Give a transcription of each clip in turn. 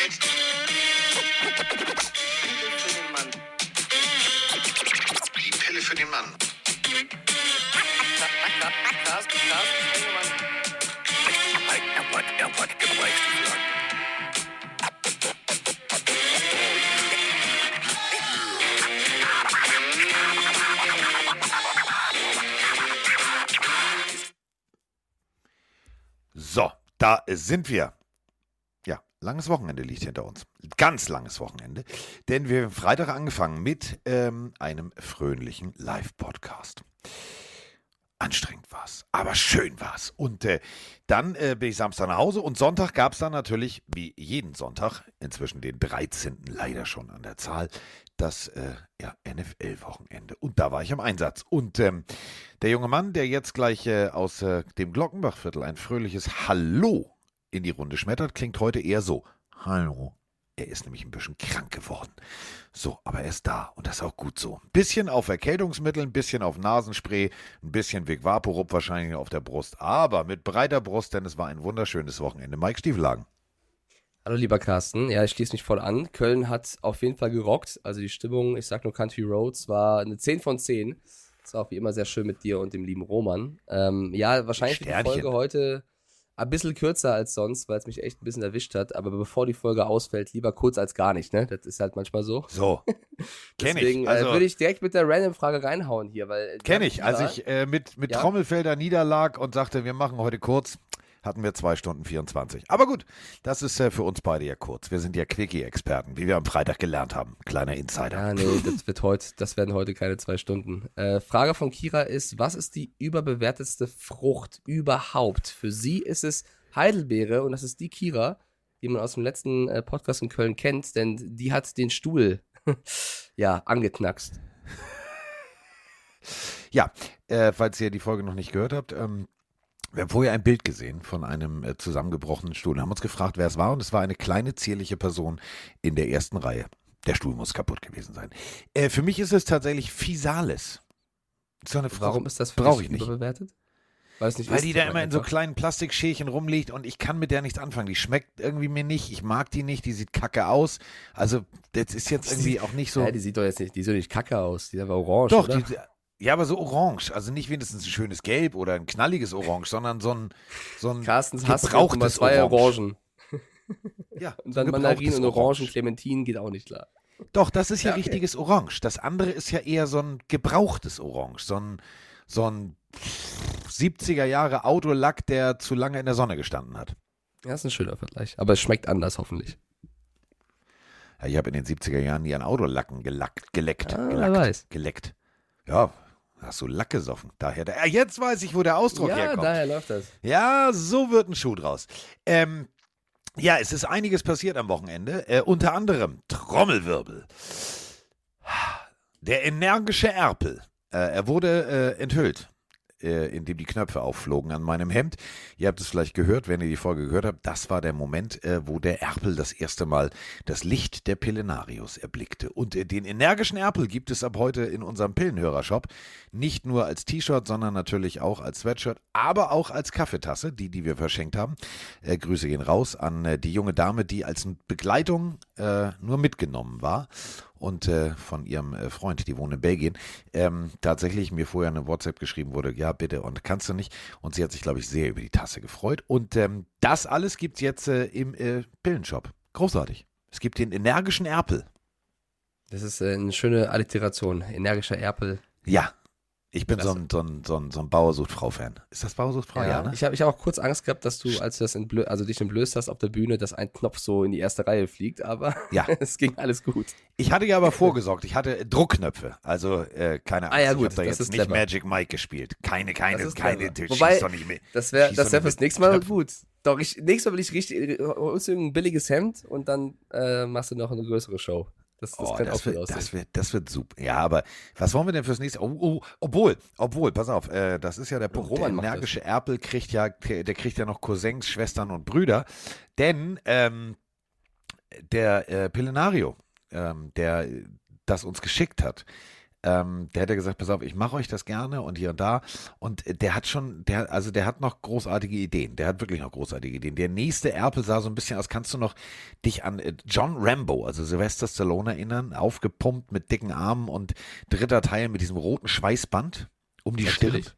Zeit. Die Pille für den Mann. So, da sind wir. Langes Wochenende liegt hinter uns. Ganz langes Wochenende. Denn wir haben Freitag angefangen mit ähm, einem fröhlichen Live-Podcast. Anstrengend war es, aber schön war es. Und äh, dann äh, bin ich Samstag nach Hause und Sonntag gab es dann natürlich, wie jeden Sonntag, inzwischen den 13. leider schon an der Zahl, das äh, ja, NFL-Wochenende. Und da war ich am Einsatz. Und ähm, der junge Mann, der jetzt gleich äh, aus äh, dem Glockenbachviertel ein fröhliches Hallo in die Runde schmettert, klingt heute eher so. Hallo. Er ist nämlich ein bisschen krank geworden. So, aber er ist da und das ist auch gut so. Ein bisschen auf Erkältungsmittel, ein bisschen auf Nasenspray, ein bisschen Weg Vaporub wahrscheinlich auf der Brust, aber mit breiter Brust, denn es war ein wunderschönes Wochenende. Mike Stiefelagen. Hallo lieber Carsten, ja, ich schließe mich voll an. Köln hat auf jeden Fall gerockt. Also die Stimmung, ich sag nur Country Roads, war eine 10 von 10. Das war auch wie immer sehr schön mit dir und dem lieben Roman. Ähm, ja, wahrscheinlich die. Folge heute ein bisschen kürzer als sonst, weil es mich echt ein bisschen erwischt hat. Aber bevor die Folge ausfällt, lieber kurz als gar nicht, ne? Das ist halt manchmal so. So, kenn Deswegen ich. äh, Also, würde ich direkt mit der Random-Frage reinhauen hier, weil. kenn ich. Als ich äh, mit, mit Ja. Trommelfelder niederlag und sagte, wir machen heute kurz, hatten wir zwei Stunden 24. Aber gut, das ist äh, für uns beide ja kurz. Wir sind ja Quickie-Experten, wie wir am Freitag gelernt haben. Kleiner Insider. Ja, nee, das wird heute, das werden heute keine zwei Stunden. Äh, Frage von Kira ist, was ist die überbewertetste Frucht überhaupt? Für sie ist es Heidelbeere und das ist die Kira, die man aus dem letzten äh, Podcast in Köln kennt, denn die hat den Stuhl ja angeknackst. Ja, äh, falls ihr die Folge noch nicht gehört habt, ähm, wir haben vorher ein Bild gesehen von einem äh, zusammengebrochenen Stuhl und haben uns gefragt, wer es war. Und es war eine kleine, zierliche Person in der ersten Reihe. Der Stuhl muss kaputt gewesen sein. Äh, für mich ist es tatsächlich Fisales. So eine Frucht. Warum ist das für dich ich nicht. überbewertet? Weil Weil die da immer in so einfach? kleinen Plastikschälchen rumliegt und ich kann mit der nichts anfangen. Die schmeckt irgendwie mir nicht. Ich mag die nicht. Die sieht kacke aus. Also, das ist jetzt irgendwie auch nicht so. Ja, die sieht doch jetzt nicht, die sieht doch nicht kacke aus, die ist aber orange, Doch, oder? die, ja, aber so orange. Also nicht wenigstens ein schönes Gelb oder ein knalliges Orange, sondern so ein, so ein Carstens gebrauchtes zwei Orange. Orangen. Ja, Und so ein dann Mandarinen gebrauchtes und Orangen, Clementinen geht auch nicht klar. Doch, das ist ja, Ja, okay. richtiges Orange. Das andere ist ja eher so ein gebrauchtes Orange. So ein, so ein 70er Jahre Autolack, der zu lange in der Sonne gestanden hat. Ja, ist ein schöner Vergleich. Aber es schmeckt anders, hoffentlich. Ja, ich habe in den 70er Jahren nie an Autolacken gelackt, geleckt. Ah, wer weiß. Geleckt. Ja, hast du Lack gesoffen. Daher, der, ja, jetzt weiß ich, wo der Ausdruck ja, herkommt. daher läuft das. Ja, so wird ein Schuh draus. Ähm, ja, es ist einiges passiert am Wochenende. Äh, unter anderem Trommelwirbel. Der energische Erpel. Äh, er wurde äh, enthüllt, äh, indem die Knöpfe aufflogen an meinem Hemd. Ihr habt es vielleicht gehört, wenn ihr die Folge gehört habt. Das war der Moment, äh, wo der Erpel das erste Mal das Licht der Pillenarius erblickte. Und äh, den energischen Erpel gibt es ab heute in unserem Pillenhörershop. Nicht nur als T-Shirt, sondern natürlich auch als Sweatshirt, aber auch als Kaffeetasse, die, die wir verschenkt haben. Äh, Grüße gehen raus an äh, die junge Dame, die als Begleitung äh, nur mitgenommen war und äh, von ihrem äh, Freund, die wohnen in Belgien, ähm, tatsächlich mir vorher eine WhatsApp geschrieben wurde, ja bitte und kannst du nicht. Und sie hat sich, glaube ich, sehr über die Tasse gefreut. Und ähm, das alles gibt es jetzt äh, im äh, Pillenshop. Großartig. Es gibt den energischen Erpel. Das ist äh, eine schöne Alliteration. Energischer Erpel. Ja. Ich bin so ein, so ein, so ein, so ein Bauersucht-Frau-Fan. Ist das Bauersucht-Frau? Ja, ne? Ich habe ich hab auch kurz Angst gehabt, dass du, als du das entblö also dich entblößt hast auf der Bühne, dass ein Knopf so in die erste Reihe fliegt, aber Ja. es ging alles gut. Ich hatte ja aber vorgesorgt, ich hatte Druckknöpfe. Also äh, keine Angst. Ah, ja, ich gut, habe da jetzt nicht clever. Magic Mike gespielt. Keine, keine, keine. Wobei, doch nicht mit. Das wäre das wär fürs nächste Mal Knöpfen. gut. Doch, ich, nächstes Mal will ich richtig, holst du ein billiges Hemd und dann äh, machst du noch eine größere Show. Das, das Oh, kann auch das, gut wird, das, wird, das wird super. Ja, aber was wollen wir denn fürs nächste? Oh, oh, obwohl, obwohl, pass auf, äh, das ist ja der Punkt. Roman der energische Erpel kriegt ja, der kriegt ja noch Cousins, Schwestern und Brüder. Denn ähm, der äh, Pillenario, ähm, der das uns geschickt hat, Ähm, der hätte gesagt, pass auf, ich mache euch das gerne und hier und da. Und der hat schon, der, also der hat noch großartige Ideen. Der hat wirklich noch großartige Ideen. Der nächste Erpel sah so ein bisschen aus, kannst du noch dich an äh, John Rambo, also Sylvester Stallone erinnern, aufgepumpt mit dicken Armen und dritter Teil mit diesem roten Schweißband um die Natürlich. Stirn.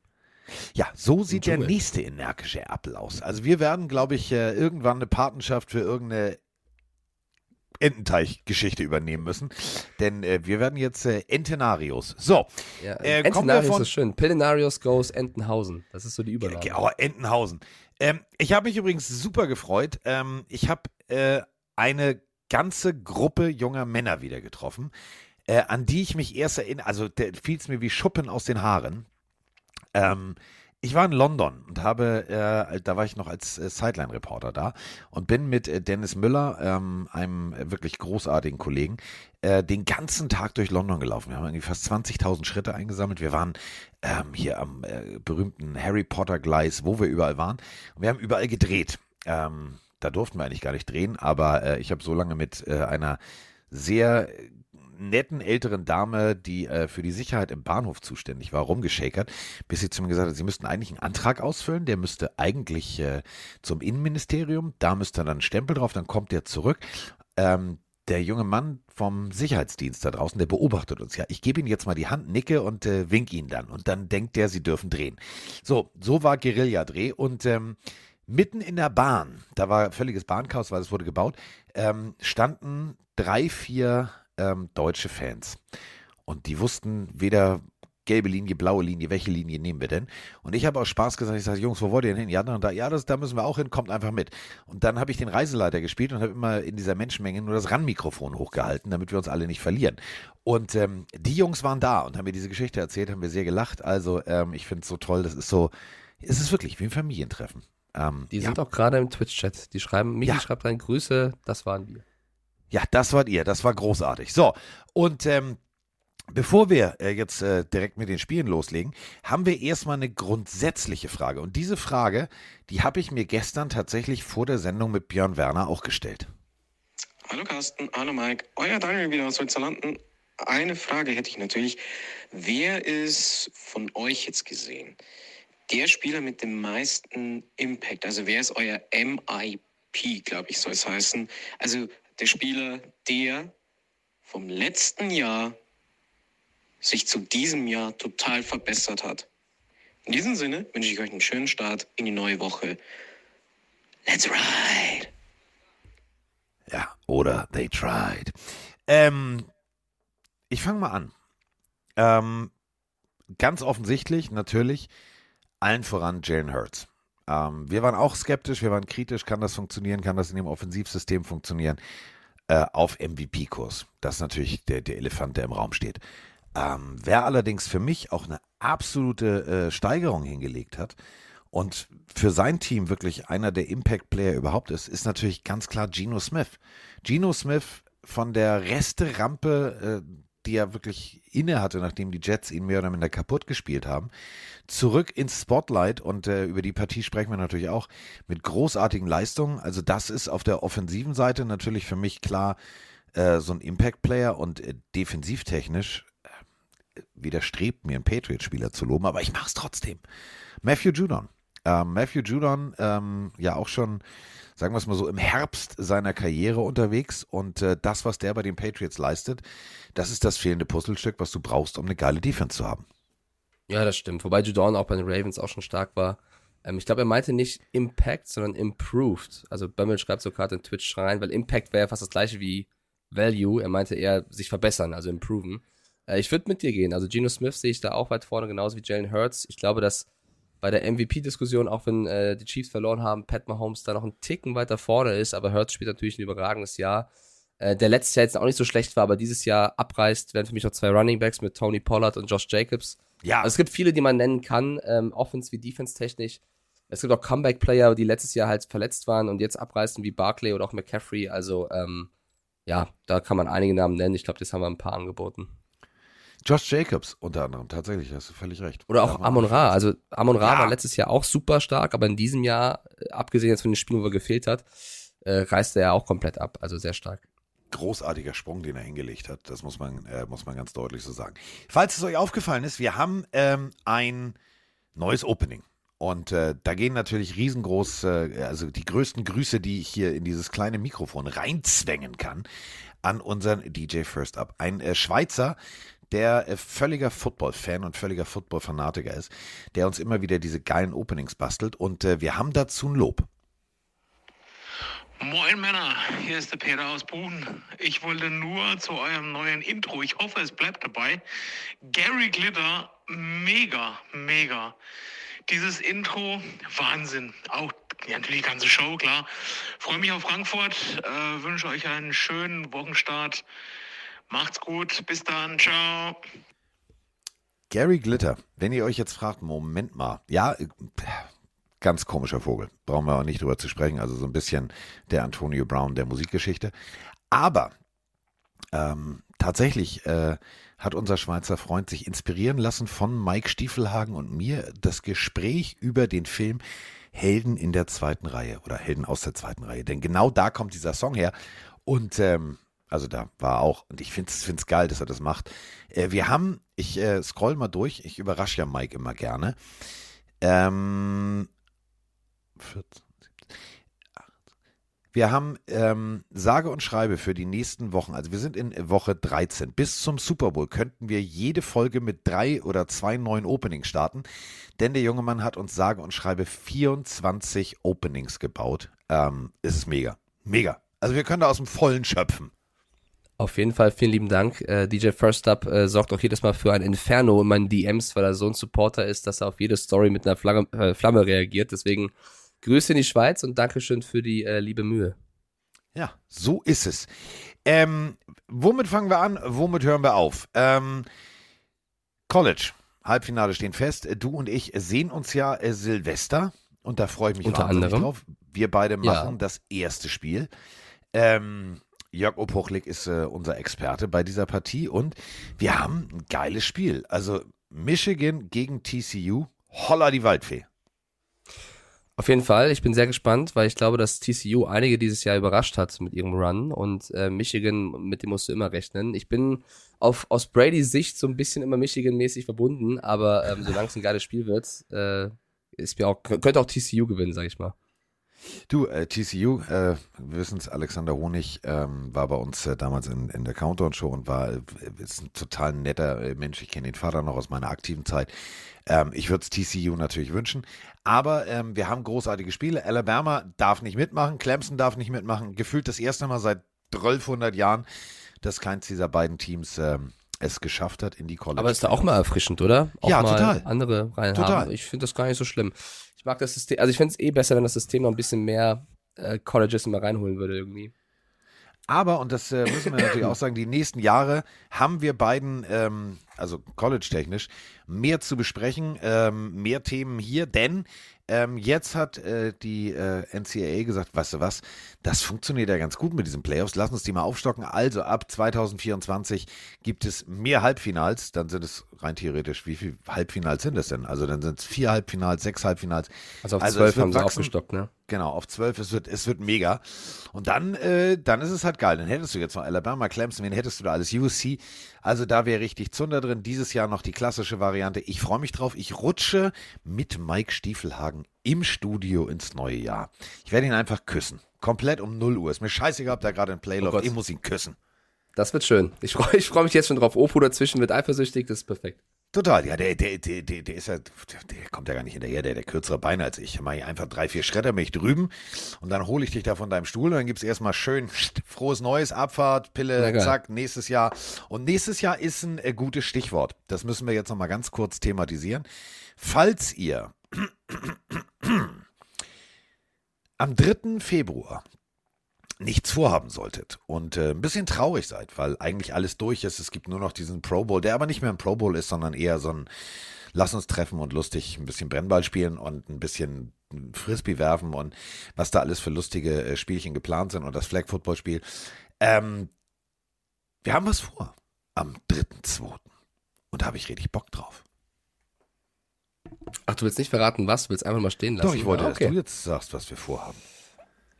Ja, so sieht der nächste energische Erpel aus. Also wir werden, glaube ich, äh, irgendwann eine Patenschaft für irgendeine Ententeich-Geschichte übernehmen müssen. Denn äh, wir werden jetzt äh, Entenarios. So, Ja, Äh, kommen wir Entenarius von- ist schön. Pillenarius goes Entenhausen. Das ist so die Übernahme. oh, Entenhausen. Ähm, ich habe mich übrigens super gefreut. Ähm, ich habe äh, eine ganze Gruppe junger Männer wieder getroffen, äh, an die ich mich erst erinnere. Also fiel es mir wie Schuppen aus den Haaren. Ähm, ich war in London und habe, äh, da war ich noch als äh, Sideline-Reporter da und bin mit äh, Dennis Müller, ähm, einem äh, wirklich großartigen Kollegen, äh, den ganzen Tag durch London gelaufen. Wir haben irgendwie fast 20.000 Schritte eingesammelt. Wir waren ähm, hier am äh, berühmten Harry Potter Gleis, wo wir überall waren. Und wir haben überall gedreht. Ähm, da durften wir eigentlich gar nicht drehen, aber ich habe so lange mit einer sehr netten älteren Dame, die äh, für die Sicherheit im Bahnhof zuständig war, rumgeschakert, bis sie zu mir gesagt hat, sie müssten eigentlich einen Antrag ausfüllen, der müsste eigentlich äh, zum Innenministerium, da müsste dann ein Stempel drauf, dann kommt der zurück. Ähm, der junge Mann vom Sicherheitsdienst da draußen, der beobachtet uns ja. Ich gebe ihm jetzt mal die Hand, nicke und äh, wink ihn dann. Und dann denkt der, sie dürfen drehen. So, so war Guerilla-Dreh. Und ähm, mitten in der Bahn, da war völliges Bahnchaos, weil es wurde gebaut, ähm, standen drei, vier ähm, deutsche Fans. Und die wussten weder gelbe Linie, blaue Linie, welche Linie nehmen wir denn? Und ich habe aus Spaß gesagt, ich sage, Jungs, wo wollt ihr denn hin? Ja, da, und da, ja das, da müssen wir auch hin, kommt einfach mit. Und dann habe ich den Reiseleiter gespielt und habe immer in dieser Menschenmenge nur das RAN-Mikrofon hochgehalten, damit wir uns alle nicht verlieren. Und ähm, die Jungs waren da und haben mir diese Geschichte erzählt, haben wir sehr gelacht. Also ähm, ich finde es so toll, das ist so, es ist wirklich wie ein Familientreffen. Ähm, Die ja. sind auch gerade im Twitch-Chat. Die schreiben, Michi Ja. schreibt rein, Grüße, das waren wir. Ja, das wart ihr. Das war großartig. So, und ähm, bevor wir äh, jetzt äh, direkt mit den Spielen loslegen, haben wir erstmal eine grundsätzliche Frage. Und diese Frage, die habe ich mir gestern tatsächlich vor der Sendung mit Björn Werner auch gestellt. Hallo Carsten, hallo Mike, euer Daniel wieder aus Holzerlanden. Eine Frage hätte ich natürlich. Wer ist von euch jetzt gesehen der Spieler mit dem meisten Impact? Also wer ist euer MIP, glaube ich, soll es heißen? Also der Spieler, der vom letzten Jahr sich zu diesem Jahr total verbessert hat. In diesem Sinne wünsche ich euch einen schönen Start in die neue Woche. Let's ride! Ja, oder They Tried. Ähm, ich fange mal an. Ähm, ganz offensichtlich, natürlich, allen voran Jalen Hurts. Ähm, wir waren auch skeptisch, wir waren kritisch, kann das funktionieren, kann das in dem Offensivsystem funktionieren, äh, auf MVP-Kurs. Das ist natürlich der, der Elefant, der im Raum steht. Ähm, wer allerdings für mich auch eine absolute äh, Steigerung hingelegt hat und für sein Team wirklich einer der Impact-Player überhaupt ist, ist natürlich ganz klar Geno Smith. Geno Smith von der Resterampe, äh, die er wirklich inne hatte, nachdem die Jets ihn mehr oder minder kaputt gespielt haben, zurück ins Spotlight und äh, über die Partie sprechen wir natürlich auch mit großartigen Leistungen. Also das ist auf der offensiven Seite natürlich für mich klar äh, so ein Impact-Player und äh, defensivtechnisch äh, widerstrebt mir ein Patriot-Spieler zu loben, aber ich mache es trotzdem. Matthew Judon. Ähm, Matthew Judon, ähm, ja auch schon, sagen wir es mal so, im Herbst seiner Karriere unterwegs und äh, das, was der bei den Patriots leistet, das ist das fehlende Puzzlestück, was du brauchst, um eine geile Defense zu haben. Ja, das stimmt. Wobei Judon auch bei den Ravens auch schon stark war. Ähm, ich glaube, er meinte nicht Impact, sondern Improved. Also Bömmel schreibt so gerade in Twitch rein, weil Impact wäre ja fast das gleiche wie Value. Er meinte eher sich verbessern, also improven. Äh, ich würde mit dir gehen. Also Geno Smith sehe ich da auch weit vorne, genauso wie Jalen Hurts. Ich glaube, dass bei der MVP-Diskussion, auch wenn äh, die Chiefs verloren haben, Pat Mahomes da noch einen Ticken weiter vorne ist, aber Hurts spielt natürlich ein überragendes Jahr. Äh, der letztes Jahr jetzt auch nicht so schlecht war, aber dieses Jahr abreißt, werden für mich noch zwei Running Backs mit Tony Pollard und Josh Jacobs. Ja, Also es gibt viele, die man nennen kann, ähm, Offense wie Defense-technisch. Es gibt auch Comeback-Player, die letztes Jahr halt verletzt waren und jetzt abreißen, wie Barclay oder auch McCaffrey. Also, ähm, ja, da kann man einige Namen nennen. Ich glaube, das haben wir ein paar angeboten. Josh Jacobs unter anderem, tatsächlich, hast du völlig recht. Oder auch Amon Ra. Also, Amon Ra Ja. war letztes Jahr auch super stark, aber in diesem Jahr, äh, abgesehen jetzt von den Spielen, wo er gefehlt hat, äh, reißt er ja auch komplett ab. Also sehr stark. großartiger Sprung, den er hingelegt hat. Das muss man, äh, muss man ganz deutlich so sagen. Falls es euch aufgefallen ist, wir haben ähm, ein neues Opening. Und äh, da gehen natürlich riesengroß, äh, also die größten Grüße, die ich hier in dieses kleine Mikrofon reinzwängen kann, an unseren DJ First Up. Ein äh, Schweizer, der äh, völliger Football-Fan und völliger Football-Fanatiker ist, der uns immer wieder diese geilen Openings bastelt. Und äh, wir haben dazu ein Lob. Moin Männer, hier ist der Peter aus Buchen. Ich wollte nur zu eurem neuen Intro, ich hoffe es bleibt dabei. Gary Glitter, mega, mega. Dieses Intro, Wahnsinn. Auch ja, natürlich die ganze Show, klar. Freue mich auf Frankfurt, äh, wünsche euch einen schönen Wochenstart. Macht's gut, bis dann, ciao. Gary Glitter, wenn ihr euch jetzt fragt, Moment mal, ja, äh, ganz komischer Vogel, brauchen wir auch nicht drüber zu sprechen, also so ein bisschen der Antonio Brown der Musikgeschichte. Aber ähm, tatsächlich äh, hat unser Schweizer Freund sich inspirieren lassen von Mike Stiefelhagen und mir das Gespräch über den Film Helden in der zweiten Reihe oder Helden aus der zweiten Reihe. Denn genau da kommt dieser Song her. Und ähm, also da war auch, und ich finde es geil, dass er das macht. Äh, wir haben, ich äh, scroll mal durch, ich überrasche ja Mike immer gerne. Ähm, 14, 17, 18. Wir haben ähm, sage und schreibe für die nächsten Wochen, also wir sind in Woche 13. Bis zum Super Bowl könnten wir jede Folge mit drei oder zwei neuen Openings starten, denn der junge Mann hat uns sage und schreibe 24 Openings gebaut. Ähm, es ist mega, mega. Also wir können da aus dem Vollen schöpfen. Auf jeden Fall vielen lieben Dank. Äh, DJ First Up äh, sorgt auch jedes Mal für ein Inferno in meinen DMs, weil er so ein Supporter ist, dass er auf jede Story mit einer Flamme, äh, Flamme reagiert. Deswegen Grüße in die Schweiz und Dankeschön für die äh, liebe Mühe. Ja, so ist es. Ähm, womit fangen wir an? Womit hören wir auf? Ähm, College. Halbfinale stehen fest. Du und ich sehen uns ja äh, Silvester und da freue ich mich Unter anderem. drauf. Wir beide machen Ja. das erste Spiel. Ähm, Jörg Opochlik ist äh, unser Experte bei dieser Partie und wir haben ein geiles Spiel. Also Michigan gegen TCU. Holla die Waldfee. Auf jeden Fall, ich bin sehr gespannt, weil ich glaube, dass TCU einige dieses Jahr überrascht hat mit ihrem Run und äh, Michigan, mit dem musst du immer rechnen. Ich bin auf, aus Bradys Sicht so ein bisschen immer Michigan-mäßig verbunden, aber ähm, solange es ein geiles Spiel wird, äh, ist mir auch, könnte auch TCU gewinnen, sag ich mal. Du, äh, TCU, äh, wir wissen es, Alexander Honig ähm, war bei uns äh, damals in, in der Countdown-Show und war äh, ist ein total netter äh, Mensch. Ich kenne den Vater noch aus meiner aktiven Zeit. Ähm, ich würde es TCU natürlich wünschen. Aber ähm, wir haben großartige Spiele. Alabama darf nicht mitmachen, Clemson darf nicht mitmachen. Gefühlt das erste Mal seit 1200 Jahren, dass keins dieser beiden Teams ähm, es geschafft hat in die College. Aber ist da auch mal erfrischend, oder? Auch Ja, mal total. andere rein Total. haben. Ich finde das gar nicht so schlimm. Ich mag das System, also ich finde es eh besser, wenn das System noch ein bisschen mehr äh, Colleges immer reinholen würde irgendwie. Aber, und das äh, müssen wir natürlich auch sagen, die nächsten Jahre haben wir beiden, ähm, also college-technisch, mehr zu besprechen, ähm, mehr Themen hier, denn ähm, jetzt hat äh, die äh, NCAA gesagt, weißt du was, das funktioniert ja ganz gut mit diesen Playoffs, lass uns die mal aufstocken. Also ab 2024 gibt es mehr Halbfinals, dann sind es rein theoretisch, wie viele Halbfinals sind es denn? Also dann sind es vier Halbfinals, sechs Halbfinals. Also auf Also zwölf wird haben sie aufgestockt, ne? Genau, auf 12, es wird, es wird mega. Und dann, äh, dann ist es halt geil. Dann hättest du jetzt noch Alabama, Clemson, wen hättest du da alles? USC. Also da wäre richtig Zunder drin. Dieses Jahr noch die klassische Variante. Ich freue mich drauf. Ich rutsche mit Mike Stiefelhagen im Studio ins neue Jahr. Ich werde ihn einfach küssen. Komplett um 0 Uhr. Ist mir scheißegal, ob da gerade ein Play Oh läuft. Gott. ich muss ihn küssen. Das wird schön. Ich freue ich freu mich jetzt schon drauf. Opo dazwischen wird eifersüchtig, das ist perfekt. Total, ja, der, der, der, der, der ist ja, der kommt ja gar nicht hinterher, der, der kürzere Beine als ich. Mach ich einfach drei, vier Schredder mich drüben und dann hole ich dich da von deinem Stuhl und dann gibt's erstmal schön frohes Neues, Abfahrt, Pille, geil. zack, nächstes Jahr. Und nächstes Jahr ist ein äh, gutes Stichwort. Das müssen wir jetzt nochmal ganz kurz thematisieren. Falls ihr am 3. Februar nichts vorhaben solltet und äh, ein bisschen traurig seid, weil eigentlich alles durch ist. Es gibt nur noch diesen Pro Bowl, der aber nicht mehr ein Pro Bowl ist, sondern eher so ein Lass uns treffen und lustig ein bisschen Brennball spielen und ein bisschen Frisbee werfen und was da alles für lustige äh, Spielchen geplant sind und das Flag Football Spiel. Ähm, wir haben was vor am 3.2. Und da habe ich richtig Bock drauf. Ach, du willst nicht verraten, was? Du willst einfach mal stehen lassen. Doch, ich wollte, Ah, dass du jetzt sagst, was wir vorhaben.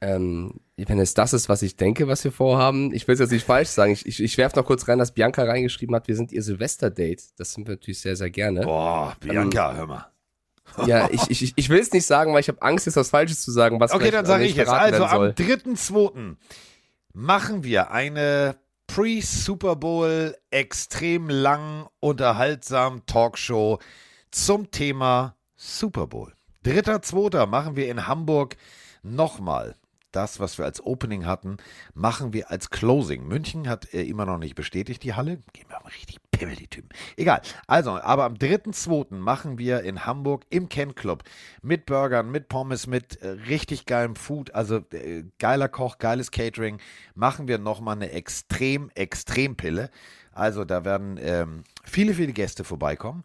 Ähm, wenn es das ist, was ich denke, was wir vorhaben, ich will es jetzt nicht falsch sagen. Ich, ich, ich werfe noch kurz rein, dass Bianca reingeschrieben hat, wir sind ihr Silvester-Date. Das sind wir natürlich sehr, sehr gerne. Boah, Bianca, hör mal. Ja, ich, ich, ich will es nicht sagen, weil ich habe Angst, jetzt was Falsches zu sagen. Was Okay, dann sage ich jetzt. Also am 3.2. machen wir eine Pre-Super Bowl extrem lang unterhaltsam Talkshow zum Thema Super Bowl. 3.2. machen wir in Hamburg nochmal das, was wir als Opening hatten, machen wir als Closing. München hat äh, immer noch nicht bestätigt, die Halle. Gehen wir mal richtig Pimmel, die Typen. Egal. Also, aber am 3.2. machen wir in Hamburg im Ken Club mit Burgern, mit Pommes, mit äh, richtig geilem Food, also äh, geiler Koch, geiles Catering, machen wir nochmal eine extrem, extrem Pille. Also, da werden ähm, viele, viele Gäste vorbeikommen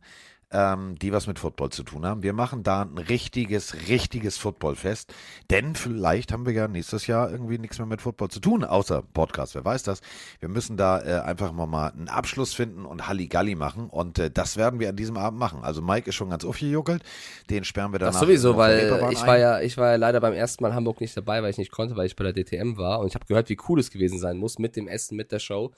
ähm, die was mit Football zu tun haben. Wir machen da ein richtiges, richtiges Footballfest. Denn vielleicht haben wir ja nächstes Jahr irgendwie nichts mehr mit Football zu tun, außer Podcast, wer weiß das. Wir müssen da äh, einfach mal, mal einen Abschluss finden und Halligalli machen. Und äh, das werden wir an diesem Abend machen. Also Mike ist schon ganz aufgejuckelt. Den sperren wir danach. Das sowieso, weil ich ein. war ja, ich war ja leider beim ersten Mal in Hamburg nicht dabei, weil ich nicht konnte, weil ich bei der DTM war und ich habe gehört, wie cool es gewesen sein muss mit dem Essen, mit der Show.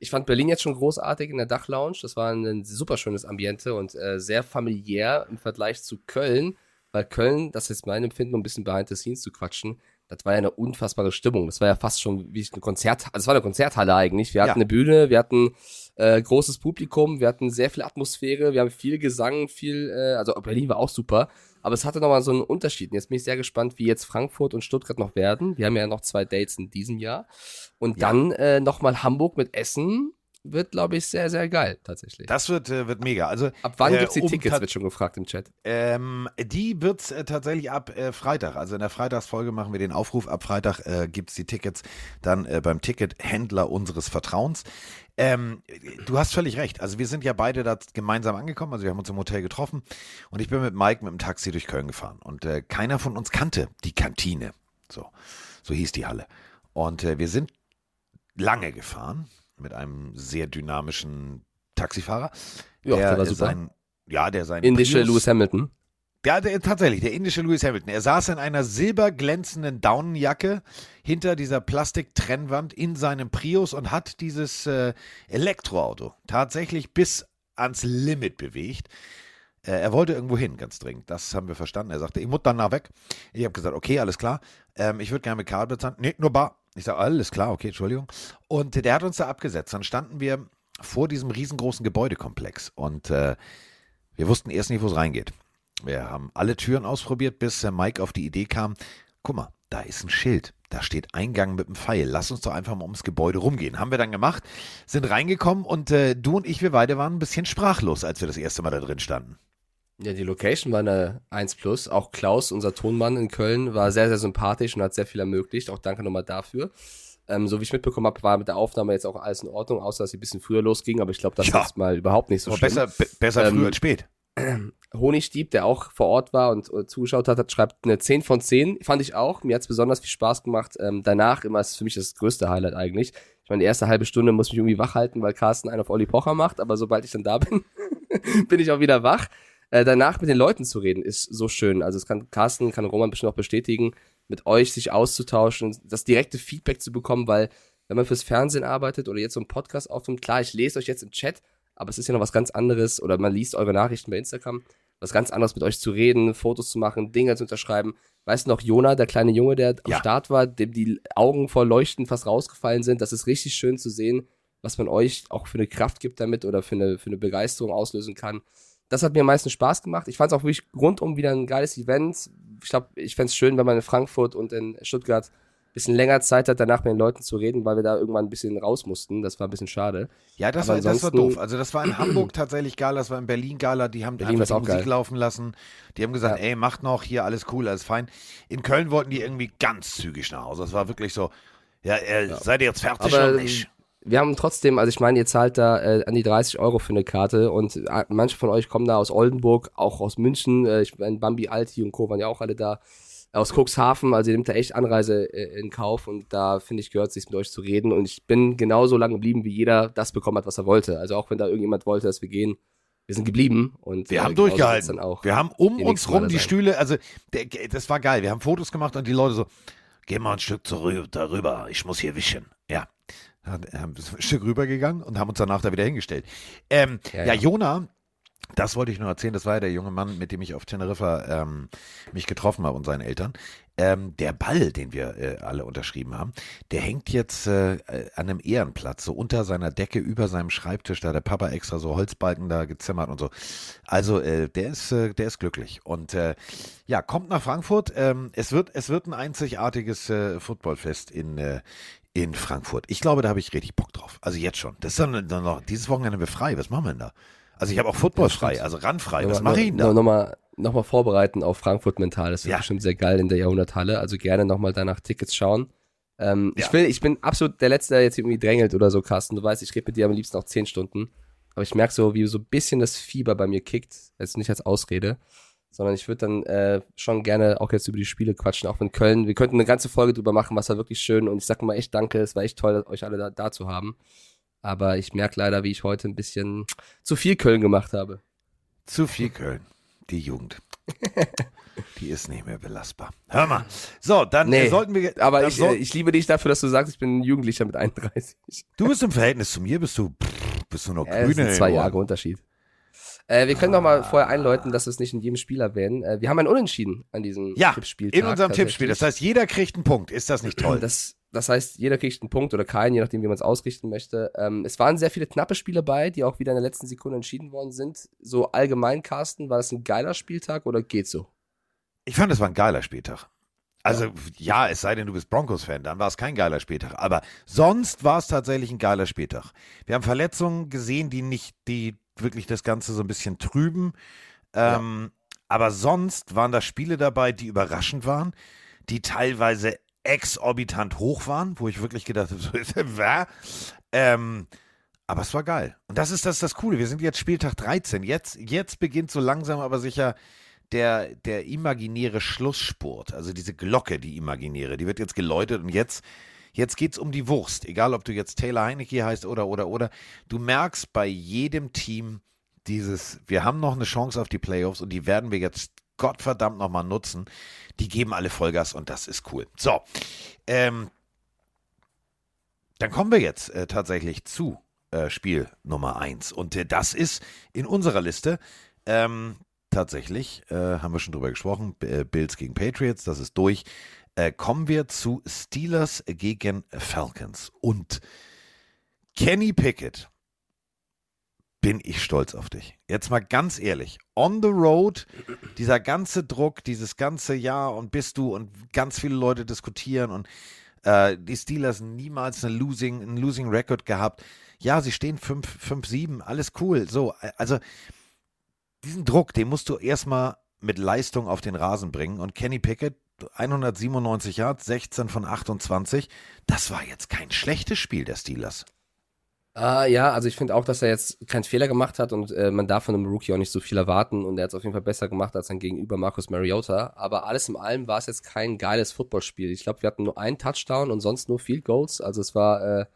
Ich fand Berlin jetzt schon großartig in der Dachlounge. Das war ein super schönes Ambiente und äh, sehr familiär im Vergleich zu Köln, weil Köln, das ist mein Empfinden, um ein bisschen behind the scenes zu quatschen, das war ja eine unfassbare Stimmung. Das war ja fast schon wie ein Konzert, also es war eine Konzerthalle eigentlich. Wir hatten Ja. eine Bühne, wir hatten äh, großes Publikum, wir hatten sehr viel Atmosphäre, wir haben viel Gesang, viel, äh, also Berlin war auch super, aber es hatte nochmal so einen Unterschied. Und jetzt bin ich sehr gespannt, wie jetzt Frankfurt und Stuttgart noch werden. Wir haben ja noch zwei Dates in diesem Jahr. Und Ja. dann äh, nochmal Hamburg mit Essen wird, glaube ich, sehr, sehr geil, tatsächlich. Das wird, äh, wird mega. Also, Ab wann äh, gibt's die um Tickets, wird schon gefragt im Chat. Ähm, die wird's äh, tatsächlich ab äh, Freitag. Also in der Freitagsfolge machen wir den Aufruf. Ab Freitag äh, gibt's die Tickets dann äh, beim Tickethändler unseres Vertrauens. Ähm, du hast völlig recht. Also wir sind ja beide da gemeinsam angekommen. Also wir haben uns im Hotel getroffen und ich bin mit Mike mit dem Taxi durch Köln gefahren. Und äh, keiner von uns kannte die Kantine. So, so hieß die Halle. Und äh, wir sind lange gefahren mit einem sehr dynamischen Taxifahrer. Ja, der war äh, super. Sein, ja, der sein Indische Prius- Lewis Hamilton. Ja, der, tatsächlich, der indische Lewis Hamilton. Er saß in einer silberglänzenden Daunenjacke hinter dieser Plastiktrennwand in seinem Prius und hat dieses äh, Elektroauto tatsächlich bis ans Limit bewegt. Äh, er wollte irgendwo hin, ganz dringend. Das haben wir verstanden. Er sagte, ich muss danach weg. Ich habe gesagt, okay, alles klar. Ähm, ich würde gerne mit Karl bezahlen. Nee, nur bar. Ich sage, alles klar, okay, Entschuldigung. Und der hat uns da abgesetzt. Dann standen wir vor diesem riesengroßen Gebäudekomplex und äh, wir wussten erst nicht, wo es reingeht. Wir haben alle Türen ausprobiert, bis äh, Mike auf die Idee kam, guck mal, da ist ein Schild. Da steht Eingang mit einem Pfeil. Lass uns doch einfach mal ums Gebäude rumgehen. Haben wir dann gemacht, sind reingekommen und äh, du und ich, wir beide waren ein bisschen sprachlos, als wir das erste Mal da drin standen. Ja, die Location war eine 1 plus. Auch Klaus, unser Tonmann in Köln, war sehr, sehr sympathisch und hat sehr viel ermöglicht. Auch danke nochmal dafür. Ähm, so wie ich mitbekommen habe, war mit der Aufnahme jetzt auch alles in Ordnung, außer dass sie ein bisschen früher losging, aber ich glaube, das Ja. ist mal überhaupt nicht so Aber schlimm. besser be besser Ähm, früh als spät. Honigdieb, der auch vor Ort war und äh, zugeschaut hat, hat, schreibt eine 10 von 10. Fand ich auch. Mir hat's besonders viel Spaß gemacht. Ähm, danach immer ist für mich das größte Highlight eigentlich. Ich meine, die erste halbe Stunde muss ich mich irgendwie wach halten, weil Carsten einen auf Olli Pocher macht, aber sobald ich dann da bin, bin ich auch wieder wach. Äh, danach mit den Leuten zu reden, ist so schön. Also es kann Carsten, kann Roman bestimmt auch bestätigen, mit euch sich auszutauschen, das direkte Feedback zu bekommen, weil wenn man fürs Fernsehen arbeitet oder jetzt so einen Podcast aufnimmt, klar, ich lese euch jetzt im Chat, aber es ist ja noch was ganz anderes oder man liest eure Nachrichten bei Instagram, was ganz anderes mit euch zu reden, Fotos zu machen, Dinge zu unterschreiben. Weißt du noch, Jona, der kleine Junge, der am Ja. Start war, dem die Augen vor Leuchten fast rausgefallen sind, das ist richtig schön zu sehen, was man euch auch für eine Kraft gibt damit oder für eine, für eine Begeisterung auslösen kann. Das hat mir am meisten Spaß gemacht. Ich fand es auch wirklich rundum wieder ein geiles Event. Ich glaube, ich fände es schön, wenn man in Frankfurt und in Stuttgart bisschen länger Zeit hat, danach mit den Leuten zu reden, weil wir da irgendwann ein bisschen raus mussten. Das war ein bisschen schade. Ja, das war, das war doof. Also das war in Hamburg tatsächlich geil, das war in Berlin geiler. Die haben Berlin einfach die Musik geil. laufen lassen. Die haben gesagt, Ja. ey, macht noch, hier alles cool, alles fein. In Köln wollten die irgendwie ganz zügig nach Hause. Das war wirklich so, ja, äh, seid ihr jetzt fertig Aber oder nicht? wir haben trotzdem, also ich meine, ihr zahlt da äh, an die 30 Euro für eine Karte und äh, manche von euch kommen da aus Oldenburg, auch aus München. Äh, ich meine, Bambi Alti und Co. waren ja auch alle da. Aus Cuxhaven, also ihr nehmt da echt Anreise äh, in Kauf und da finde ich, gehört es sich mit euch zu reden und ich bin genauso lange geblieben, wie jeder das bekommen hat, was er wollte. Also auch wenn da irgendjemand wollte, dass wir gehen, wir sind geblieben und Wir äh, haben durchgehalten. Wir haben um uns rum die. Stühle, also der, das war geil. Wir haben Fotos gemacht und die Leute so, geh mal ein Stück zurück, darüber, ich muss hier wischen. Ja. Dann haben wir ein Stück rübergegangen und haben uns danach da wieder hingestellt. Ähm, ja, Ja, ja, ja. Jona, das wollte ich nur erzählen, das war ja der junge Mann, mit dem ich auf Teneriffa ähm, mich getroffen habe und seinen Eltern. Ähm, der Ball, den wir äh, alle unterschrieben haben, der hängt jetzt äh, äh, an einem Ehrenplatz, so unter seiner Decke, über seinem Schreibtisch. Da hat der Papa extra so Holzbalken da gezimmert und so. Also äh, der ist, äh, der ist glücklich. Und äh, ja, kommt nach Frankfurt. Ähm, es wird, es wird ein einzigartiges äh, Footballfest in äh, in Frankfurt. Ich glaube, da habe ich richtig Bock drauf. Also jetzt schon. Das ist dann, dann noch dieses Wochenende wir frei. Was machen wir denn da? Also ich habe auch Football Ja, frei, also randfrei. Nochmal- Was mache ich denn da? no- Nochmal noch mal vorbereiten auf Frankfurt mental. Das wird Ja. bestimmt sehr geil in der Jahrhunderthalle. Also gerne nochmal danach Tickets schauen. Ähm, Ja. ich, will, ich bin absolut der Letzte, der jetzt irgendwie drängelt oder so, Carsten. Du weißt, ich rede mit dir am liebsten noch 10 Stunden. Aber ich merke so, wie so ein bisschen das Fieber bei mir kickt. Jetzt nicht als Ausrede. Sondern ich würde dann äh, schon gerne auch jetzt über die Spiele quatschen, auch wenn Köln, wir könnten eine ganze Folge drüber machen, was war wirklich schön und ich sag mal echt danke, es war echt toll, euch alle da, da zu haben. Aber ich merke leider, wie ich heute ein bisschen zu viel Köln gemacht habe. Zu viel Köln. Die Jugend. Die ist nicht mehr belastbar. Hör mal. So, dann Nee, äh, sollten wir. Aber ich, soll- äh, ich liebe dich dafür, dass du sagst, ich bin ein Jugendlicher mit 31. du bist im Verhältnis zu mir, bist du, bist du noch Ja, das grün in sind den zwei. Jahre Unterschied. Äh, wir können doch mal vorher einläuten, dass wir es nicht in jedem Spiel erwähnen. Äh, wir haben ein Unentschieden an diesem Ja, Tippspieltag. in unserem Tippspiel. Das heißt, jeder kriegt einen Punkt. Ist das nicht toll? Das, das heißt, jeder kriegt einen Punkt oder keinen, je nachdem, wie man es ausrichten möchte. Ähm, es waren sehr viele knappe Spiele bei, die auch wieder in der letzten Sekunde entschieden worden sind. So allgemein, Carsten, war das ein geiler Spieltag oder geht so? Ich fand, es war ein geiler Spieltag. Also, ja. es sei denn, du bist Broncos-Fan, dann war es kein geiler Spieltag. Aber sonst war es tatsächlich ein geiler Spieltag. Wir haben Verletzungen gesehen, die nicht, die wirklich das Ganze so ein bisschen trüben. Ähm, Aber sonst waren da Spiele dabei, die überraschend waren, die teilweise exorbitant hoch waren, wo ich wirklich gedacht habe, so ist? Ähm, aber es war geil. Und das ist das, das Coole. Wir sind jetzt Spieltag 13. Jetzt, jetzt beginnt so langsam aber sicher der, der imaginäre Schlusssport, also diese Glocke, die imaginäre, die wird jetzt geläutet und jetzt, jetzt geht es um die Wurst. Egal, ob du jetzt Taylor Heinecke heißt oder, oder, oder. Du merkst bei jedem Team dieses, wir haben noch eine Chance auf die Playoffs und die werden wir jetzt Gottverdammt nochmal nutzen. Die geben alle Vollgas und das ist cool. So, ähm, dann kommen wir jetzt äh, tatsächlich zu äh, Spiel Nummer 1. Und äh, das ist in unserer Liste ähm, tatsächlich, äh, haben wir schon drüber gesprochen, äh, Bills gegen Patriots, das ist durch. Äh, kommen wir zu Steelers gegen Falcons. Und Kenny Pickett, bin ich stolz auf dich. Jetzt mal ganz ehrlich, on the road, dieser ganze Druck, dieses ganze Jahr und bist du und ganz viele Leute diskutieren und äh, die Steelers niemals eine Losing, einen Losing Record gehabt. Ja, sie stehen 5-7, alles cool. So, äh, also diesen Druck, den musst du erstmal mit Leistung auf den Rasen bringen. Und Kenny Pickett, 197 Yards, 16 von 28, das war jetzt kein schlechtes Spiel der Steelers. Ah, ja, also ich finde auch, dass er jetzt keinen Fehler gemacht hat und äh, man darf von einem Rookie auch nicht so viel erwarten und er hat es auf jeden Fall besser gemacht als sein Gegenüber Marcus Mariota. Aber alles in allem war es jetzt kein geiles Footballspiel. Ich glaube, wir hatten nur einen Touchdown und sonst nur Field Goals. Also es war äh,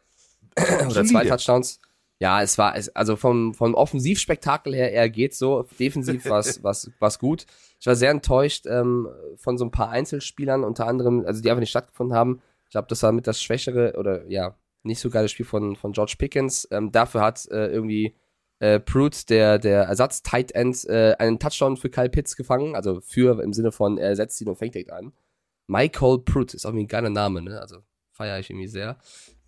oder zwei Touchdowns. Ja, es war es, also vom vom Offensivspektakel her eher geht so. Defensiv war es was was gut. Ich war sehr enttäuscht ähm, von so ein paar Einzelspielern, unter anderem, also die einfach nicht stattgefunden haben. Ich glaube, das war mit das schwächere oder ja nicht so geiles Spiel von, von George Pickens. Ähm, dafür hat äh, irgendwie äh, Pruitt, der, der Ersatz-Tight End, äh, einen Touchdown für Kyle Pitts gefangen. Also für im Sinne von, er setzt ihn und fängt direkt an. Michael Pruitt ist auch irgendwie ein geiler Name, ne? Also feiere ich irgendwie sehr.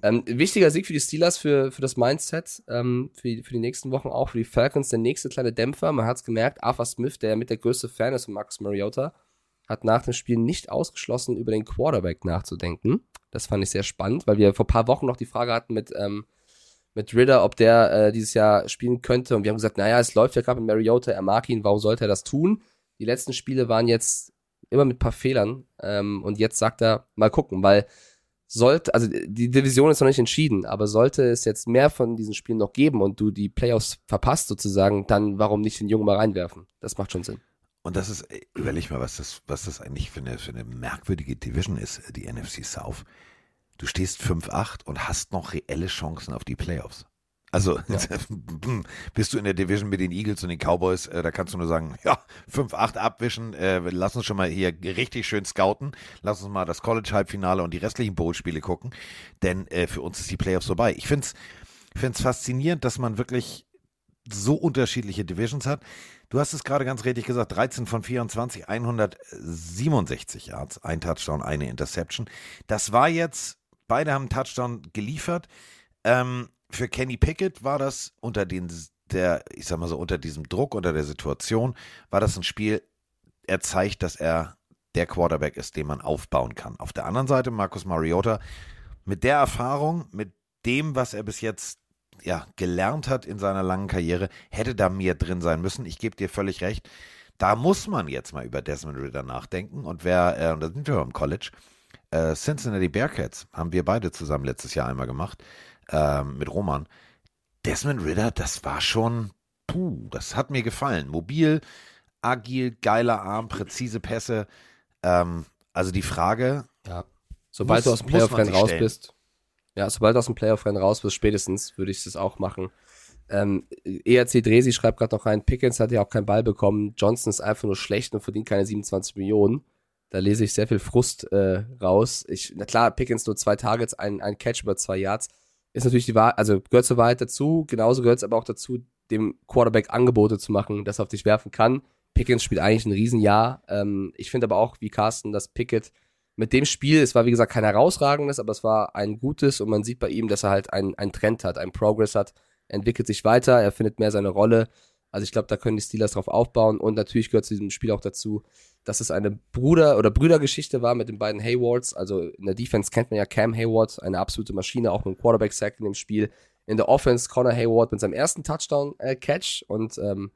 Ähm, wichtiger Sieg für die Steelers, für, für das Mindset, ähm, für, die, für die nächsten Wochen auch, für die Falcons der nächste kleine Dämpfer. Man hat es gemerkt, Arthur Smith, der mit der größte Fan ist von Marcus Mariota, hat nach dem Spiel nicht ausgeschlossen, über den Quarterback nachzudenken. Das fand ich sehr spannend, weil wir vor ein paar Wochen noch die Frage hatten mit, ähm, mit Ritter, ob der äh, dieses Jahr spielen könnte. Und wir haben gesagt, naja, es läuft ja gerade mit Mariota, er mag ihn, warum sollte er das tun? Die letzten Spiele waren jetzt immer mit ein paar Fehlern. Ähm, und jetzt sagt er, mal gucken, weil sollte, also die Division ist noch nicht entschieden, aber sollte es jetzt mehr von diesen Spielen noch geben und du die Playoffs verpasst sozusagen, dann warum nicht den Jungen mal reinwerfen? Das macht schon Sinn. Und das ist, ey, überleg mal, was das, was das eigentlich für eine, für eine merkwürdige Division ist, die NFC South. Du stehst 5-8 und hast noch reelle Chancen auf die Playoffs. Also bist du in der Division mit den Eagles und den Cowboys, äh, da kannst du nur sagen, ja, 5-8 abwischen, äh, lass uns schon mal hier richtig schön scouten, lass uns mal das College-Halbfinale und die restlichen Bowl-Spiele gucken, denn äh, für uns ist die Playoffs vorbei. Ich finde es faszinierend, dass man wirklich so unterschiedliche Divisions hat. Du hast es gerade ganz richtig gesagt, 13 von 24, 167 Yards, ein Touchdown, eine Interception. Das war jetzt, beide haben Touchdown geliefert. Ähm, für Kenny Pickett war das unter den, der, ich sag mal so, unter diesem Druck, unter der Situation, war das ein Spiel, er zeigt, dass er der Quarterback ist, den man aufbauen kann. Auf der anderen Seite Markus Mariota mit der Erfahrung, mit dem, was er bis jetzt ja, gelernt hat in seiner langen Karriere, hätte da mehr drin sein müssen. Ich gebe dir völlig recht. Da muss man jetzt mal über Desmond Ritter nachdenken. Und wer, äh, und da sind wir im College, äh, Cincinnati Bearcats haben wir beide zusammen letztes Jahr einmal gemacht, äh, mit Roman. Desmond Ritter, das war schon, puh, das hat mir gefallen. Mobil, agil, geiler Arm, präzise Pässe. Ähm, also die Frage. Ja. Sobald muss, du aus dem Playoff-Rennen raus stellen. bist, ja, sobald aus dem Playoff-Rennen raus bist, spätestens würde ich es auch machen. Ähm, ERC Dresi schreibt gerade noch rein, Pickens hat ja auch keinen Ball bekommen, Johnson ist einfach nur schlecht und verdient keine 27 Millionen. Da lese ich sehr viel Frust äh, raus. Ich, na klar, Pickens nur zwei Targets, ein, ein Catch über zwei Yards. Ist natürlich die Wahrheit, also gehört zur Wahrheit dazu. Genauso gehört es aber auch dazu, dem Quarterback Angebote zu machen, dass er auf dich werfen kann. Pickens spielt eigentlich ein Riesenjahr. Ähm, ich finde aber auch, wie Carsten, dass Pickett mit dem Spiel, es war wie gesagt kein herausragendes, aber es war ein gutes und man sieht bei ihm, dass er halt einen, einen Trend hat, einen Progress hat, entwickelt sich weiter, er findet mehr seine Rolle. Also ich glaube, da können die Steelers drauf aufbauen und natürlich gehört zu diesem Spiel auch dazu, dass es eine Bruder- oder Brüdergeschichte war mit den beiden Haywards. Also in der Defense kennt man ja Cam Hayward, eine absolute Maschine, auch mit Quarterback-Sack in dem Spiel. In der Offense Connor Hayward mit seinem ersten Touchdown-Catch äh, und ähm,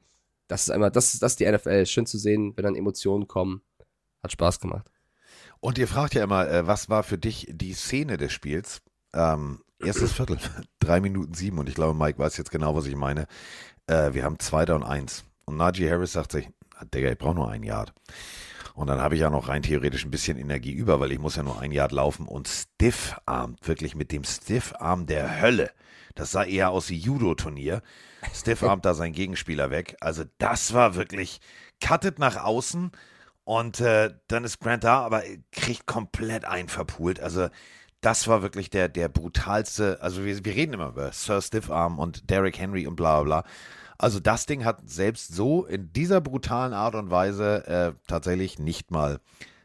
das ist einmal, das, das ist die NFL. Schön zu sehen, wenn dann Emotionen kommen. Hat Spaß gemacht. Und ihr fragt ja immer, äh, was war für dich die Szene des Spiels? Ähm, erstes Viertel, drei Minuten sieben und ich glaube, Mike weiß jetzt genau, was ich meine. Äh, wir haben Zweiter und eins. Und Najee Harris sagt sich, ah, Digga, ich brauche nur ein Yard. Und dann habe ich ja noch rein theoretisch ein bisschen Energie über, weil ich muss ja nur ein Yard laufen und Stiff-Arm, wirklich mit dem Stiff-Arm der Hölle. Das sah eher aus wie Judo-Turnier. Stiff-Arm da sein Gegenspieler weg. Also das war wirklich cuttet nach außen und äh, dann ist Grant da, aber kriegt komplett einen verpult. Also das war wirklich der, der brutalste. Also wir, wir reden immer über Sir Stiffarm und Derrick Henry und bla bla bla. Also das Ding hat selbst so in dieser brutalen Art und Weise äh, tatsächlich nicht mal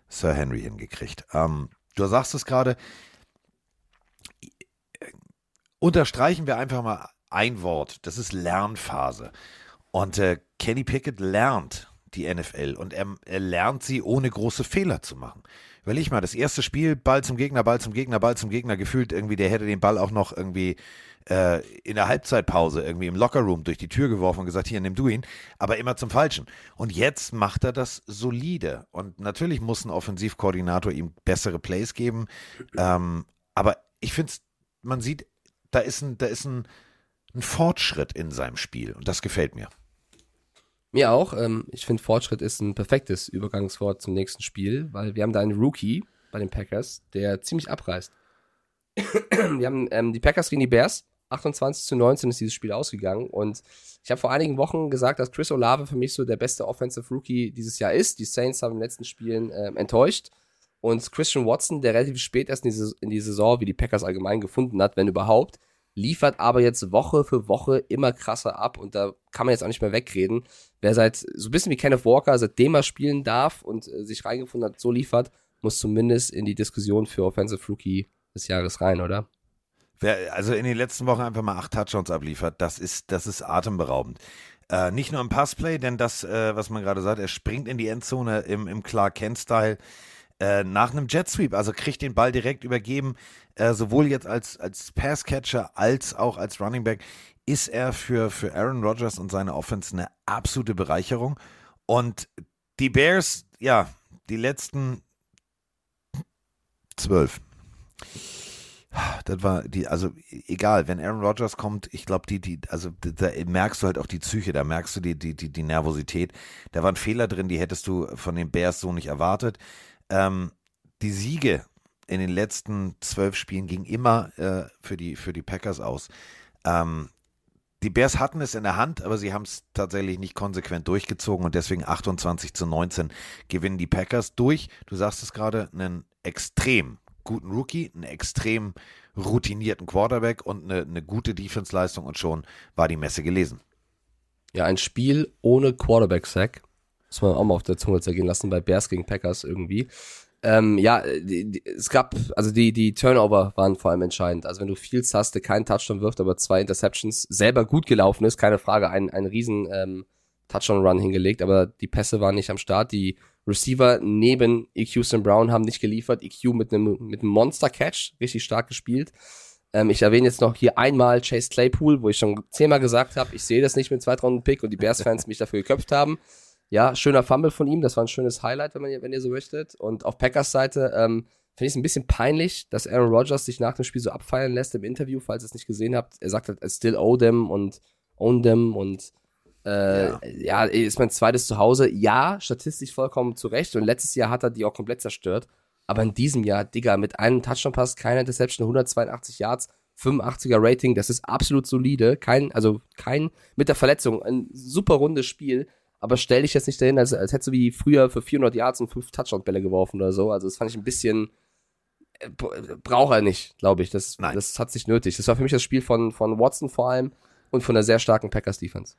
Sir Henry hingekriegt. Ähm, du sagst es gerade. Unterstreichen wir einfach mal ein Wort. Das ist Lernphase. Und äh, Kenny Pickett lernt die NFL und er, er lernt sie, ohne große Fehler zu machen. Überleg mal, das erste Spiel, Ball zum Gegner, Ball zum Gegner, Ball zum Gegner, gefühlt irgendwie, der hätte den Ball auch noch irgendwie äh, in der Halbzeitpause irgendwie im Lockerroom durch die Tür geworfen und gesagt, hier, nimm du ihn, aber immer zum Falschen. Und jetzt macht er das solide. Und natürlich muss ein Offensivkoordinator ihm bessere Plays geben. Ähm, aber ich finde, man sieht, da ist ein, da ist ein, ein Fortschritt in seinem Spiel und das gefällt mir. Mir auch. Ähm, ich finde, Fortschritt ist ein perfektes Übergangswort zum nächsten Spiel, weil wir haben da einen Rookie bei den Packers, der ziemlich abreißt. wir haben ähm, die Packers gegen die Bears. 28 zu 19 ist dieses Spiel ausgegangen. Und ich habe vor einigen Wochen gesagt, dass Chris Olave für mich so der beste Offensive Rookie dieses Jahr ist. Die Saints haben in den letzten Spielen ähm, enttäuscht. Und Christian Watson, der relativ spät erst in die, in die Saison, wie die Packers allgemein gefunden hat, wenn überhaupt, liefert aber jetzt Woche für Woche immer krasser ab und da kann man jetzt auch nicht mehr wegreden. Wer seit, so ein bisschen wie Kenneth Walker, seitdem er spielen darf und äh, sich reingefunden hat, so liefert, muss zumindest in die Diskussion für Offensive Rookie des Jahres rein, oder? Wer also in den letzten Wochen einfach mal acht Touchdowns abliefert, das ist, das ist atemberaubend. Äh, nicht nur im Passplay, denn das, äh, was man gerade sagt, er springt in die Endzone im, im Clark Kent-Style äh, nach einem Jet Sweep, also kriegt den Ball direkt übergeben, äh, sowohl jetzt als, als Passcatcher als auch als Running Back, ist er für, für Aaron Rodgers und seine Offense eine absolute Bereicherung. Und die Bears, ja, die letzten zwölf. Das war die, also egal, wenn Aaron Rodgers kommt, ich glaube, die, die, also da merkst du halt auch die Psyche, da merkst du die, die, die, die Nervosität. Da waren Fehler drin, die hättest du von den Bears so nicht erwartet. Ähm, die Siege in den letzten zwölf Spielen gingen immer äh, für, die, für die Packers aus. Ähm, die Bears hatten es in der Hand, aber sie haben es tatsächlich nicht konsequent durchgezogen und deswegen 28 zu 19 gewinnen die Packers durch. Du sagst es gerade, einen extrem guten Rookie, einen extrem routinierten Quarterback und eine, eine gute Defense-Leistung und schon war die Messe gelesen. Ja, ein Spiel ohne Quarterback-Sack. Muss man auch mal auf der Zunge zergehen lassen bei Bears gegen Packers irgendwie. Ähm, ja, die, die, es gab, also die, die Turnover waren vor allem entscheidend. Also wenn du Fields hast, der keinen Touchdown wirft, aber zwei Interceptions, selber gut gelaufen ist, keine Frage, ein, ein riesen ähm, Touchdown-Run hingelegt, aber die Pässe waren nicht am Start. Die Receiver neben EQ St. Brown haben nicht geliefert. EQ mit einem mit einem Monster-Catch, richtig stark gespielt. Ähm, ich erwähne jetzt noch hier einmal Chase Claypool, wo ich schon zehnmal gesagt habe, ich sehe das nicht mit Zweitrunden-Pick und die Bears-Fans mich dafür geköpft haben. Ja, schöner Fumble von ihm, das war ein schönes Highlight, wenn, man, wenn ihr so möchtet. Und auf Packers Seite ähm, finde ich es ein bisschen peinlich, dass Aaron Rodgers sich nach dem Spiel so abfeiern lässt im Interview, falls ihr es nicht gesehen habt. Er sagt halt, I still owe them und own them und äh, ja. ja, ist mein zweites Zuhause. Ja, statistisch vollkommen zurecht. Und letztes Jahr hat er die auch komplett zerstört. Aber in diesem Jahr, Digga, mit einem Touchdown-Pass, keine Interception, 182 Yards, 85er Rating, das ist absolut solide. Kein, also kein, mit der Verletzung, ein super rundes Spiel. Aber stell dich jetzt nicht dahin, als, als hättest du wie früher für 400 Yards und 5 Touchdown-Bälle geworfen oder so. Also das fand ich ein bisschen, äh, braucht er nicht, glaube ich. Das, Nein. das hat sich nötig. Das war für mich das Spiel von, von Watson vor allem und von der sehr starken Packers-Defense.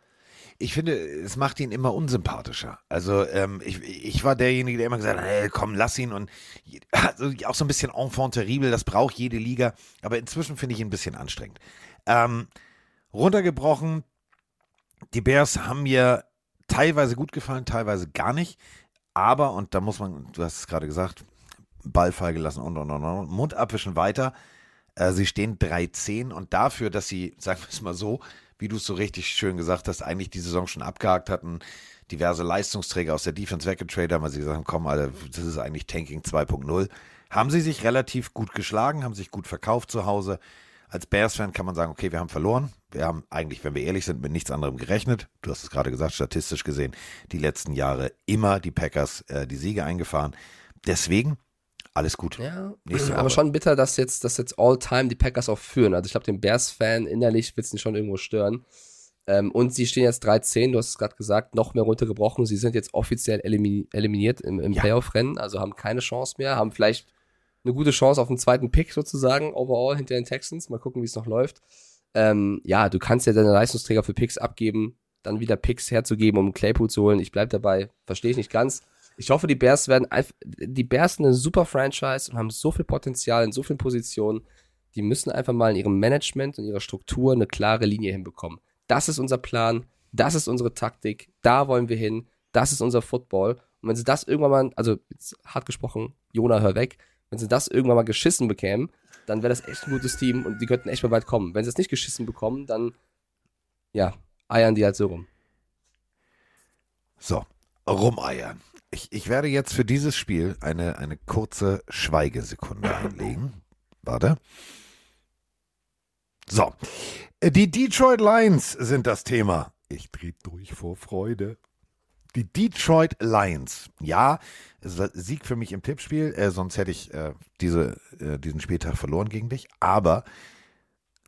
Ich finde, es macht ihn immer unsympathischer. Also ähm, ich, ich war derjenige, der immer gesagt hat, hey, komm, lass ihn. Und also auch so ein bisschen enfant terrible, das braucht jede Liga. Aber inzwischen finde ich ihn ein bisschen anstrengend. Ähm, runtergebrochen, die Bears haben mir teilweise gut gefallen, teilweise gar nicht. Aber, und da muss man, du hast es gerade gesagt, Ball fallen gelassen und, und, und, und, Mund abwischen weiter. Äh, sie stehen 3-10 und dafür, dass sie, sagen wir es mal so, wie du es so richtig schön gesagt hast, eigentlich die Saison schon abgehakt hatten, diverse Leistungsträger aus der Defense weggetradet haben, weil sie gesagt haben, komm, Alter, das ist eigentlich Tanking 2.0. Haben sie sich relativ gut geschlagen, haben sich gut verkauft zu Hause. Als Bears-Fan kann man sagen, okay, wir haben verloren. Wir haben eigentlich, wenn wir ehrlich sind, mit nichts anderem gerechnet. Du hast es gerade gesagt, statistisch gesehen, die letzten Jahre immer die Packers äh, die Siege eingefahren. Deswegen alles gut. Ja, aber schon bitter, dass jetzt, dass jetzt all-time die Packers auch führen. Also ich glaube, den Bears-Fan innerlich wird es schon irgendwo stören. Ähm, und sie stehen jetzt 13, du hast es gerade gesagt, noch mehr runtergebrochen. Sie sind jetzt offiziell eliminiert im, im ja. Playoff-Rennen, also haben keine Chance mehr, haben vielleicht eine gute Chance auf den zweiten Pick sozusagen, overall hinter den Texans. Mal gucken, wie es noch läuft. Ähm, ja, du kannst ja deine Leistungsträger für Picks abgeben, dann wieder Picks herzugeben, um Claypool zu holen. Ich bleib dabei, verstehe ich nicht ganz. Ich hoffe, die Bears werden die Bears sind eine super Franchise und haben so viel Potenzial in so vielen Positionen. Die müssen einfach mal in ihrem Management und ihrer Struktur eine klare Linie hinbekommen. Das ist unser Plan, das ist unsere Taktik, da wollen wir hin, das ist unser Football. Und wenn sie das irgendwann mal, also hart gesprochen, Jona, hör weg, wenn sie das irgendwann mal geschissen bekämen, dann wäre das echt ein gutes Team und die könnten echt mal weit kommen. Wenn sie es nicht geschissen bekommen, dann, ja, eiern die halt so rum. So, rumeiern. Ich, ich werde jetzt für dieses Spiel eine, eine kurze Schweigesekunde einlegen. Warte. So. Die Detroit Lions sind das Thema. Ich drehe durch vor Freude. Die Detroit Lions. Ja, Sieg für mich im Tippspiel, äh, sonst hätte ich äh, diese, äh, diesen Spieltag verloren gegen dich. Aber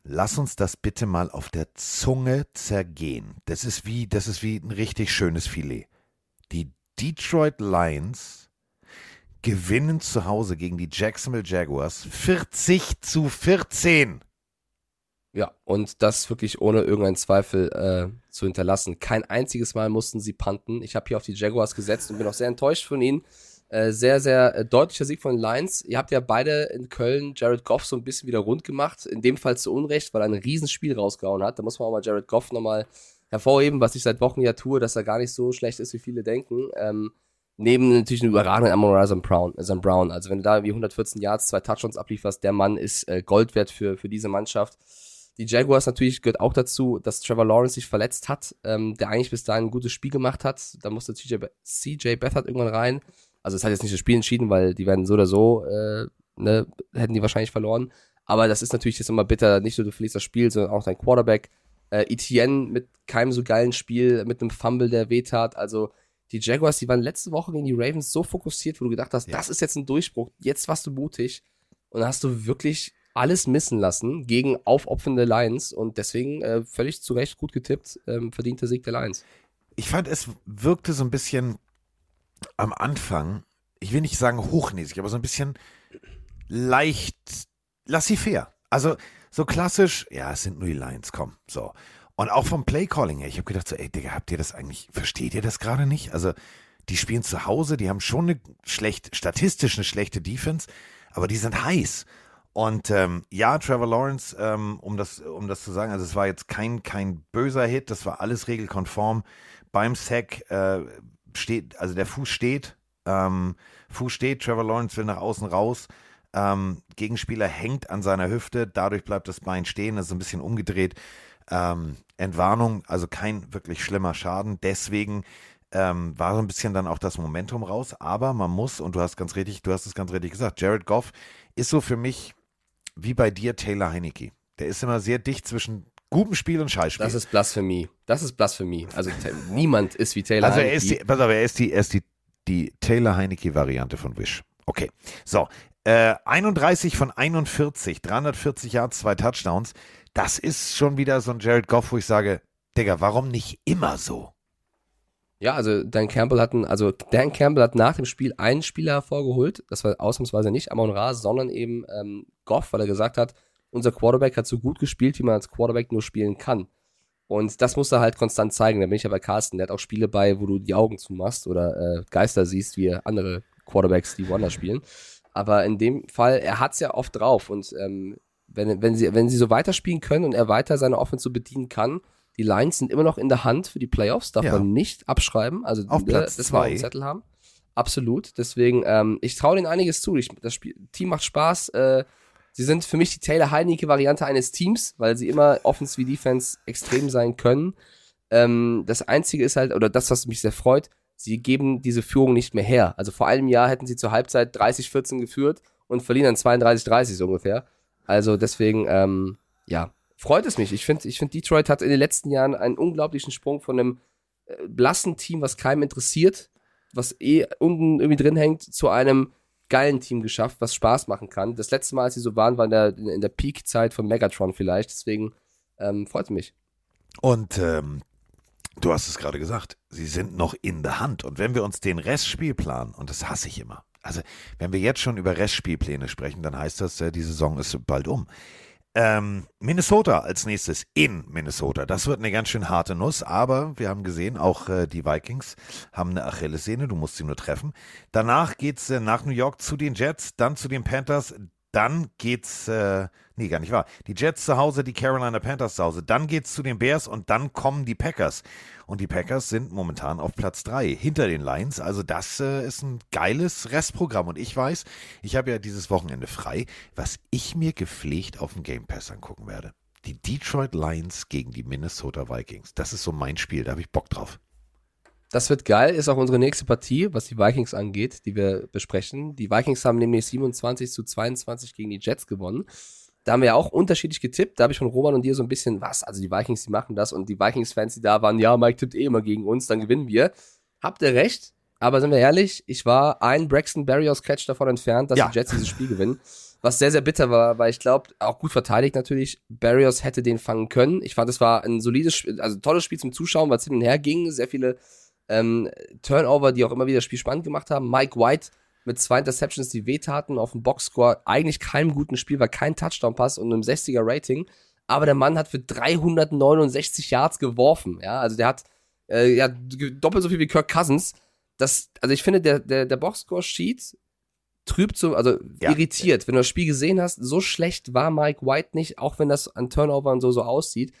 lass uns das bitte mal auf der Zunge zergehen. Das ist wie, das ist wie ein richtig schönes Filet. Die Detroit Lions gewinnen zu Hause gegen die Jacksonville Jaguars 40 zu 14. Ja, und das wirklich ohne irgendeinen Zweifel äh, zu hinterlassen. Kein einziges Mal mussten sie panten. Ich habe hier auf die Jaguars gesetzt und bin auch sehr enttäuscht von ihnen. Äh, sehr, sehr äh, deutlicher Sieg von den Lions. Ihr habt ja beide in Köln Jared Goff so ein bisschen wieder rund gemacht. In dem Fall zu Unrecht, weil er ein Riesenspiel rausgehauen hat. Da muss man auch mal Jared Goff nochmal hervorheben, was ich seit Wochen ja tue, dass er gar nicht so schlecht ist, wie viele denken. Ähm, neben natürlich einem überragenden Amon St. Brown, äh, Brown. Also wenn du da wie 114 Yards, zwei Touchdowns ablieferst, der Mann ist äh, Gold wert für, für diese Mannschaft. Die Jaguars natürlich gehört auch dazu, dass Trevor Lawrence sich verletzt hat, ähm, der eigentlich bis dahin ein gutes Spiel gemacht hat. Da musste CJ, Be CJ Beathard irgendwann rein. Also es hat jetzt nicht das Spiel entschieden, weil die werden so oder so, äh, ne, hätten die wahrscheinlich verloren. Aber das ist natürlich jetzt immer bitter, nicht nur du verlierst das Spiel, sondern auch dein Quarterback. Äh, Etienne mit keinem so geilen Spiel, mit einem Fumble, der wehtat. Also die Jaguars, die waren letzte Woche gegen die Ravens so fokussiert, wo du gedacht hast, ja. das ist jetzt ein Durchbruch, jetzt warst du mutig. Und dann hast du wirklich alles missen lassen gegen aufopfernde Lions und deswegen äh, völlig zu Recht gut getippt, ähm, verdienter Sieg der Lions. Ich fand, es wirkte so ein bisschen am Anfang, ich will nicht sagen hochnäsig, aber so ein bisschen leicht laissez-faire. Also so klassisch, ja, es sind nur die Lions, komm, so. Und auch vom Playcalling her, ich habe gedacht so, ey, Digga, habt ihr das eigentlich, versteht ihr das gerade nicht? Also, die spielen zu Hause, die haben schon eine schlecht, statistisch eine schlechte Defense, aber die sind heiß. Und ähm, ja, Trevor Lawrence, ähm, um, das, um das zu sagen, also es war jetzt kein, kein böser Hit, das war alles regelkonform. Beim Sack äh, steht, also der Fuß steht, ähm, Fuß steht, Trevor Lawrence will nach außen raus. Ähm, Gegenspieler hängt an seiner Hüfte, dadurch bleibt das Bein stehen, das ist ein bisschen umgedreht. Ähm, Entwarnung, also kein wirklich schlimmer Schaden. Deswegen ähm, war so ein bisschen dann auch das Momentum raus. Aber man muss, und du hast ganz richtig, du hast es ganz richtig gesagt, Jared Goff ist so für mich wie bei dir Taylor Heinecke. Der ist immer sehr dicht zwischen gutem Spiel und Scheißspiel. Das ist Blasphemie. Das ist Blasphemie. Also niemand ist wie Taylor also Heinecke. er ist die, pass auf, er ist die, er ist die, die Taylor Heinecke-Variante von Wish. Okay. So. Äh, 31 von 41, 340 Yards, zwei Touchdowns. Das ist schon wieder so ein Jared Goff, wo ich sage, Digga, warum nicht immer so? Ja, also Dan Campbell hatten, also Dan Campbell hat nach dem Spiel einen Spieler hervorgeholt. Das war ausnahmsweise nicht Amon Ra, sondern eben ähm, Goff, weil er gesagt hat, unser Quarterback hat so gut gespielt, wie man als Quarterback nur spielen kann. Und das muss er halt konstant zeigen. Da bin ich ja bei Carsten. Der hat auch Spiele bei, wo du die Augen zumachst oder äh, Geister siehst, wie andere Quarterbacks, die woanders spielen. Aber in dem Fall, er hat's ja oft drauf. Und ähm, wenn, wenn, sie, wenn sie so weiterspielen können und er weiter seine Offense so bedienen kann, die Lions sind immer noch in der Hand für die Playoffs, darf Ja. man nicht abschreiben. Also Auf ne, Platz das war auf dem Zettel haben. Absolut. Deswegen, ähm, ich traue denen einiges zu. Ich, das Spiel, Team macht Spaß. Äh, sie sind für mich die Taylor Heinecke-Variante eines Teams, weil sie immer Offense wie Defense extrem sein können. Ähm, das Einzige ist halt, oder das, was mich sehr freut, sie geben diese Führung nicht mehr her. Also vor einem Jahr hätten sie zur Halbzeit 30-14 geführt und verlieren dann 32-30 so ungefähr. Also deswegen, ähm, ja, freut es mich. Ich finde, ich finde, Detroit hat in den letzten Jahren einen unglaublichen Sprung von einem äh, blassen Team, was keinem interessiert, was eh unten irgendwie drin hängt, zu einem geilen Team geschafft, was Spaß machen kann. Das letzte Mal, als sie so waren, war in der, in der Peak-Zeit von Megatron vielleicht. Deswegen ähm, freut es mich. Und ähm, du hast es gerade gesagt, sie sind noch in der Hand. Und wenn wir uns den Restspielplan, und das hasse ich immer, also wenn wir jetzt schon über Restspielpläne sprechen, dann heißt das, äh, die Saison ist bald um. Ähm, Minnesota als nächstes in Minnesota. Das wird eine ganz schön harte Nuss, aber wir haben gesehen, auch äh, die Vikings haben eine Achillessehne, du musst sie nur treffen. Danach geht's äh, nach New York zu den Jets, dann zu den Panthers, dann geht's, äh, nee, gar nicht wahr. Die Jets zu Hause, die Carolina Panthers zu Hause, dann geht's zu den Bears und dann kommen die Packers. Und die Packers sind momentan auf Platz drei hinter den Lions. Also das äh, ist ein geiles Restprogramm. Und ich weiß, ich habe ja dieses Wochenende frei, was ich mir gepflegt auf dem Game Pass angucken werde. Die Detroit Lions gegen die Minnesota Vikings. Das ist so mein Spiel, da habe ich Bock drauf. Das wird geil, ist auch unsere nächste Partie, was die Vikings angeht, die wir besprechen. Die Vikings haben nämlich 27 zu 22 gegen die Jets gewonnen. Da haben wir ja auch unterschiedlich getippt. Da habe ich von Roman und dir so ein bisschen, was? Also die Vikings, die machen das und die Vikings-Fans, die da waren, ja, Mike tippt eh immer gegen uns, dann gewinnen wir. Habt ihr recht, aber sind wir ehrlich, ich war ein Braxton Barrios Catch davon entfernt, dass Ja. die Jets dieses Spiel gewinnen. Was sehr, sehr bitter war, weil ich glaube, auch gut verteidigt natürlich, Barrios hätte den fangen können. Ich fand, es war ein solides, also ein tolles Spiel zum Zuschauen, weil es hin und her ging. Sehr viele ähm, Turnover, die auch immer wieder das Spiel spannend gemacht haben. Mike White mit zwei Interceptions, die wehtaten auf dem Boxscore. Eigentlich keinem guten Spiel, war kein Touchdown-Pass und einem 60er Rating. Aber der Mann hat für 369 Yards geworfen. Ja, also der hat äh, ja, doppelt so viel wie Kirk Cousins. Das, also ich finde, der, der, der Boxscore-Sheet trübt so, also Ja. irritiert. Wenn du das Spiel gesehen hast, so schlecht war Mike White nicht, auch wenn das an Turnover und so so aussieht.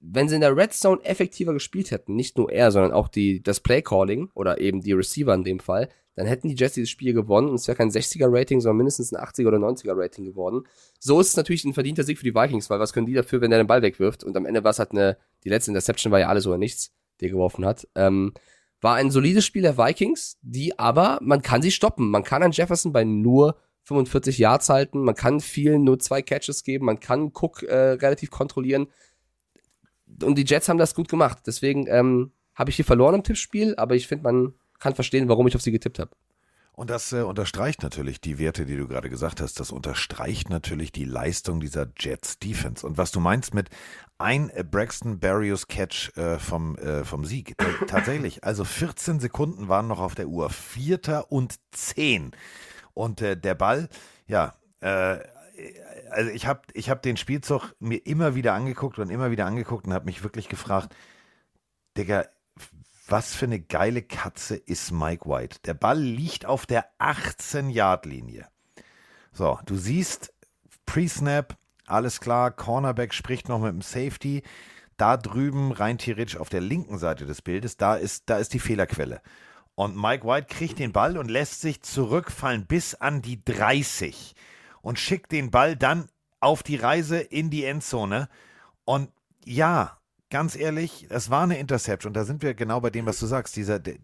Wenn sie in der Red Zone effektiver gespielt hätten, nicht nur er, sondern auch die, das Play-Calling oder eben die Receiver in dem Fall, dann hätten die Jets dieses Spiel gewonnen und es wäre kein 60er-Rating, sondern mindestens ein 80er oder 90er-Rating geworden. So ist es natürlich ein verdienter Sieg für die Vikings, weil was können die dafür, wenn der den Ball wegwirft? Und am Ende war es halt eine, die letzte Interception war ja alles oder nichts, die er geworfen hat. Ähm, war ein solides Spiel der Vikings, die aber, man kann sie stoppen. Man kann an Jefferson bei nur 45 Yards halten, man kann vielen nur zwei Catches geben, man kann Cook äh, relativ kontrollieren. Und die Jets haben das gut gemacht. Deswegen ähm, habe ich hier verloren im Tippspiel, aber ich finde, man kann verstehen, warum ich auf sie getippt habe. Und das äh, unterstreicht natürlich die Werte, die du gerade gesagt hast. Das unterstreicht natürlich die Leistung dieser Jets Defense. Und was du meinst mit ein äh, Braxton Barrios Catch äh, vom, äh, vom Sieg. T tatsächlich, also 14 Sekunden waren noch auf der Uhr. Vierter und zehn. Und äh, der Ball, ja, äh, also ich habe ich hab den Spielzug mir immer wieder angeguckt und immer wieder angeguckt und habe mich wirklich gefragt, Digga, was für eine geile Katze ist Mike White. Der Ball liegt auf der 18-Yard-Linie. So, du siehst Pre-Snap, alles klar, Cornerback spricht noch mit dem Safety. Da drüben, rein theoretisch auf der linken Seite des Bildes, da ist, da ist die Fehlerquelle. Und Mike White kriegt den Ball und lässt sich zurückfallen bis an die 30 und schickt den Ball dann auf die Reise in die Endzone. Und ja, ganz ehrlich, es war eine Interception. Da sind wir genau bei dem, was du sagst. Dieser, die,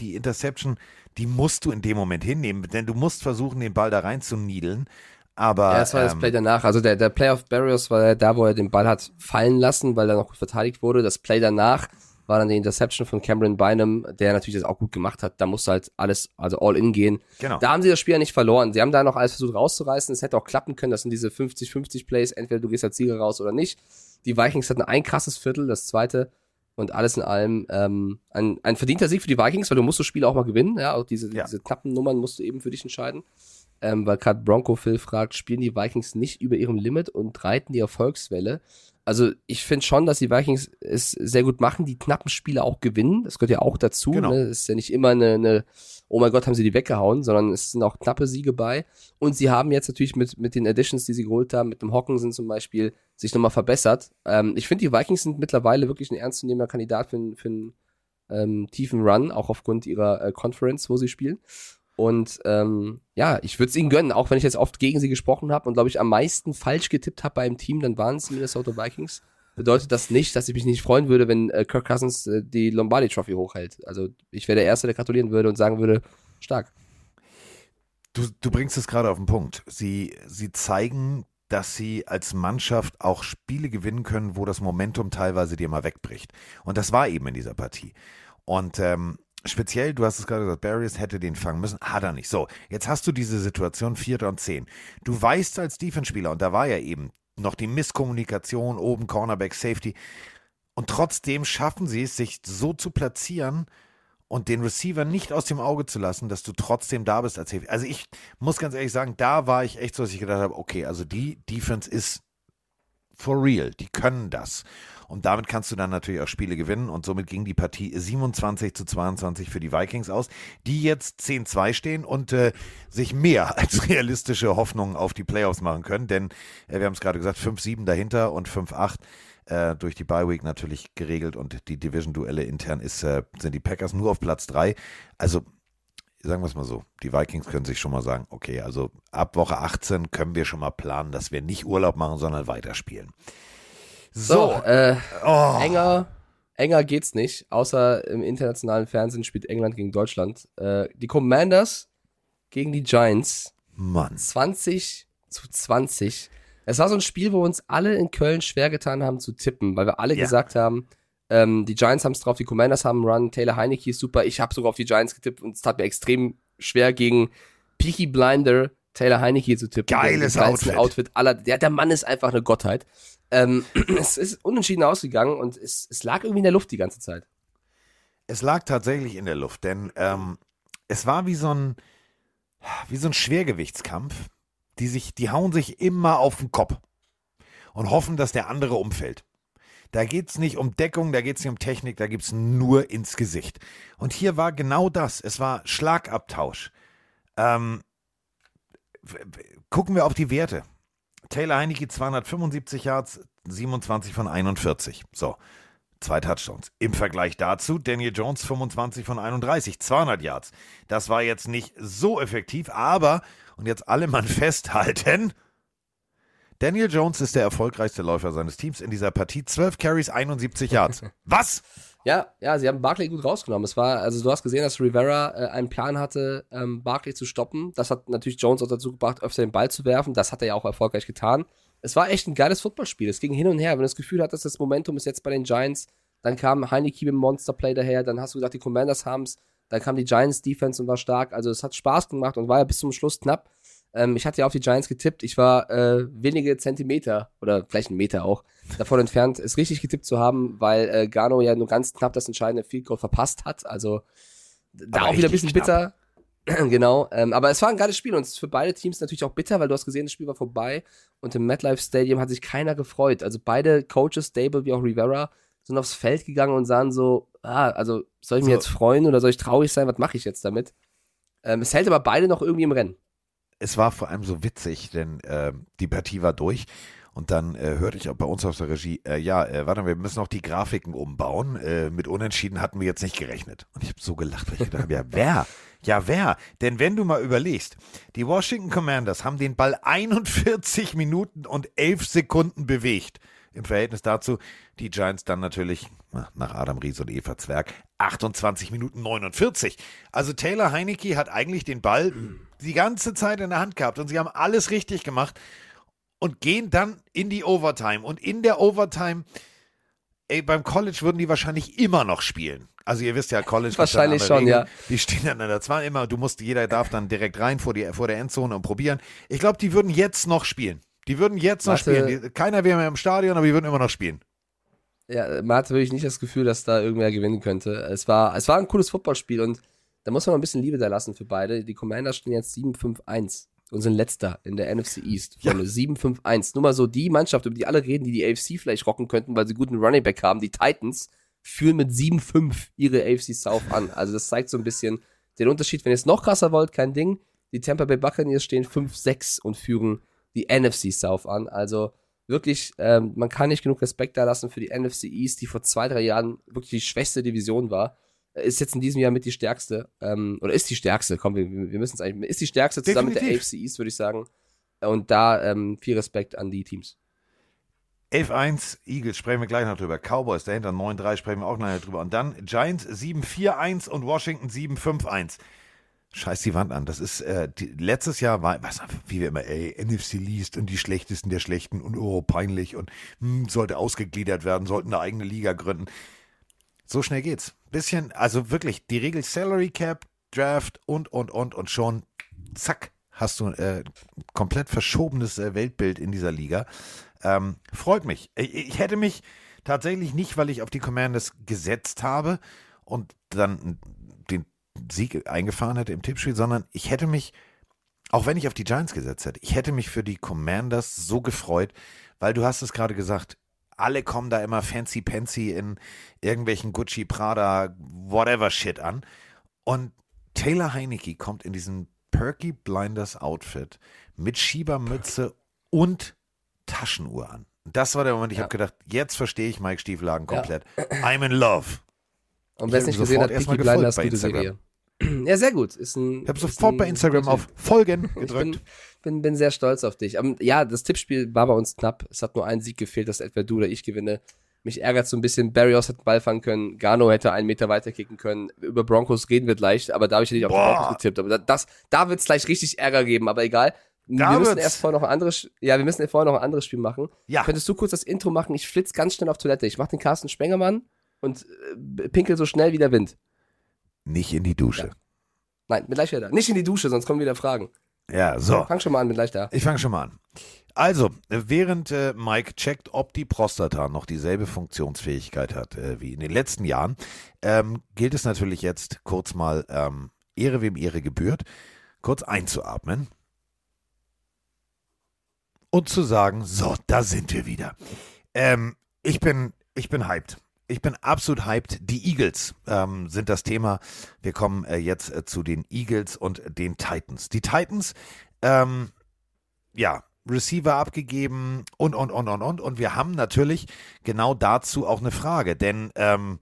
die, Interception, die musst du in dem Moment hinnehmen, denn du musst versuchen, den Ball da rein zu niedeln. Aber, ja, das war das ähm, Play danach. Also der, der Play of Barrios war da, wo er den Ball hat fallen lassen, weil er noch gut verteidigt wurde. Das Play danach war dann die Interception von Cameron Bynum, der natürlich das auch gut gemacht hat. Da musste halt alles, also all in gehen. Genau. Da haben sie das Spiel ja nicht verloren. Sie haben da noch alles versucht rauszureißen. Es hätte auch klappen können. Das sind diese 50-50 Plays. Entweder du gehst als Sieger raus oder nicht. Die Vikings hatten ein krasses Viertel, das zweite. Und alles in allem ähm, ein, ein verdienter Sieg für die Vikings, weil du musst das Spiel auch mal gewinnen. Ja, auch diese, Ja. diese knappen Nummern musst du eben für dich entscheiden. Ähm, weil gerade Bronco Phil fragt, spielen die Vikings nicht über ihrem Limit und reiten die Erfolgswelle? Also ich finde schon, dass die Vikings es sehr gut machen, die knappen Spiele auch gewinnen. Das gehört ja auch dazu. Genau. Ne? Es ist ja nicht immer eine, eine, oh mein Gott, haben sie die weggehauen, sondern es sind auch knappe Siege bei. Und sie haben jetzt natürlich mit, mit den Additions, die sie geholt haben, mit dem Hockensen zum Beispiel, sich nochmal verbessert. Ähm, ich finde, die Vikings sind mittlerweile wirklich ein ernstzunehmender Kandidat für, einen- für einen ähm, tiefen Run, auch aufgrund ihrer äh, Conference, wo sie spielen. Und ähm, ja, ich würde es ihnen gönnen, auch wenn ich jetzt oft gegen sie gesprochen habe und glaube ich am meisten falsch getippt habe beim Team, dann waren es die Minnesota Vikings. Bedeutet das nicht, dass ich mich nicht freuen würde, wenn äh, Kirk Cousins äh, die Lombardi Trophy hochhält. Also ich wäre der Erste, der gratulieren würde und sagen würde, stark. Du, du bringst es gerade auf den Punkt. Sie, sie zeigen, dass sie als Mannschaft auch Spiele gewinnen können, wo das Momentum teilweise dir mal wegbricht. Und das war eben in dieser Partie. Und ähm, speziell, du hast es gerade gesagt, Barriers hätte den fangen müssen, hat er nicht. So, jetzt hast du diese Situation, Vierter und Zehn. Du weißt als Defense-Spieler, und da war ja eben noch die Misskommunikation, oben Cornerback, Safety, und trotzdem schaffen sie es, sich so zu platzieren, und den Receiver nicht aus dem Auge zu lassen, dass du trotzdem da bist als Safety. Also ich muss ganz ehrlich sagen, da war ich echt so, dass ich gedacht habe, okay, also die Defense ist for real, die können das. Und damit kannst du dann natürlich auch Spiele gewinnen und somit ging die Partie 27 zu 22 für die Vikings aus, die jetzt 10-2 stehen und äh, sich mehr als realistische Hoffnungen auf die Playoffs machen können, denn äh, wir haben es gerade gesagt, 5-7 dahinter und 5-8 äh, durch die Bye Week natürlich geregelt und die Division-Duelle intern ist, äh, sind die Packers nur auf Platz 3. Also sagen wir es mal so, die Vikings können sich schon mal sagen, okay, also ab Woche 18 können wir schon mal planen, dass wir nicht Urlaub machen, sondern weiterspielen. So, So, äh, oh, enger, enger geht's nicht. Außer im internationalen Fernsehen spielt England gegen Deutschland. Äh, die Commanders gegen die Giants. Mann. 20 zu 20. Es war so ein Spiel, wo uns alle in Köln schwer getan haben zu tippen, weil wir alle Ja. gesagt haben, ähm, die Giants haben es drauf, die Commanders haben einen Run, Taylor Heineke ist super, ich habe sogar auf die Giants getippt und es tat mir extrem schwer gegen Peaky Blinder Taylor Heineke zu tippen. Geiles Outfit. Outfit aller, der, der Mann ist einfach eine Gottheit. Ähm, es ist unentschieden ausgegangen und es, es lag irgendwie in der Luft die ganze Zeit. Es lag tatsächlich in der Luft, denn ähm, es war wie so ein, wie so ein Schwergewichtskampf. Die, sich, die hauen sich immer auf den Kopf und hoffen, dass der andere umfällt. Da geht es nicht um Deckung, da geht es nicht um Technik, da gibt es nur ins Gesicht. Und hier war genau das. Es war Schlagabtausch. Ähm, gucken wir auf die Werte. Taylor Heineke 275 Yards, 27 von 41. So, zwei Touchdowns. Im Vergleich dazu Daniel Jones 25 von 31, 200 Yards. Das war jetzt nicht so effektiv, aber, und jetzt alle Mann festhalten, Daniel Jones ist der erfolgreichste Läufer seines Teams in dieser Partie. 12 Carries, 71 Yards. Was? Ja, ja, sie haben Barkley gut rausgenommen. Es war, also du hast gesehen, dass Rivera äh, einen Plan hatte, ähm, Barkley zu stoppen. Das hat natürlich Jones auch dazu gebracht, öfter den Ball zu werfen. Das hat er ja auch erfolgreich getan. Es war echt ein geiles Footballspiel. Es ging hin und her. Wenn du das Gefühl hattest, das Momentum ist jetzt bei den Giants, dann kam Heineke mit dem Monsterplay daher, dann hast du gesagt, die Commanders haben es. Dann kam die Giants Defense und war stark. Also es hat Spaß gemacht und war ja bis zum Schluss knapp. Ähm, ich hatte ja auf die Giants getippt. Ich war äh, wenige Zentimeter oder vielleicht einen Meter auch davon entfernt, es richtig getippt zu haben, weil äh, Gano ja nur ganz knapp das entscheidende Field Goal verpasst hat. Also da Aber auch wieder ein bisschen bitter. genau. Ähm, aber es war ein geiles Spiel und es ist für beide Teams natürlich auch bitter, weil du hast gesehen, das Spiel war vorbei und im MetLife Stadium hat sich keiner gefreut. Also beide Coaches, Stable wie auch Rivera, sind aufs Feld gegangen und sahen so, ah, also soll ich mich So. jetzt freuen oder soll ich traurig sein? Was mache ich jetzt damit? Ähm, es hält aber beide noch irgendwie im Rennen. Es war vor allem so witzig, denn ähm, die Partie war durch und dann äh, hörte ich auch bei uns aus der Regie, äh, ja, äh, warte mal, wir müssen noch die Grafiken umbauen. Äh, mit Unentschieden hatten wir jetzt nicht gerechnet. Und ich habe so gelacht, weil ich gedacht habe, ja, wer? Ja, wer? Denn wenn du mal überlegst, die Washington Commanders haben den Ball 41 Minuten und 11 Sekunden bewegt. Im Verhältnis dazu die Giants dann natürlich, na, nach Adam Ries und Eva Zwerg, 28 Minuten 49. Also Taylor Heinecke hat eigentlich den Ball die ganze Zeit in der Hand gehabt und sie haben alles richtig gemacht und gehen dann in die Overtime. Und in der Overtime, ey, beim College würden die wahrscheinlich immer noch spielen. Also ihr wisst ja, College Wahrscheinlich schon, Regeln. ja. Die stehen dann der zwei immer, du musst, jeder darf dann direkt rein vor, die, vor der Endzone und probieren. Ich glaube, die würden jetzt noch spielen. Die würden jetzt noch Warte. spielen. Die, keiner wäre mehr im Stadion, aber die würden immer noch spielen. Ja, man hatte wirklich nicht das Gefühl, dass da irgendwer gewinnen könnte. Es war, es war ein cooles Footballspiel und da muss man noch ein bisschen Liebe da lassen für beide. Die Commanders stehen jetzt 7-5-1 und sind letzter in der NFC East. Ja. Freunde, 7-5-1. Nur mal so die Mannschaft, über die alle reden, die die AFC vielleicht rocken könnten, weil sie guten Running Back haben, die Titans, führen mit 7-5 ihre AFC South an. Also das zeigt so ein bisschen den Unterschied. Wenn ihr es noch krasser wollt, kein Ding. Die Tampa Bay Buccaneers stehen 5-6 und führen die NFC South an. Also wirklich, ähm, man kann nicht genug Respekt da lassen für die NFC East, die vor zwei, drei Jahren wirklich die schwächste Division war. Ist jetzt in diesem Jahr mit die stärkste. Ähm, oder ist die stärkste, komm, wir, wir müssen es eigentlich, ist die stärkste zusammen mit der Definitiv. AFC East, würde ich sagen. Und da ähm, viel Respekt an die Teams. 11-1, Eagles sprechen wir gleich noch drüber. Cowboys dahinter 9-3 sprechen wir auch noch drüber. Und dann Giants 7-4-1 und Washington 7-5-1. Scheiß die Wand an. Das ist, äh, die, letztes Jahr war, was, wie wir immer, ey, NFC liest und die Schlechtesten der Schlechten und oh, peinlich und hm, sollte ausgegliedert werden, sollten eine eigene Liga gründen. So schnell geht's. Bisschen, also wirklich, die Regel Salary Cap, Draft und, und, und, und schon, zack, hast du äh, komplett verschobenes äh, Weltbild in dieser Liga. Ähm, freut mich. Ich, ich hätte mich tatsächlich nicht, weil ich auf die Commanders gesetzt habe und dann den Sieg eingefahren hätte im Tippspiel, sondern ich hätte mich, auch wenn ich auf die Giants gesetzt hätte, ich hätte mich für die Commanders so gefreut, weil du hast es gerade gesagt, alle kommen da immer fancy pancy in irgendwelchen Gucci, Prada, whatever Shit an. Und Taylor Heinecke kommt in diesem Perky Blinders Outfit mit Schiebermütze und Taschenuhr an. Das war der Moment, ich Ja. habe gedacht, jetzt verstehe ich Mike Stieflagen Ja. komplett. I'm in love. Und wer es nicht gesehen hat, erstmal Peaky Blinders, gute. Serie. Ja, sehr gut. Ein, Ich habe sofort bei Instagram auf Folgen gedrückt. Bin, bin sehr stolz auf dich. Ähm, ja, das Tippspiel war bei uns knapp. Es hat nur ein Sieg gefehlt, dass etwa du oder ich gewinne. Mich ärgert so ein bisschen. Barrios hätte den Ball fangen können. Gano hätte einen Meter weiter kicken können. Über Broncos reden wir gleich, aber da habe ich ja nicht auf Boah. Broncos getippt. Aber da- das, da wird es gleich richtig Ärger geben, aber egal. Da wir müssen wird's- erst vorher noch ein anderes, ja, wir müssen vorher noch ein anderes Spiel machen. Ja. Könntest du kurz das Intro machen? Ich flitz ganz schnell auf Toilette. Ich mach den Carsten Spengermann und äh, pinkel so schnell wie der Wind. Nicht in die Dusche. Nein, mit gleich wieder. Nicht in die Dusche, sonst kommen wieder Fragen. Ja, so. Fang schon mal an mit gleich da. Ich fange schon mal an. Also, äh, während äh, Mike checkt, ob die Prostata noch dieselbe Funktionsfähigkeit hat äh, wie in den letzten Jahren, ähm, gilt es natürlich jetzt kurz mal ähm, Ehre wem Ehre gebührt, kurz einzuatmen und zu sagen, so, da sind wir wieder. Ähm, ich bin, ich bin hyped. Ich bin absolut hyped. Die Eagles ähm, sind das Thema. Wir kommen äh, jetzt äh, zu den Eagles und den Titans. Die Titans, ähm, ja, Receiver abgegeben und, und, und, und, und. Und wir haben natürlich genau dazu auch eine Frage, denn ähm,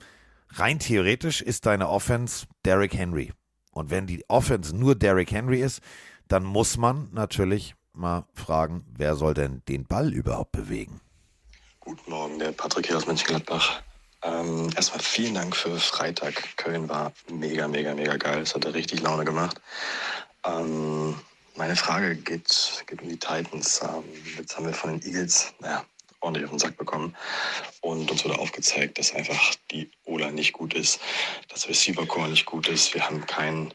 rein theoretisch ist deine Offense Derrick Henry. Und wenn die Offense nur Derrick Henry ist, dann muss man natürlich mal fragen, wer soll denn den Ball überhaupt bewegen? Guten Morgen, der Patrick hier aus Mönchengladbach. Ähm, erstmal vielen Dank für Freitag. Köln war mega, mega, mega geil. Es hat richtig Laune gemacht. Ähm, meine Frage geht, geht um die Titans. Ähm, jetzt haben wir von den Eagles, naja, ordentlich auf den Sack bekommen. Und uns wurde aufgezeigt, dass einfach die Ola nicht gut ist, dass Receiver Core nicht gut ist. Wir haben keinen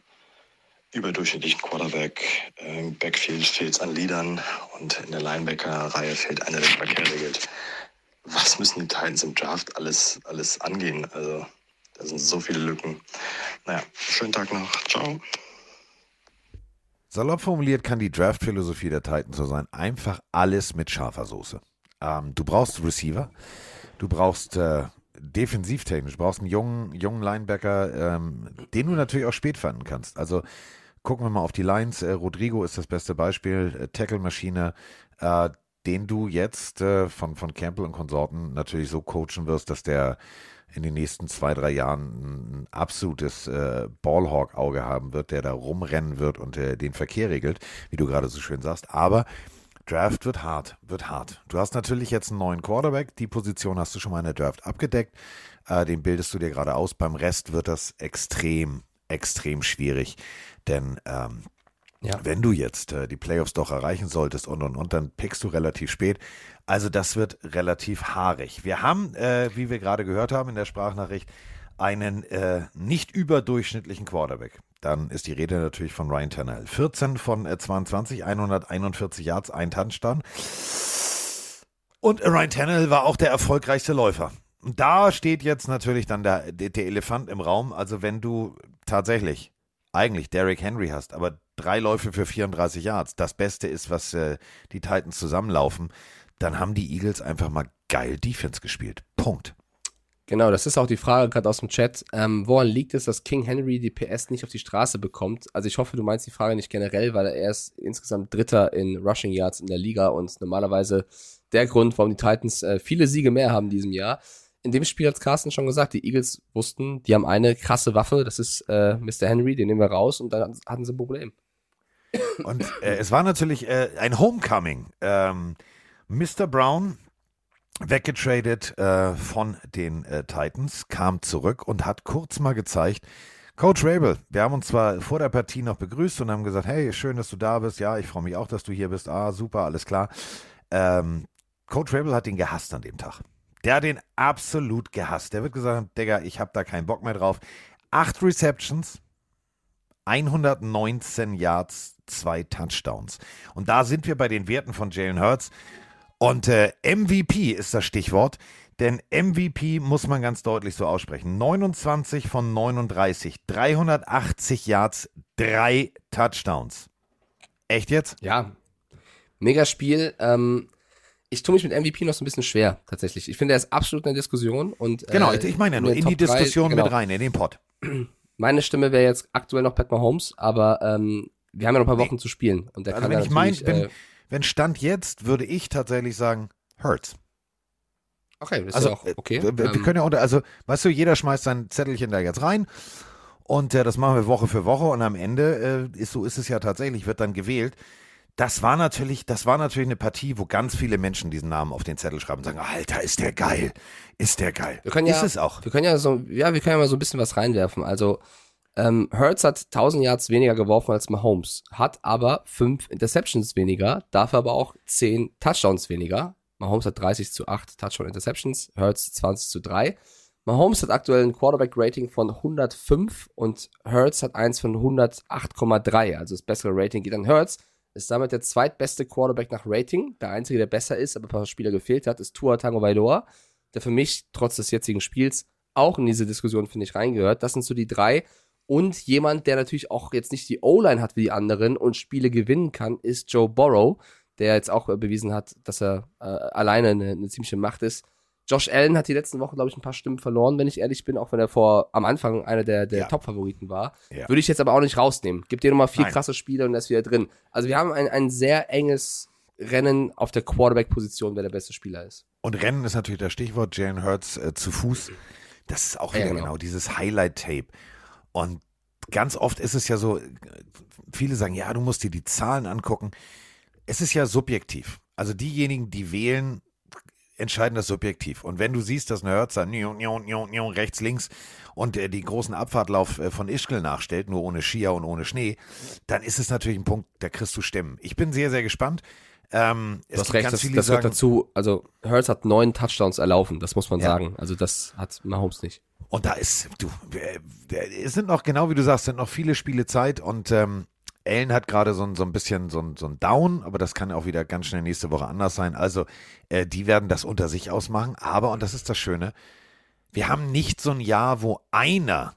überdurchschnittlichen Quarterback. Im Backfield fehlt es an Leadern und in der Linebacker-Reihe fehlt einer, der den Verkehr regelt. Was müssen die Titans im Draft alles, alles angehen? Also, da sind so viele Lücken. Naja, schönen Tag noch. Ciao. Salopp formuliert kann die Draft-Philosophie der Titans so sein. Einfach alles mit scharfer Soße. Ähm, du brauchst Receiver, du brauchst äh, defensivtechnisch, du brauchst einen jungen, jungen Linebacker, ähm, den du natürlich auch spät fanden kannst. Also gucken wir mal auf die Lines. Äh, Rodrigo ist das beste Beispiel, äh, Tackle-Maschine, äh, den du jetzt äh, von, von Campbell und Konsorten natürlich so coachen wirst, dass der in den nächsten zwei, drei Jahren ein absolutes äh, Ballhawk-Auge haben wird, der da rumrennen wird und äh, den Verkehr regelt, wie du gerade so schön sagst. Aber Draft wird hart, wird hart. Du hast natürlich jetzt einen neuen Quarterback. Die Position hast du schon mal in der Draft abgedeckt. Äh, den bildest du dir gerade aus. Beim Rest wird das extrem, extrem schwierig. Denn ähm, Ja. wenn du jetzt äh, die Playoffs doch erreichen solltest und und und, dann pickst du relativ spät. Also das wird relativ haarig. Wir haben, äh, wie wir gerade gehört haben in der Sprachnachricht, einen äh, nicht überdurchschnittlichen Quarterback. Dann ist die Rede natürlich von Ryan Tannehill. 14 von äh, 22, 141 Yards, ein Touchdown. Und Ryan Tannehill war auch der erfolgreichste Läufer. Da steht jetzt natürlich dann der, der Elefant im Raum. Also wenn du tatsächlich eigentlich Derrick Henry hast, aber drei Läufe für 34 Yards, das Beste ist, was äh, die Titans zusammenlaufen, dann haben die Eagles einfach mal geil Defense gespielt. Punkt. Genau, das ist auch die Frage gerade aus dem Chat. Ähm, woran liegt es, dass King Henry die PS nicht auf die Straße bekommt? Also ich hoffe, du meinst die Frage nicht generell, weil er ist insgesamt Dritter in Rushing Yards in der Liga und normalerweise der Grund, warum die Titans äh, viele Siege mehr haben in diesem Jahr. In dem Spiel hat Carsten schon gesagt, die Eagles wussten, die haben eine krasse Waffe, das ist äh, Mr. Henry, den nehmen wir raus und dann hatten sie ein Problem. Und äh, es war natürlich äh, ein Homecoming. Ähm, Mr. Brown, weggetradet äh, von den äh, Titans, kam zurück und hat kurz mal gezeigt, Coach Rabel, wir haben uns zwar vor der Partie noch begrüßt und haben gesagt, hey, schön, dass du da bist. Ja, ich freue mich auch, dass du hier bist. Ah, super, alles klar. Ähm, Coach Rabel hat ihn gehasst an dem Tag. Der hat ihn absolut gehasst. Der wird gesagt Digga, ich habe da keinen Bock mehr drauf. Acht Receptions, 119 Yards, zwei Touchdowns. Und da sind wir bei den Werten von Jalen Hurts. Und äh, MVP ist das Stichwort, denn MVP muss man ganz deutlich so aussprechen. 29 von 39, 380 Yards, drei Touchdowns. Echt jetzt? Ja, mega Spiel. Ähm, ich tue mich mit MVP noch so ein bisschen schwer, tatsächlich. Ich finde, er ist absolut in der Diskussion. Und, Genau, äh, ich meine ja nur den in die Top Diskussion genau. mit rein, in den Pott. Meine Stimme wäre jetzt aktuell noch Pat Mahomes, aber ähm, wir haben ja noch ein paar Wochen zu spielen. Und der Also kann wenn ich mein, wenn, äh, wenn Stand jetzt, würde ich tatsächlich sagen, Hurts. okay, ist Also, ja auch äh, okay. Wir, wir Ähm, können ja unter, also, weißt du, jeder schmeißt sein Zettelchen da jetzt rein und äh, das machen wir Woche für Woche und am Ende äh, ist so ist es ja tatsächlich, wird dann gewählt. Das war natürlich, das war natürlich eine Partie, wo ganz viele Menschen diesen Namen auf den Zettel schreiben und sagen, Alter, ist der geil, ist der geil. Wir können ja, ist es auch. Wir können ja so, ja, wir können ja mal so ein bisschen was reinwerfen. Also, ähm, Hertz hat 1000 Yards weniger geworfen als Mahomes, hat aber 5 Interceptions weniger, dafür aber auch 10 Touchdowns weniger. Mahomes hat 30 zu 8 Touchdown-Interceptions, Hertz 20 zu 3. Mahomes hat aktuell ein Quarterback-Rating von 105 und Hertz hat eins von 108,3. Also das bessere Rating geht an Hertz. Ist damit der zweitbeste Quarterback nach Rating. Der einzige, der besser ist, aber ein paar Spieler gefehlt hat, ist Tua Tango Vailoa, der für mich trotz des jetzigen Spiels auch in diese Diskussion, finde ich, reingehört. Das sind so die drei. Und jemand, der natürlich auch jetzt nicht die O-Line hat wie die anderen und Spiele gewinnen kann, ist Joe Burrow, der jetzt auch bewiesen hat, dass er äh, alleine eine, eine ziemliche Macht ist. Josh Allen hat die letzten Wochen, glaube ich, ein paar Stimmen verloren, wenn ich ehrlich bin, auch wenn er vor am Anfang einer der, der Ja. Top-Favoriten war. Ja. Würde ich jetzt aber auch nicht rausnehmen. Gib dir nochmal vier Nein. krasse Spiele und er ist wieder drin. Also wir haben ein, ein sehr enges Rennen auf der Quarterback-Position, wer der beste Spieler ist. Und Rennen ist natürlich das Stichwort, Jalen Hurts äh, zu Fuß. Das ist auch Ja, wieder genau. genau. dieses Highlight-Tape. Und ganz oft ist es ja so, viele sagen, ja, du musst dir die Zahlen angucken. Es ist ja subjektiv. Also diejenigen, die wählen, entscheiden das subjektiv. Und wenn du siehst, dass ein nio, rechts, links und äh, die großen Abfahrtlauf äh, von Ischgl nachstellt, nur ohne Skier und ohne Schnee, dann ist es natürlich ein Punkt, da kriegst du Stimmen. Ich bin sehr, sehr gespannt. Ähm, Du hast recht, das, das gehört dazu. Also, Hurts hat neun Touchdowns erlaufen, das muss man Ja. sagen. Also, das hat Mahomes nicht. Und da ist, du, äh, es sind noch, genau wie du sagst, sind noch viele Spiele Zeit und ähm, Allen hat gerade so, ein- so ein bisschen so ein, so ein Down, aber das kann auch wieder ganz schnell nächste Woche anders sein. Also, äh, die werden das unter sich ausmachen. Aber, und das ist das Schöne, wir haben nicht so ein Jahr, wo einer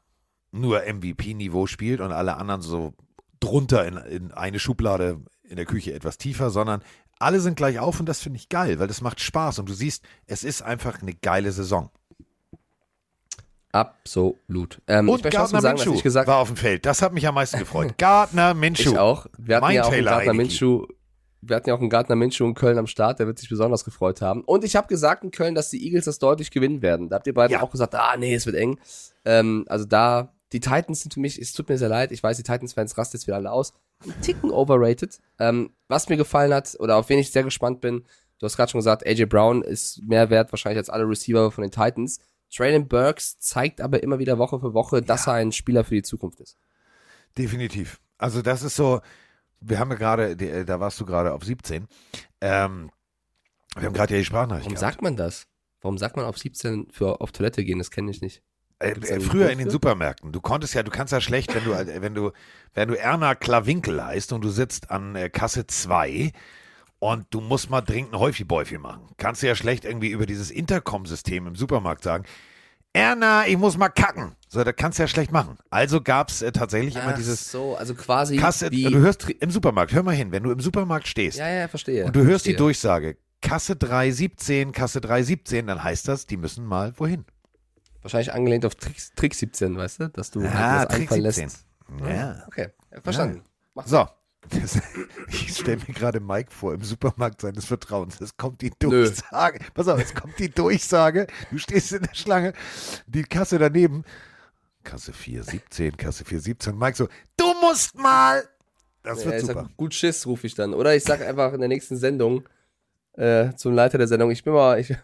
nur MVP-Niveau spielt und alle anderen so drunter in, in eine Schublade in der Küche etwas tiefer, sondern alle sind gleich auf und das finde ich geil, weil das macht Spaß und du siehst, es ist einfach eine geile Saison. Absolut. Ähm, Und Gardner sagen, Minshew gesagt war auf dem Feld. Das hat mich am meisten gefreut. Gardner Minshew. Ich auch. Wir hatten Mein ja auch einen Taylor Gardner. Minshew. Wir hatten ja auch einen Gardner Minshew in Köln am Start, der wird sich besonders gefreut haben. Und ich habe gesagt in Köln, dass die Eagles das deutlich gewinnen werden. Da habt ihr beiden Ja. auch gesagt, ah nee, es wird eng. Ähm, also da, die Titans sind für mich, es tut mir sehr leid, ich weiß, die Titans-Fans rasten jetzt wieder alle aus, ein Ticken overrated. Ähm, was mir gefallen hat oder auf wen ich sehr gespannt bin, du hast gerade schon gesagt, AJ Brown ist mehr wert wahrscheinlich als alle Receiver von den Titans. Traylon Burks zeigt aber immer wieder Woche für Woche, dass er ein Spieler für die Zukunft ist. Definitiv. Also das ist so, wir haben ja gerade, äh, da warst du gerade auf 17. Ähm, wir haben gerade ja die Sprachnachricht Warum gehabt. sagt man das? Warum sagt man auf 17 für auf Toilette gehen? Das kenne ich nicht. Äh, äh, früher in den? Supermärkten. Du konntest ja, du kannst ja schlecht, wenn du, äh, wenn du, wenn du Erna Klawinkel heißt und du sitzt an äh, Kasse 2 und du musst mal dringend ein Häufi-Bäufi machen. Kannst du ja schlecht irgendwie über dieses Intercom-System im Supermarkt sagen, Erna, ich muss mal kacken. So, das kannst du ja schlecht machen. Also gab es äh, tatsächlich immer Ach dieses so, also quasi Kasse, du hörst im Supermarkt, hör mal hin, wenn du im Supermarkt stehst ja, ja, verstehe. und du hörst die verstehe. Durchsage, Kasse 317, Kasse 317, dann heißt das, die müssen mal wohin. Wahrscheinlich angelehnt auf Trick, Trick 17, weißt du? Dass du Ah, halt Trick einfallen 17. lässt. Ja. Okay, ja, verstanden. Mach So. Das, ich stelle mir gerade Mike vor im Supermarkt seines Vertrauens. Es kommt die Nö. Durchsage. Pass auf, es kommt die Durchsage. Du stehst in der Schlange, die Kasse daneben. Kasse 417, Kasse 417. Mike so, du musst mal. Das Ja, wird ich super. sag, gut Schiss, rufe ich dann. Oder ich sag einfach in der nächsten Sendung äh, zum Leiter der Sendung, ich bin mal, ich, Ich,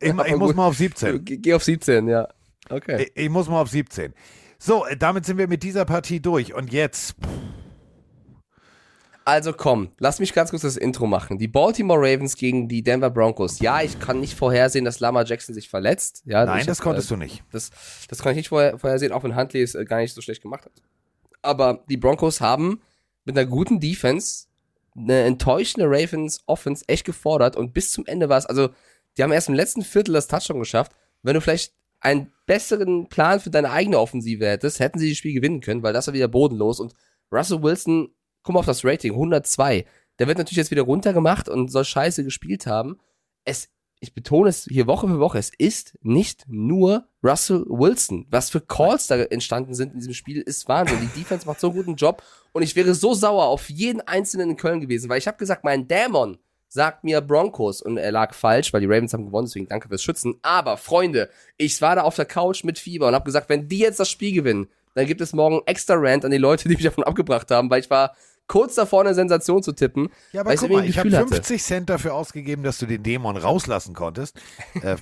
ich aber muss gut. mal auf 17. geh geh auf 17, ja. Okay. Ich, ich muss mal auf 17. So, äh, damit sind wir mit dieser Partie durch. Und jetzt, Also komm, lass mich ganz kurz das Intro machen. Die Baltimore Ravens gegen die Denver Broncos. Ja, ich kann nicht vorhersehen, dass Lamar Jackson sich verletzt. Ja, nein, das hab, konntest äh, du nicht. Das, das kann ich nicht vorher, vorhersehen, auch wenn Huntley es äh, gar nicht so schlecht gemacht hat. Aber die Broncos haben mit einer guten Defense eine enttäuschende Ravens Offense echt gefordert und bis zum Ende war es, also die haben erst im letzten Viertel das Touchdown geschafft. Wenn du vielleicht einen besseren Plan für deine eigene Offensive hättest, hätten sie das Spiel gewinnen können, weil das war wieder bodenlos und Russell Wilson, guck mal auf das Rating, 102. Der wird natürlich jetzt wieder runtergemacht und soll scheiße gespielt haben. Es ich betone es hier Woche für Woche, es ist nicht nur Russell Wilson. Was für Calls da entstanden sind in diesem Spiel, ist Wahnsinn. Die Defense macht so einen guten Job und ich wäre so sauer auf jeden Einzelnen in Köln gewesen, weil ich habe gesagt, mein Dämon sagt mir Broncos und er lag falsch, weil die Ravens haben gewonnen, deswegen danke fürs Schützen. Aber Freunde, ich war da auf der Couch mit Fieber und habe gesagt, wenn die jetzt das Spiel gewinnen, dann gibt es morgen extra Rant an die Leute, die mich davon abgebracht haben, weil ich war kurz davor, eine Sensation zu tippen. Ja, aber guck mal, ich habe Gefühl hatte. 50 Cent dafür ausgegeben, dass du den Dämon rauslassen konntest. äh,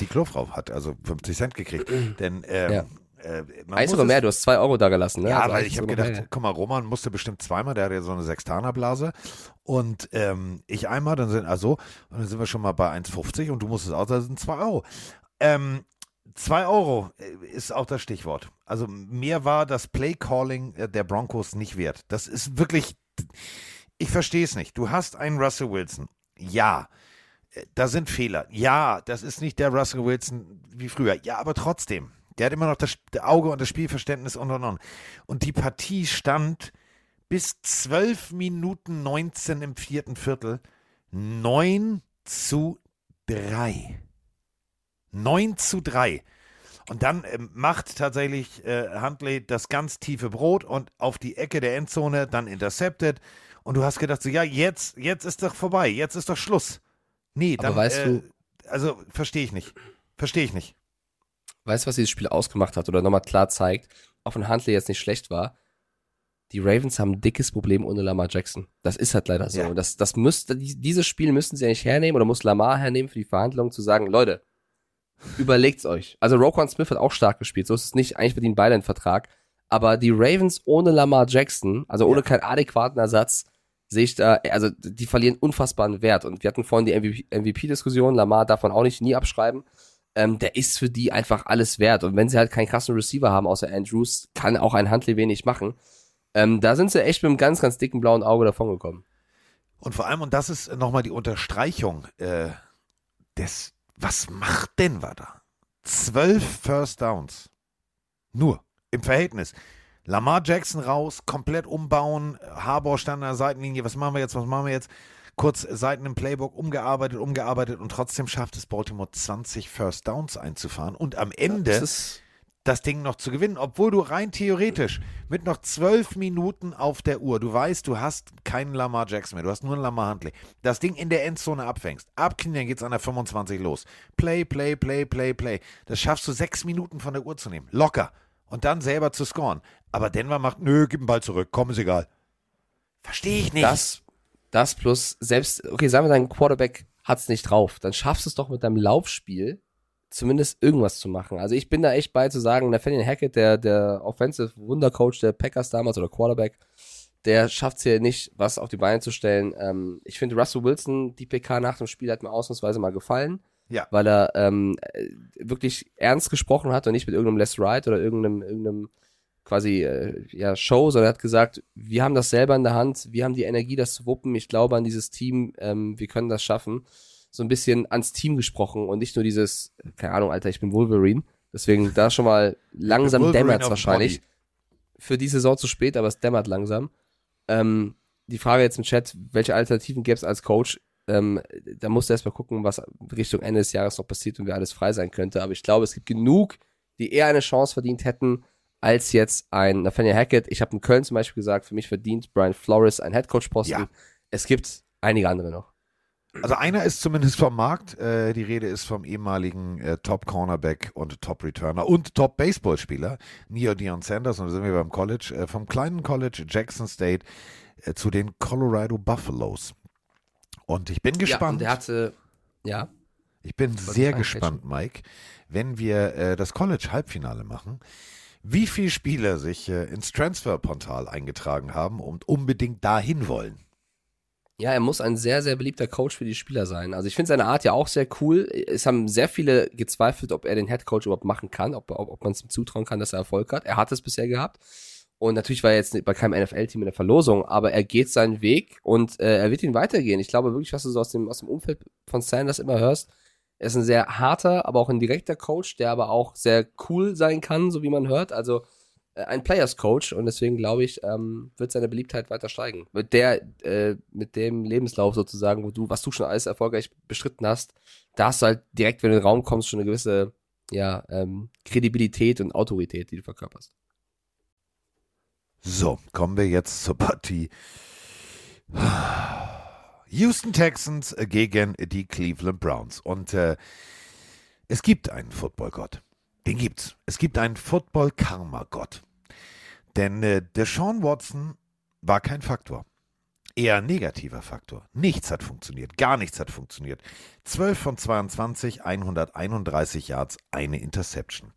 die Klofrau hat also 50 Cent gekriegt. Denn ähm, Ja. äh, Eins es- mehr, du hast zwei Euro da gelassen, ne? Ja, Also weil ich habe gedacht, mehr. guck mal, Roman musste bestimmt zweimal, der hat ja so eine Sextanerblase. Und ähm, ich einmal, dann sind, also, und dann sind wir schon mal bei 1,50 und du musstest auch, das sind 2 Euro. Ähm, 2 Euro äh, ist auch das Stichwort. Also mehr war das Play-Calling äh, der Broncos nicht wert. Das ist wirklich, ich verstehe es nicht. Du hast einen Russell Wilson. Ja. Äh, Da sind Fehler. Ja, das ist nicht der Russell Wilson wie früher. Ja, aber trotzdem. Der hat immer noch das Auge und das Spielverständnis und und und. Und die Partie stand bis 12 Minuten 19 im vierten Viertel 9 zu 3. 9 zu 3. Und dann ähm, macht tatsächlich äh, Huntley das ganz tiefe Brot und auf die Ecke der Endzone dann intercepted. Und du hast gedacht, so, ja, jetzt, jetzt ist doch vorbei, jetzt ist doch Schluss. Nee, Aber dann, weißt äh, du- also verstehe ich nicht. Verstehe ich nicht. Weißt du, was dieses Spiel ausgemacht hat oder nochmal klar zeigt, auch wenn Huntley jetzt nicht schlecht war, die Ravens haben ein dickes Problem ohne Lamar Jackson. Das ist halt leider so. Ja. Das, das müsste, die- dieses Spiel müssen sie eigentlich hernehmen oder muss Lamar hernehmen für die Verhandlungen zu sagen, Leute, überlegt's euch. Also Roquan Smith hat auch stark gespielt, so ist es nicht, eigentlich verdienen beide einen Vertrag. Aber die Ravens ohne Lamar Jackson, also ohne Ja. keinen adäquaten Ersatz, sehe ich da, also die verlieren unfassbaren Wert. Und wir hatten vorhin die MVP-Diskussion, Lamar darf man auch nicht nie abschreiben. Ähm, der ist für die einfach alles wert. Und wenn sie halt keinen krassen Receiver haben, außer Andrews, kann auch ein Huntley wenig machen. Ähm, da sind sie echt mit einem ganz, ganz dicken blauen Auge davongekommen. Und vor allem, und das ist nochmal die Unterstreichung äh, des, was macht Denver da? Zwölf First Downs. Nur im Verhältnis. Lamar Jackson raus, komplett umbauen, Harbour stand an der Seitenlinie, was machen wir jetzt, was machen wir jetzt? Kurz Seiten im Playbook umgearbeitet, umgearbeitet und trotzdem schafft es Baltimore 20 First Downs einzufahren und am Ende Ja, das Ding noch zu gewinnen, obwohl du rein theoretisch mit noch zwölf Minuten auf der Uhr, du weißt, du hast keinen Lamar Jackson mehr, du hast nur einen Lamar Huntley, das Ding in der Endzone abfängst, abknien, dann geht's an der 25 los. Play, play, play, play, play. Das schaffst du sechs Minuten von der Uhr zu nehmen. Locker. Und dann selber zu scoren. Aber Denver macht, nö, gib den Ball zurück, komm, ist egal. Verstehe ich nicht. Das, das plus, selbst, okay, sagen wir, dein Quarterback hat's nicht drauf, dann schaffst du es doch mit deinem Laufspiel zumindest irgendwas zu machen. Also ich bin da echt bei zu sagen, Nathaniel Hackett, der, der Offensive Wundercoach der Packers damals oder Quarterback, der schafft es hier nicht, was auf die Beine zu stellen. Ähm, ich finde Russell Wilson, die PK nach dem Spiel hat mir ausnahmsweise mal gefallen, Ja. weil er ähm, äh, wirklich ernst gesprochen hat und nicht mit irgendeinem Les Right oder irgendeinem, irgendeinem quasi äh, ja, Show, sondern er hat gesagt, wir haben das selber in der Hand, wir haben die Energie, das zu wuppen, ich glaube an dieses Team, ähm, wir können das schaffen. So ein bisschen ans Team gesprochen und nicht nur dieses, keine Ahnung, Alter, ich bin Wolverine. Deswegen da schon mal langsam dämmert dem wahrscheinlich. Für die Saison zu spät, aber es dämmert langsam. Ähm, die Frage jetzt im Chat, welche Alternativen gäbe es als Coach? Ähm, da musst du erstmal gucken, was Richtung Ende des Jahres noch passiert und wer alles frei sein könnte. Aber ich glaube, es gibt genug, die eher eine Chance verdient hätten, als jetzt ein Nathaniel Hackett. Ich habe in Köln zum Beispiel gesagt, für mich verdient Brian Flores ein Headcoach-Posten. Ja. Es gibt einige andere noch. Also einer ist zumindest vom Markt. Äh, die Rede ist vom ehemaligen äh, Top-Cornerback und Top-Returner und Top-Baseballspieler Neo Dion Sanders. Und da sind wir beim College. Äh, vom kleinen College Jackson State äh, zu den Colorado Buffaloes. Und ich bin Ja, gespannt. der hatte, ja, ich bin sehr gespannt, Mike, wenn wir äh, das College-Halbfinale machen. Wie viele Spieler sich äh, ins Transferportal eingetragen haben und unbedingt dahin wollen. Ja, er muss ein sehr, sehr beliebter Coach für die Spieler sein. Also ich finde seine Art ja auch sehr cool. Es haben sehr viele gezweifelt, ob er den Head Coach überhaupt machen kann, ob, ob, ob man es ihm zutrauen kann, dass er Erfolg hat. Er hat es bisher gehabt. Und natürlich war er jetzt bei keinem NFL-Team in der Verlosung, aber er geht seinen Weg und äh, er wird ihn weitergehen. Ich glaube wirklich, was du so aus dem, aus dem Umfeld von Sanders immer hörst, er ist ein sehr harter, aber auch ein direkter Coach, der aber auch sehr cool sein kann, so wie man hört. Also ein Players Coach und deswegen glaube ich, ähm, wird seine Beliebtheit weiter steigen. Mit der, äh, mit dem Lebenslauf sozusagen, wo du, was du schon alles erfolgreich bestritten hast, da hast du halt direkt, wenn du in den Raum kommst, schon eine gewisse, ja, ähm, Kredibilität und Autorität, die du verkörperst. So, kommen wir jetzt zur Partie. Houston Texans gegen die Cleveland Browns. Und äh, es gibt einen Footballgott. Den gibt's. Es gibt einen Football-Karma-Gott. Denn äh, Deshaun Watson war kein Faktor. Eher negativer Faktor. Nichts hat funktioniert. Gar nichts hat funktioniert. 12 von 22, 131 Yards, eine Interception.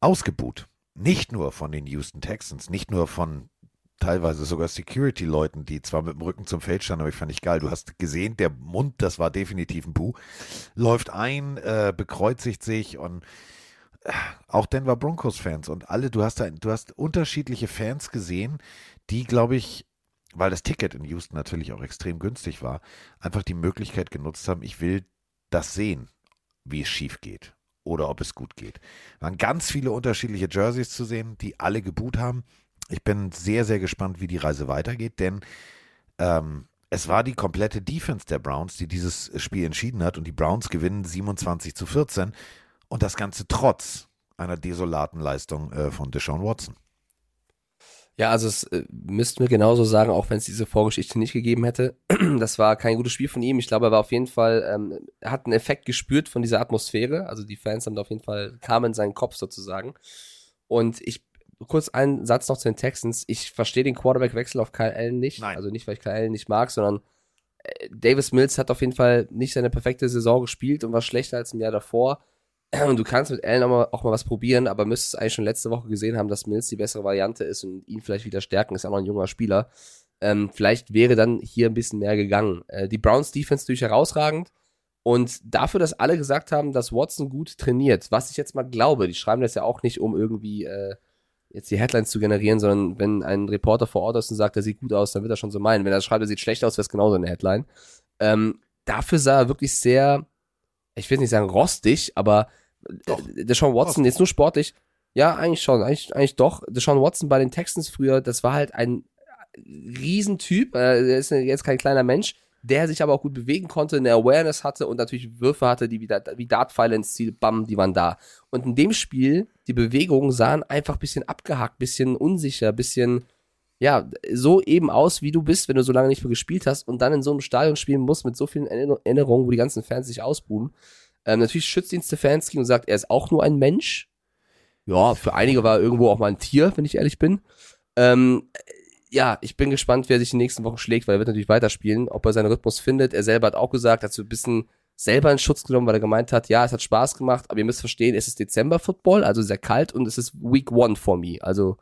Ausgebuht. Nicht nur von den Houston Texans, nicht nur von teilweise sogar Security-Leuten, die zwar mit dem Rücken zum Feld standen, aber ich fand ich geil. Du hast gesehen, der Mund, das war definitiv ein Bu, läuft ein, äh, bekreuzigt sich und auch Denver Broncos-Fans und alle, du hast da, du hast unterschiedliche Fans gesehen, die, glaube ich, weil das Ticket in Houston natürlich auch extrem günstig war, einfach die Möglichkeit genutzt haben, ich will das sehen, wie es schief geht oder ob es gut geht. Waren ganz viele unterschiedliche Jerseys zu sehen, die alle geboot haben. Ich bin sehr, sehr gespannt, wie die Reise weitergeht, denn ähm, es war die komplette Defense der Browns, die dieses Spiel entschieden hat und die Browns gewinnen 27 zu 14 und das Ganze trotz einer desolaten Leistung äh, von Deshaun Watson. Ja, also es äh, müssten wir genauso sagen, auch wenn es diese Vorgeschichte nicht gegeben hätte. Das war kein gutes Spiel von ihm. Ich glaube, er war auf jeden Fall, ähm, hat einen Effekt gespürt von dieser Atmosphäre. Also die Fans haben da auf jeden Fall, kamen in seinen Kopf sozusagen. Und ich, kurz einen Satz noch zu den Texans. Ich verstehe den Quarterback-Wechsel auf Kyle Allen nicht. Nein. Also nicht, weil ich Kyle Allen nicht mag, sondern äh, Davis Mills hat auf jeden Fall nicht seine perfekte Saison gespielt und war schlechter als im Jahr davor. Und du kannst mit Allen auch mal, auch mal was probieren, aber müsstest eigentlich schon letzte Woche gesehen haben, dass Mills die bessere Variante ist und ihn vielleicht wieder stärken. Ist ja noch ein junger Spieler. Ähm, vielleicht wäre dann hier ein bisschen mehr gegangen. Äh, die Browns Defense natürlich herausragend. Und dafür, dass alle gesagt haben, dass Watson gut trainiert, was ich jetzt mal glaube, die schreiben das ja auch nicht, um irgendwie äh, jetzt die Headlines zu generieren, sondern wenn ein Reporter vor Ort ist und sagt, er sieht gut aus, dann wird er schon so meinen. Wenn er schreibt, er sieht schlecht aus, wäre es genauso eine Headline. Ähm, dafür sah er wirklich sehr, ich will nicht sagen rostig, aber Doch. äh, Deshaun Watson, jetzt nur sportlich, ja, eigentlich schon, eigentlich, eigentlich doch. Deshaun Watson bei den Texans früher, das war halt ein Riesentyp, äh, der ist jetzt kein kleiner Mensch, der sich aber auch gut bewegen konnte, eine Awareness hatte und natürlich Würfe hatte, die wie, Dat- wie Dartpfeile ins Ziel, bam, die waren da. Und in dem Spiel, die Bewegungen sahen einfach ein bisschen abgehackt, bisschen unsicher, bisschen, ja, so eben aus, wie du bist, wenn du so lange nicht mehr gespielt hast und dann in so einem Stadion spielen musst mit so vielen Erinner- Erinnerungen, wo die ganzen Fans sich ausbuhen. Ähm, natürlich schützt Stefanski und sagt, er ist auch nur ein Mensch. Ja, für einige war er irgendwo auch mal ein Tier, wenn ich ehrlich bin. Ähm, ja, ich bin gespannt, wer sich in den nächsten Wochen schlägt, weil er wird natürlich weiterspielen, ob er seinen Rhythmus findet. Er selber hat auch gesagt, hat so ein bisschen selber in Schutz genommen, weil er gemeint hat, ja, es hat Spaß gemacht, aber ihr müsst verstehen, es ist Dezember-Football, also sehr kalt und es ist Week One for me. Also,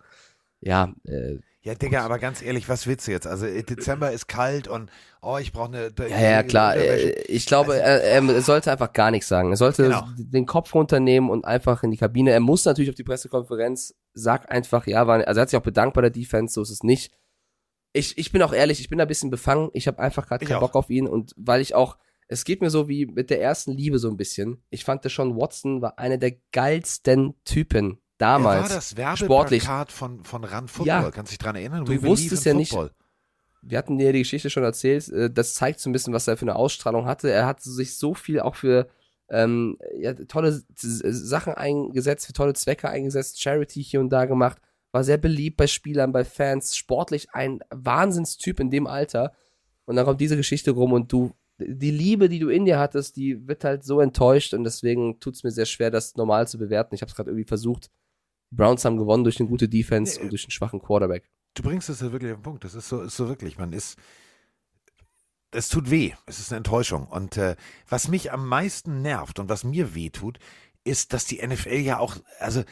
ja, äh, Ja, Digga, aber ganz ehrlich, was willst du jetzt? Also äh, Dezember ist kalt und oh, ich brauche eine. Ja, ja, klar. Äh, Ich glaube, er, er, er sollte einfach gar nichts sagen. Er sollte Genau. den Kopf runternehmen und einfach in die Kabine. Er muss natürlich auf die Pressekonferenz, sag einfach, ja, war, also er hat sich auch bedankt bei der Defense, so ist es nicht. Ich, ich bin auch ehrlich, ich bin da ein bisschen befangen. Ich habe einfach gerade keinen auch. Bock auf ihn und weil ich auch, es geht mir so wie mit der ersten Liebe so ein bisschen. Ich fand Deshaun Watson war einer der geilsten Typen Er damals. war das sportlich. Von, von Run Football. Ja. Kannst du dich dran erinnern? Du We wusstest ja nicht- Football. wir hatten dir die Geschichte schon erzählt, äh, das zeigt so ein bisschen, was er für eine Ausstrahlung hatte. Er hat sich so viel auch für ähm, ja, tolle Sachen eingesetzt, für tolle Zwecke eingesetzt, Charity hier und da gemacht, war sehr beliebt bei Spielern, bei Fans, sportlich ein Wahnsinnstyp in dem Alter. Und dann kommt diese Geschichte rum und du, die Liebe, die du in dir hattest, die wird halt so enttäuscht und deswegen tut es mir sehr schwer, das normal zu bewerten. Ich habe es gerade irgendwie versucht. Die Browns haben gewonnen durch eine gute Defense Nee, und durch einen schwachen Quarterback. Du bringst es ja wirklich auf den Punkt. Das ist so, ist so wirklich. Man ist. Es tut weh. Es ist eine Enttäuschung. Und äh, was mich am meisten nervt und was mir weh tut, ist, dass die NFL ja auch. Also,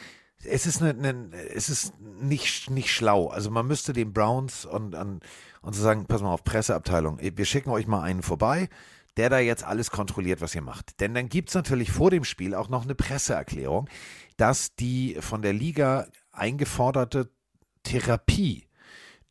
es ist, eine, eine, es ist nicht, nicht schlau. Also, man müsste den Browns und, und, und so sagen: Pass mal auf, Presseabteilung, wir schicken euch mal einen vorbei. Der da jetzt alles kontrolliert, was ihr macht. Denn dann gibt es natürlich vor dem Spiel auch noch eine Presseerklärung, dass die von der Liga eingeforderte Therapie,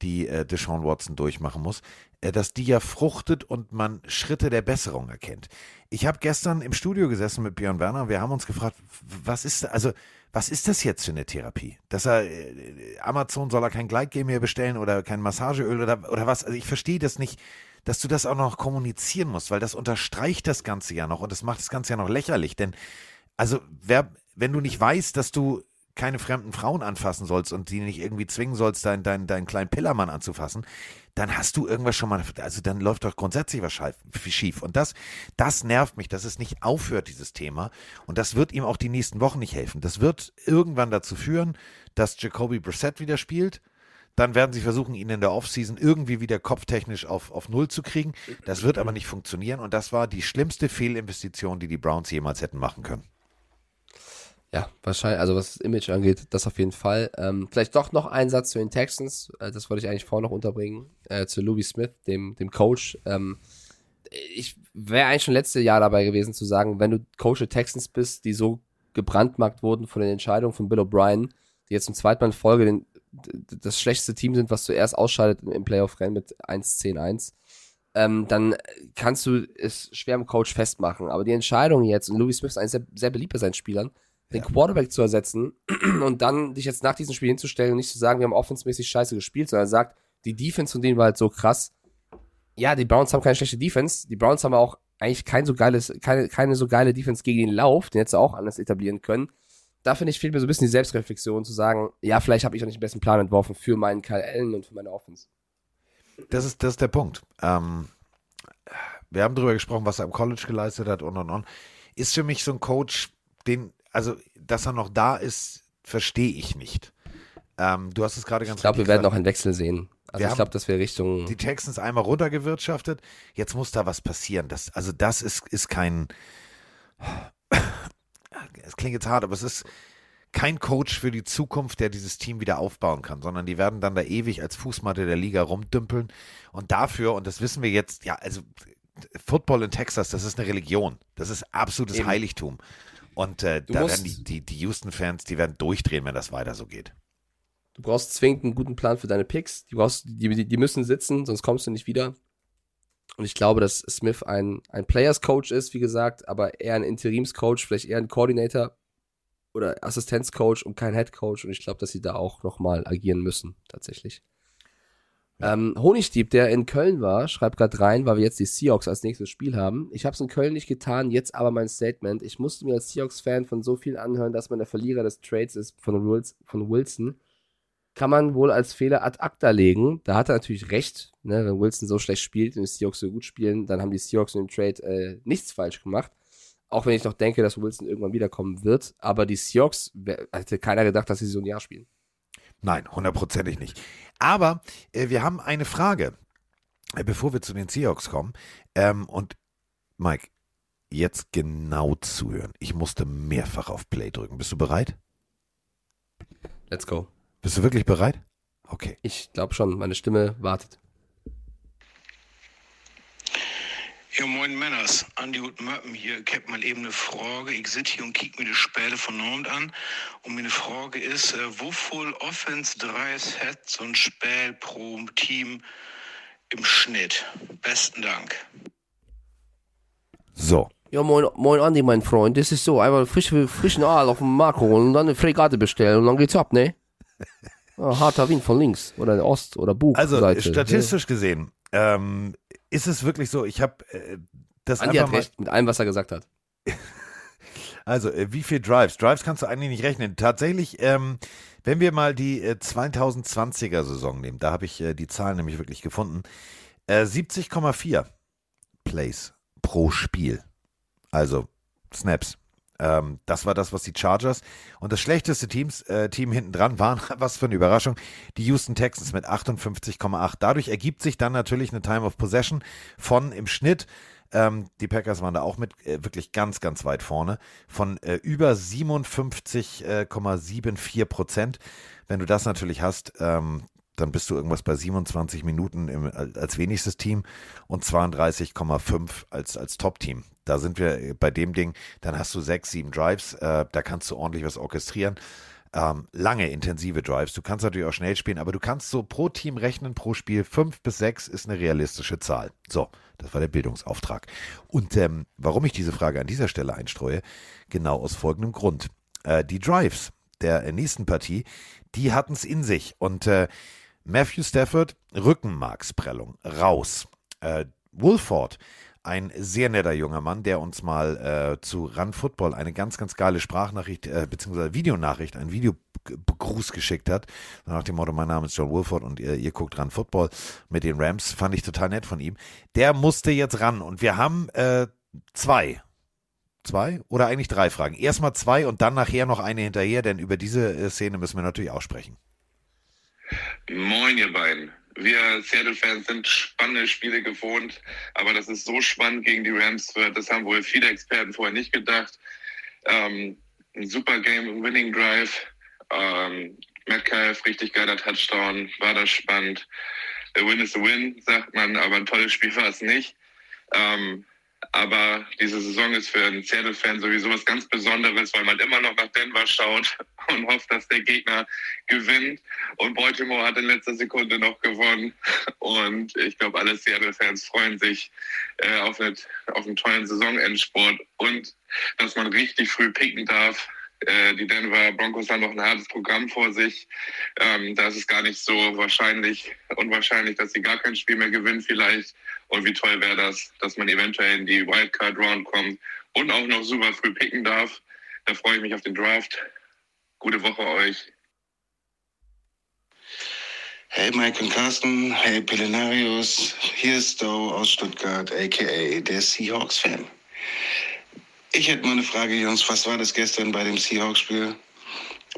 die äh, Deshaun Watson durchmachen muss, äh, dass die ja fruchtet und man Schritte der Besserung erkennt. Ich habe gestern im Studio gesessen mit Björn Werner. Wir haben uns gefragt, was ist also was ist das jetzt für eine Therapie? Dass er äh, Amazon soll er kein Gleitgel mehr bestellen oder kein Massageöl oder oder was? Also ich verstehe das nicht, dass du das auch noch kommunizieren musst, weil das unterstreicht das Ganze ja noch und das macht das Ganze ja noch lächerlich. Denn also wer, wenn du nicht weißt, dass du keine fremden Frauen anfassen sollst und die nicht irgendwie zwingen sollst, deinen dein, dein kleinen Pillermann anzufassen, dann hast du irgendwas schon mal, also dann läuft doch grundsätzlich was schief. Und das, das nervt mich, dass es nicht aufhört, dieses Thema. Und das wird ihm auch die nächsten Wochen nicht helfen. Das wird irgendwann dazu führen, dass Jacoby Brissett wieder spielt. Dann werden sie versuchen, ihn in der Offseason irgendwie wieder kopftechnisch auf, auf Null zu kriegen. Das wird aber nicht funktionieren. Und das war die schlimmste Fehlinvestition, die die Browns jemals hätten machen können. Ja, wahrscheinlich, also was das Image angeht, das auf jeden Fall. Ähm, vielleicht doch noch ein Satz zu den Texans, äh, das wollte ich eigentlich vorher noch unterbringen, äh, zu Louis Smith, dem, dem Coach. Ähm, ich wäre eigentlich schon letztes Jahr dabei gewesen zu sagen, wenn du Coach der Texans bist, die so gebrandmarkt wurden von den Entscheidungen von Bill O'Brien, die jetzt zum zweiten Mal in Folge den, das schlechteste Team sind, was zuerst ausscheidet im Playoff-Rennen mit 1-10-1, ähm, dann kannst du es schwer am Coach festmachen. Aber die Entscheidung jetzt, und Louis Smith ist eigentlich sehr, sehr beliebt bei seinen Spielern, den Quarterback zu ersetzen und dann dich jetzt nach diesem Spiel hinzustellen und nicht zu sagen, wir haben offensmäßig scheiße gespielt, sondern er sagt, die Defense von denen war halt so krass. Ja, die Browns haben keine schlechte Defense. Die Browns haben auch eigentlich kein so geiles, keine, keine so geile Defense gegen den Lauf, den hättest du auch anders etablieren können. Da finde ich, fehlt mir so ein bisschen die Selbstreflexion zu sagen, ja, vielleicht habe ich auch nicht den besten Plan entworfen für meinen Kyle Allen und für meine Offense. Das ist, das ist der Punkt. Ähm, wir haben darüber gesprochen, was er im College geleistet hat und und und. Ist für mich so ein Coach, den, also, dass er noch da ist, verstehe ich nicht. Ähm, du hast es gerade ganz Ich glaube, wir werden auch einen Wechsel sehen. Also Wir ich glaube, dass wir Richtung. die Texans einmal runtergewirtschaftet. Jetzt muss da was passieren. Das, also das ist, ist kein. Es klingt jetzt hart, aber es ist kein Coach für die Zukunft, der dieses Team wieder aufbauen kann, sondern die werden dann da ewig als Fußmatte der Liga rumdümpeln. Und dafür, und das wissen wir jetzt, ja, also Football in Texas, das ist eine Religion. Das ist absolutes Eben. Heiligtum. Und äh, da musst- werden die, die, die Houston-Fans, die werden durchdrehen, wenn das weiter so geht. Du brauchst zwingend einen guten Plan für deine Picks. Die, brauchst, die, die, die müssen sitzen, sonst kommst du nicht wieder. Und ich glaube, dass Smith ein, ein Players-Coach ist, wie gesagt, aber eher ein Interims-Coach, vielleicht eher ein Coordinator oder Assistenz-Coach und kein Head-Coach. Und ich glaube, dass sie da auch nochmal agieren müssen, tatsächlich. Ähm, Honigdieb, der in Köln war, schreibt gerade rein, weil wir jetzt die Seahawks als nächstes Spiel haben. Ich habe es in Köln nicht getan, jetzt aber mein Statement. Ich musste mir als Seahawks-Fan von so viel anhören, dass man der Verlierer des Trades ist von, von Wilson. Kann man wohl als Fehler ad acta legen. Da hat er natürlich recht. Ne? Wenn Wilson so schlecht spielt und die Seahawks so gut spielen, dann haben die Seahawks in dem Trade äh, nichts falsch gemacht. Auch wenn ich noch denke, dass Wilson irgendwann wiederkommen wird. Aber die Seahawks, hätte keiner gedacht, dass sie so ein Jahr spielen. Nein, hundertprozentig nicht. Aber äh, wir haben eine Frage, äh, bevor wir zu den Seahawks kommen. Ähm, und Mike, jetzt genau zuhören. Ich musste mehrfach auf Play drücken. Bist du bereit? Let's go. Bist du wirklich bereit? Okay. Ich glaube schon, meine Stimme wartet. Ja, moin Männers, Andi und Möppen hier. Ich hab mal eben eine Frage. Ich sitze hier und kick mir die Spiele von Abend an. Und meine Frage ist, äh, wo voll Offense 3 hat so ein Spiel pro Team im Schnitt? Besten Dank. So. Ja, moin, moin Andi, mein Freund. Das ist so, einmal frisch, frischen Aal auf dem Markt holen und dann eine Fregatte bestellen und dann geht's ab, ne? Ja, harter Wind von links oder Ost- oder Bug. Also Seite. statistisch gesehen ähm, ist es wirklich so, ich habe äh, das Andi einfach hat mal, recht mit allem, was er gesagt hat. also äh, wie viel Drives? Drives kannst du eigentlich nicht rechnen. Tatsächlich, ähm, wenn wir mal die äh, 2020er Saison nehmen, da habe ich äh, die Zahlen nämlich wirklich gefunden, äh, 70,4 Plays pro Spiel. Also Snaps. Ähm, das war das, was die Chargers und das schlechteste Teams, äh, Team hinten dran waren, was für eine Überraschung, die Houston Texans mit 58,8. Dadurch ergibt sich dann natürlich eine Time of Possession von im Schnitt, ähm, die Packers waren da auch mit äh, wirklich ganz, ganz weit vorne, von äh, über 57,74 Prozent. Wenn du das natürlich hast, ähm, dann bist du irgendwas bei 27 Minuten im, als wenigstes Team und 32,5 als, als Top-Team. Da sind wir bei dem Ding, dann hast du sechs, sieben Drives, äh, da kannst du ordentlich was orchestrieren. Ähm, lange, intensive Drives. Du kannst natürlich auch schnell spielen, aber du kannst so pro Team rechnen, pro Spiel fünf bis sechs ist eine realistische Zahl. So, das war der Bildungsauftrag. Und ähm, warum ich diese Frage an dieser Stelle einstreue, genau aus folgendem Grund. Äh, die Drives der äh, nächsten Partie, die hatten es in sich. Und äh, Matthew Stafford, Rückenmarksprellung, raus. Äh, Wolford, ein sehr netter junger Mann, der uns mal äh, zu Run Football eine ganz, ganz geile Sprachnachricht, äh, beziehungsweise Videonachricht, ein Videogruß geschickt hat. Nach dem Motto, mein Name ist John Wolford und ihr, ihr guckt Run Football mit den Rams. Fand ich total nett von ihm. Der musste jetzt ran und wir haben äh, zwei. Zwei oder eigentlich drei Fragen. Erstmal zwei und dann nachher noch eine hinterher, denn über diese äh, Szene müssen wir natürlich auch sprechen. Moin, ihr beiden. Wir Seattle-Fans sind spannende Spiele gewohnt, aber dass es so spannend gegen die Rams wird, das haben wohl viele Experten vorher nicht gedacht. Ähm, ein super Game, Winning Drive, ähm, Metcalf, richtig geiler Touchdown, war das spannend. The win is a win, sagt man, aber ein tolles Spiel war es nicht. Ähm, aber diese Saison ist für einen Seattle-Fan sowieso was ganz Besonderes, weil man immer noch nach Denver schaut und hofft, dass der Gegner gewinnt. Und Baltimore hat in letzter Sekunde noch gewonnen. Und ich glaube, alle Seattle-Fans freuen sich äh, auf, eine, auf einen tollen Saisonendsport und dass man richtig früh picken darf. Äh, die Denver Broncos haben noch ein hartes Programm vor sich. Ähm, da ist es gar nicht so wahrscheinlich, unwahrscheinlich, dass sie gar kein Spiel mehr gewinnen vielleicht. Und wie toll wäre das, dass man eventuell in die Wildcard Round kommt und auch noch super früh picken darf. Da freue ich mich auf den Draft. Gute Woche euch. Hey Mike und Carsten, hey Pelenarius, hier ist Stowe aus Stuttgart, aka der Seahawks-Fan. Ich hätte mal eine Frage, Jungs, was war das gestern bei dem Seahawks-Spiel?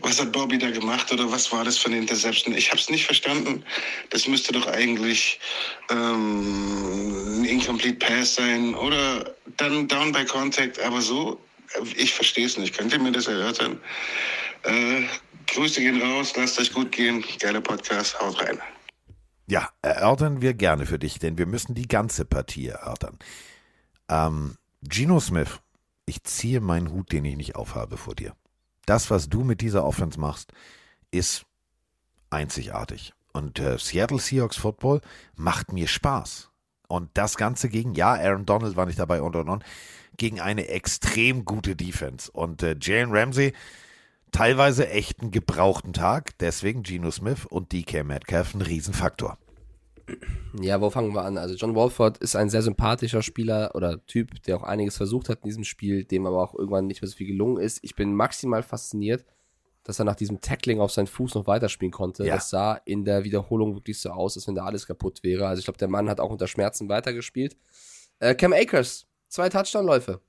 Was hat Bobby da gemacht oder was war das für eine Interception? Ich habe es nicht verstanden. Das müsste doch eigentlich ähm, ein Incomplete Pass sein oder dann Down by Contact, aber so, ich verstehe es nicht. Könnt ihr mir das erörtern? Äh, Grüße gehen raus, lasst euch gut gehen. Geiler Podcast, haut rein. Ja, erörtern wir gerne für dich, denn wir müssen die ganze Partie erörtern. Ähm, Geno Smith, ich ziehe meinen Hut, den ich nicht aufhabe vor dir. Das, was du mit dieser Offense machst, ist einzigartig. Und äh, Seattle Seahawks Football macht mir Spaß. Und das Ganze gegen, ja, Aaron Donald war nicht dabei und und und, gegen eine extrem gute Defense. Und äh, Jalen Ramsey, teilweise echt einen gebrauchten Tag. Deswegen Geno Smith und DK Metcalf ein Riesenfaktor. Ja, wo fangen wir an? Also John Walford ist ein sehr sympathischer Spieler oder Typ, der auch einiges versucht hat in diesem Spiel, dem aber auch irgendwann nicht mehr so viel gelungen ist. Ich bin maximal fasziniert, dass er nach diesem Tackling auf seinen Fuß noch weiterspielen konnte. Ja. Das sah in der Wiederholung wirklich so aus, als wenn da alles kaputt wäre. Also ich glaube, der Mann hat auch unter Schmerzen weitergespielt. Äh, Cam Akers, zwei Touchdown-Läufe.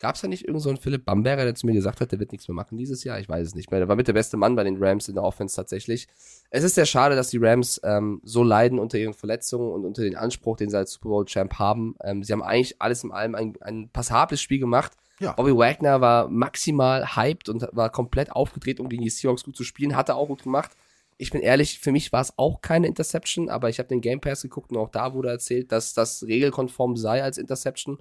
Gab es da nicht irgendeinen so einen Philipp Bamberger, der zu mir gesagt hat, der wird nichts mehr machen dieses Jahr? Ich weiß es nicht mehr. Der war mit der beste Mann bei den Rams in der Offense tatsächlich. Es ist sehr schade, dass die Rams ähm, so leiden unter ihren Verletzungen und unter den Anspruch, den sie als Super Bowl Champ haben. Ähm, sie haben eigentlich alles in allem ein, ein passables Spiel gemacht. Ja. Bobby Wagner war maximal hyped und war komplett aufgedreht, um gegen die Seahawks gut zu spielen. Hat er auch gut gemacht. Ich bin ehrlich, für mich war es auch keine Interception, aber ich habe den Game Pass geguckt und auch da wurde erzählt, dass das regelkonform sei als Interception.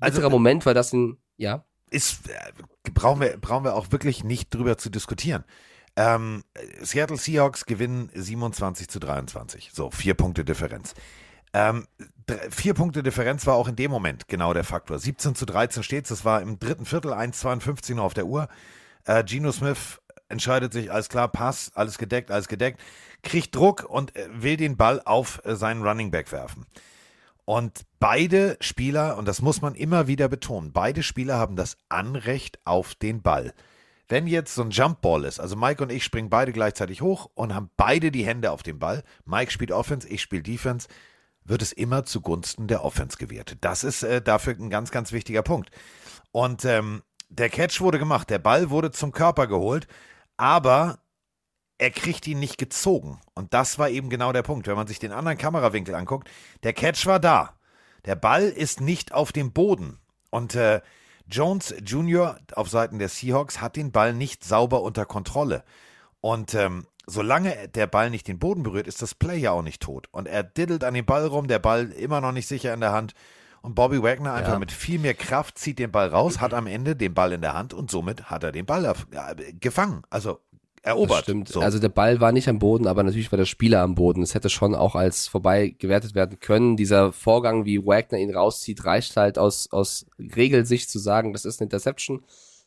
Also, Bitterer Moment, weil das ein, ja, ist, äh, brauchen, wir, brauchen wir auch wirklich nicht drüber zu diskutieren. Ähm, Seattle Seahawks gewinnen 27 zu 23. So, vier Punkte Differenz. Ähm, vier Punkte Differenz war auch in dem Moment genau der Faktor. 17 zu 13 steht's. Das war im dritten Viertel 1,52 noch auf der Uhr. Äh, Geno Smith entscheidet sich, alles klar, Pass, alles gedeckt, alles gedeckt, kriegt Druck und äh, will den Ball auf äh, seinen Running Back werfen. Und beide Spieler, und das muss man immer wieder betonen, beide Spieler haben das Anrecht auf den Ball. Wenn jetzt so ein Jumpball ist, also Mike und ich springen beide gleichzeitig hoch und haben beide die Hände auf dem Ball, Mike spielt Offense, ich spiele Defense, wird es immer zugunsten der Offense gewertet. Das ist äh, dafür ein ganz, ganz wichtiger Punkt. Und ähm, der Catch wurde gemacht, der Ball wurde zum Körper geholt, aber er kriegt ihn nicht gezogen. Und das war eben genau der Punkt. Wenn man sich den anderen Kamerawinkel anguckt, der Catch war da. Der Ball ist nicht auf dem Boden. Und äh, Jones Jr. auf Seiten der Seahawks hat den Ball nicht sauber unter Kontrolle. Und ähm, solange der Ball nicht den Boden berührt, ist das Play ja auch nicht tot. Und er diddelt an dem Ball rum, der Ball immer noch nicht sicher in der Hand. Und Bobby Wagner einfach Ja. mit viel mehr Kraft zieht den Ball raus, hat am Ende den Ball in der Hand und somit hat er den Ball ja, gefangen, also erobert. Das stimmt. So. Also der Ball war nicht am Boden, aber natürlich war der Spieler am Boden. Es hätte schon auch als vorbei gewertet werden können. Dieser Vorgang, wie Wagner ihn rauszieht, reicht halt aus, aus Regelsicht zu sagen, das ist eine Interception.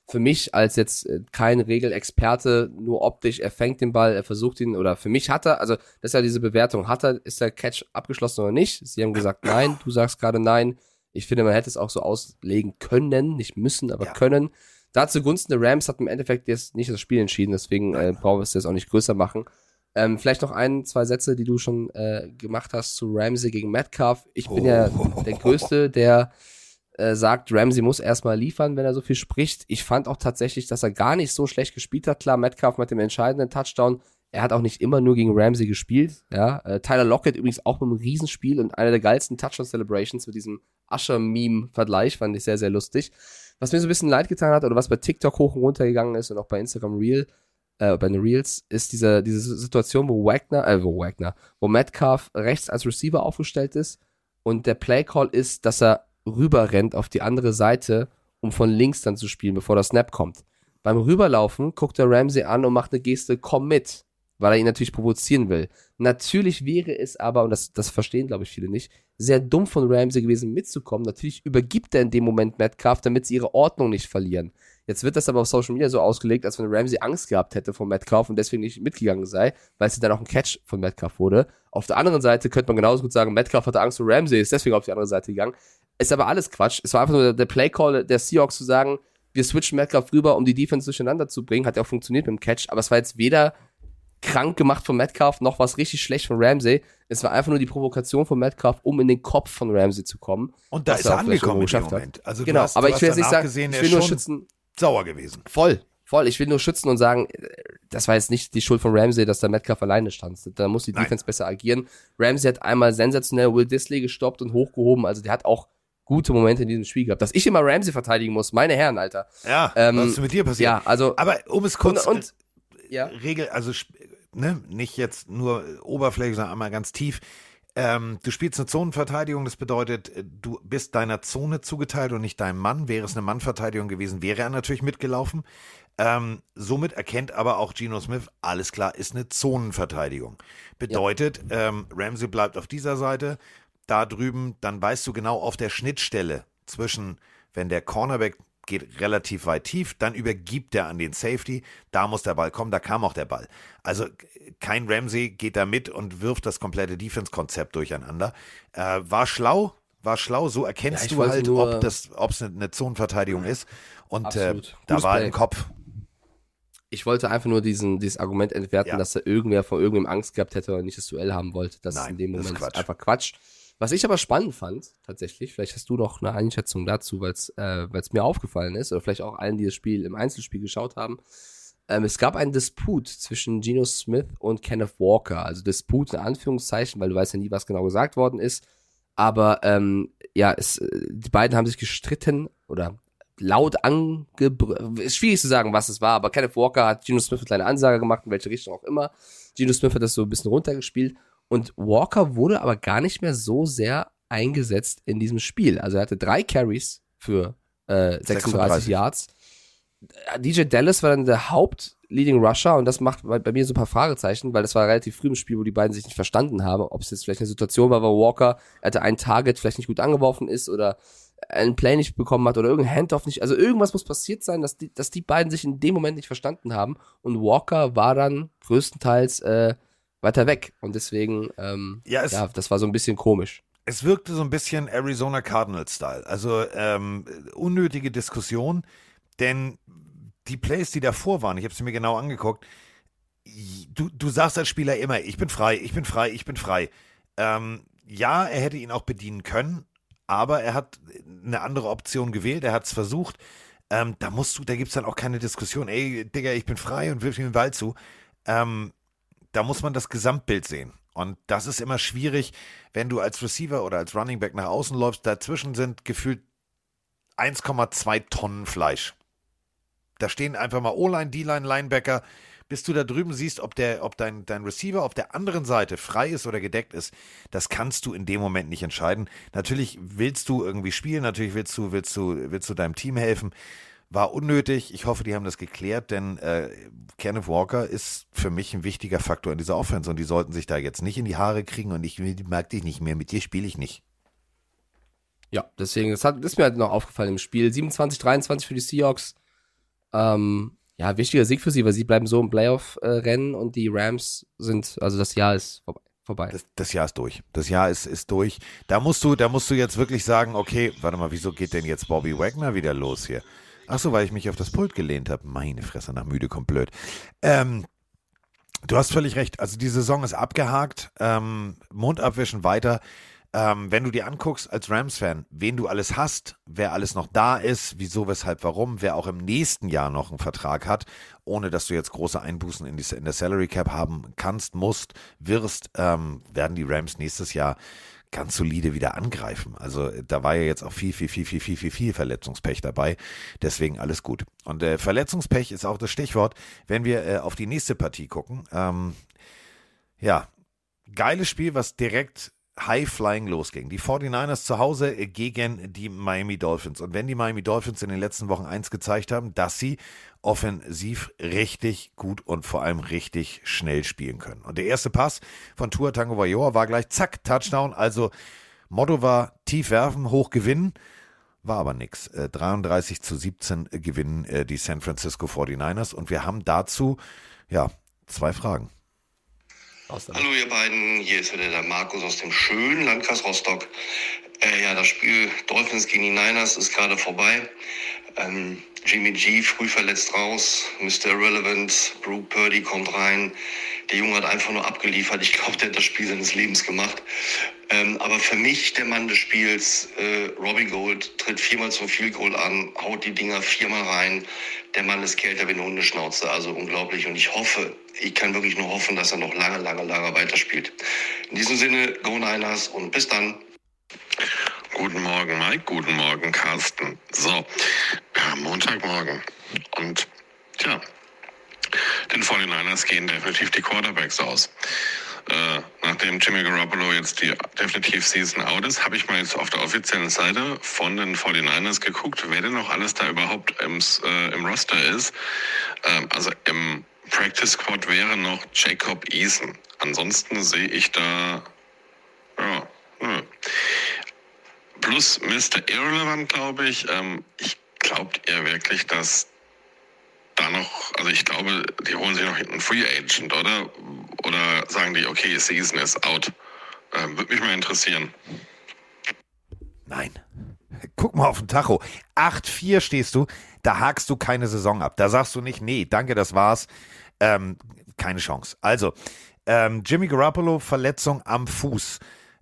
Für mich als jetzt äh, kein Regelexperte, nur optisch, er fängt den Ball, er versucht ihn, oder für mich hat er, also das ist ja diese Bewertung, hat er, ist der Catch abgeschlossen oder nicht? Sie haben gesagt nein, du sagst gerade nein. Ich finde, man hätte es auch so auslegen können, nicht müssen, aber Ja. können. Da zugunsten der Rams hat im Endeffekt jetzt nicht das Spiel entschieden, deswegen äh, brauchen wir es jetzt auch nicht größer machen. Ähm, vielleicht noch ein, zwei Sätze, die du schon äh, gemacht hast zu Ramsey gegen Metcalf. Ich bin ja der Größte, der äh, sagt, Ramsey muss erstmal liefern, wenn er so viel spricht. Ich fand auch tatsächlich, dass er gar nicht so schlecht gespielt hat. Klar, Metcalf mit dem entscheidenden Touchdown. Er hat auch nicht immer nur gegen Ramsey gespielt. Ja, äh, Tyler Lockett übrigens auch mit einem Riesenspiel und einer der geilsten Touchdown-Celebrations mit diesem Usher-Meme-Vergleich fand ich sehr, sehr lustig. Was mir so ein bisschen leid getan hat oder was bei TikTok hoch und runter gegangen ist und auch bei Instagram Reel, äh, bei den Reels, ist diese, diese Situation, wo Wagner, äh, wo Wagner, wo Metcalf rechts als Receiver aufgestellt ist und der Play-Call ist, dass er rüber rennt auf die andere Seite, um von links dann zu spielen, bevor der Snap kommt. Beim Rüberlaufen guckt er Ramsey an und macht eine Geste, komm mit, weil er ihn natürlich provozieren will. Natürlich wäre es aber, und das, das verstehen glaube ich viele nicht, sehr dumm von Ramsey gewesen mitzukommen. Natürlich übergibt er in dem Moment Metcalf, damit sie ihre Ordnung nicht verlieren. Jetzt wird das aber auf Social Media so ausgelegt, als wenn Ramsey Angst gehabt hätte vor Metcalf und deswegen nicht mitgegangen sei, weil es dann auch ein Catch von Metcalf wurde. Auf der anderen Seite könnte man genauso gut sagen, Metcalf hatte Angst vor Ramsey, ist deswegen auf die andere Seite gegangen. Ist aber alles Quatsch. Es war einfach nur der, Play-Call der Seahawks zu sagen, wir switchen Metcalf rüber, um die Defense durcheinander zu bringen. Hat ja auch funktioniert mit dem Catch, aber es war jetzt weder krank gemacht von Metcalf, noch was richtig schlecht von Ramsey. Es war einfach nur die Provokation von Metcalf, um in den Kopf von Ramsey zu kommen. Und da ist er angekommen hat. Moment. Also Genau, hast, aber ich will jetzt nicht sagen, gesehen, ich will ist nur schützen, sauer gewesen. Voll, voll. Ich will nur schützen und sagen, das war jetzt nicht die Schuld von Ramsey, dass der Metcalf alleine stand. Da muss die Nein. Defense besser agieren. Ramsey hat einmal sensationell Will Disley gestoppt und hochgehoben. Also der hat auch gute Momente in diesem Spiel gehabt. Dass ich immer Ramsey verteidigen muss, meine Herren, Alter. Ja, Ähm, was ist mit dir passiert? Ja, also Aber um es kurz und, und ja. Regel, also ne, nicht jetzt nur oberflächlich, sondern einmal ganz tief. Ähm, du spielst eine Zonenverteidigung, das bedeutet, äh, du bist deiner Zone zugeteilt und nicht deinem Mann. Wäre es eine Mannverteidigung gewesen, wäre er natürlich mitgelaufen. Ähm, somit erkennt aber auch Geno Smith, alles klar, ist eine Zonenverteidigung. Bedeutet, ähm, Ramsey bleibt auf dieser Seite, da drüben, dann weißt du genau auf der Schnittstelle zwischen, wenn der Cornerback geht relativ weit tief, dann übergibt er an den Safety, da muss der Ball kommen, da kam auch der Ball. Also kein Ramsey geht da mit und wirft das komplette Defense-Konzept durcheinander. Äh, war schlau, war schlau, so erkennst Ja, du halt, nur- ob das, ob es eine, eine Zonenverteidigung ist. Und äh, da war im Kopf, Ich wollte einfach nur diesen, dieses Argument entwerten, Ja. dass da irgendwer von irgendwem Angst gehabt hätte oder nicht das Duell haben wollte. Das ist Nein, in dem ist Moment Quatsch. einfach Quatsch. Was ich aber spannend fand, tatsächlich, vielleicht hast du noch eine Einschätzung dazu, weil es äh, mir aufgefallen ist, oder vielleicht auch allen, die das Spiel im Einzelspiel geschaut haben. Ähm, es gab einen Disput zwischen Geno Smith und Kenneth Walker. Also Disput in Anführungszeichen, weil du weißt ja nie, was genau gesagt worden ist. Aber ähm, ja, es, äh, die beiden haben sich gestritten oder laut angebrüllt. Ist schwierig zu sagen, was es war, aber Kenneth Walker hat Geno Smith eine kleine Ansage gemacht, in welche Richtung auch immer. Geno Smith hat das so ein bisschen runtergespielt. Und Walker wurde aber gar nicht mehr so sehr eingesetzt in diesem Spiel. Also er hatte drei Carries für äh, 36, 36. Yards. DJ Dallas war dann der Haupt-Leading Rusher und das macht bei, bei mir so ein paar Fragezeichen, weil das war relativ früh im Spiel, wo die beiden sich nicht verstanden haben, ob es jetzt vielleicht eine Situation war, wo Walker er hatte ein Target vielleicht nicht gut angeworfen ist oder einen Play nicht bekommen hat oder irgendein Handoff nicht. Also irgendwas muss passiert sein, dass die, dass die beiden sich in dem Moment nicht verstanden haben und Walker war dann größtenteils äh, weiter weg und deswegen ähm, Ja, ja, das war so ein bisschen komisch. es wirkte so ein bisschen Arizona Cardinals-Style. Also ähm, unnötige Diskussion, denn die Plays, die davor waren, ich habe sie mir genau angeguckt, du, du sagst als Spieler immer, ich bin frei, ich bin frei, ich bin frei. Ähm, ja, er hätte ihn auch bedienen können, aber er hat eine andere Option gewählt, er hat es versucht. Ähm, da musst du, da gibt es dann auch keine Diskussion, ey, Digga, ich bin frei und wirf ihm den Ball zu. Ähm, da muss man das Gesamtbild sehen. Und das ist immer schwierig, wenn du als Receiver oder als Running Back nach außen läufst. Dazwischen sind gefühlt 1,2 Tonnen Fleisch. Da stehen einfach mal O-Line, D-Line, Linebacker. Bis du da drüben siehst, ob, der, ob dein, dein Receiver auf der anderen Seite frei ist oder gedeckt ist, das kannst du in dem Moment nicht entscheiden. Natürlich willst du irgendwie spielen, natürlich willst du, willst du, willst du deinem Team helfen. War unnötig. Ich hoffe, die haben das geklärt, denn äh, Kenneth Walker ist für mich ein wichtiger Faktor in dieser Offense und die sollten sich da jetzt nicht in die Haare kriegen und ich mag dich nicht mehr. Mit dir spiele ich nicht. Ja, deswegen, das, hat, das ist mir halt noch aufgefallen im Spiel. 27, 23 für die Seahawks. Ähm, ja, wichtiger Sieg für sie, weil sie bleiben so im Playoff-Rennen und die Rams sind, also das Jahr ist vorbei. vorbei. Das, das Jahr ist durch. Das Jahr ist, ist durch. Da musst du, da musst du jetzt wirklich sagen, okay, warte mal, wieso geht denn jetzt Bobby Wagner wieder los hier? Ach so, weil ich mich auf das Pult gelehnt habe. Meine Fresse, nach müde kommt blöd. Ähm, du hast völlig recht. Also die Saison ist abgehakt. Ähm, Mund abwischen weiter. Ähm, wenn du dir anguckst als Rams-Fan, wen du alles hast, wer alles noch da ist, wieso, weshalb, warum, wer auch im nächsten Jahr noch einen Vertrag hat, ohne dass du jetzt große Einbußen in, die, in der Salary Cap haben kannst, musst, wirst, ähm, werden die Rams nächstes Jahr ganz solide wieder angreifen. Also da war ja jetzt auch viel, viel, viel, viel, viel, viel, viel Verletzungspech dabei. Deswegen alles gut. Und äh, Verletzungspech ist auch das Stichwort, wenn wir äh, auf die nächste Partie gucken. Ähm, ja, geiles Spiel, was direkt High-Flying losging. Die 49ers zu Hause äh, gegen die Miami Dolphins. Und wenn die Miami Dolphins in den letzten Wochen eins gezeigt haben, dass sie offensiv richtig gut und vor allem richtig schnell spielen können. Und der erste Pass von Tua Tango Vajor war gleich zack, Touchdown. Also Motto war tief werfen, hoch gewinnen. War aber nix. Äh, 33 zu 17 gewinnen äh, die San Francisco 49ers. Und wir haben dazu, ja, zwei Fragen. Hallo ihr beiden, hier ist wieder der Markus aus dem schönen Landkreis Rostock. Äh, ja, das Spiel Dolphins gegen die Niners ist gerade vorbei. Ähm, Jimmy G früh verletzt raus, Mr. Irrelevant, Brooke Purdy kommt rein. Der Junge hat einfach nur abgeliefert. Ich glaube, der hat das Spiel seines Lebens gemacht. Ähm, aber für mich der Mann des Spiels, äh, Robbie Gold, tritt viermal zum Field Goal an, haut die Dinger viermal rein. Der Mann ist kälter wie eine Hundeschnauze, also unglaublich. Und ich hoffe, ich kann wirklich nur hoffen, dass er noch lange, lange, lange weiterspielt. In diesem Sinne, Go Niners und bis dann. Guten Morgen, Mike. Guten Morgen, Carsten. So, ja, Montagmorgen. Und tja, den 49ers gehen definitiv die Quarterbacks aus. Äh, nachdem Jimmy Garoppolo jetzt die definitiv Season out ist, habe ich mal jetzt auf der offiziellen Seite von den 49ers geguckt, wer denn noch alles da überhaupt im, äh, im Roster ist. Ähm, also im Practice Squad wäre noch Jacob Eason. Ansonsten sehe ich da, ja, hm. Plus Mr. Irrelevant, glaube ich. Ähm, ich glaubt ihr wirklich, dass da noch, also ich glaube, die holen sich noch einen Free Agent, oder? Oder sagen die, okay, Season ist out? Ähm, Würde mich mal interessieren. Nein. Guck mal auf den Tacho. 8-4 stehst du, da hakst du keine Saison ab. Da sagst du nicht, nee, danke, das war's. Ähm, keine Chance. Also, ähm, Jimmy Garoppolo, Verletzung am Fuß.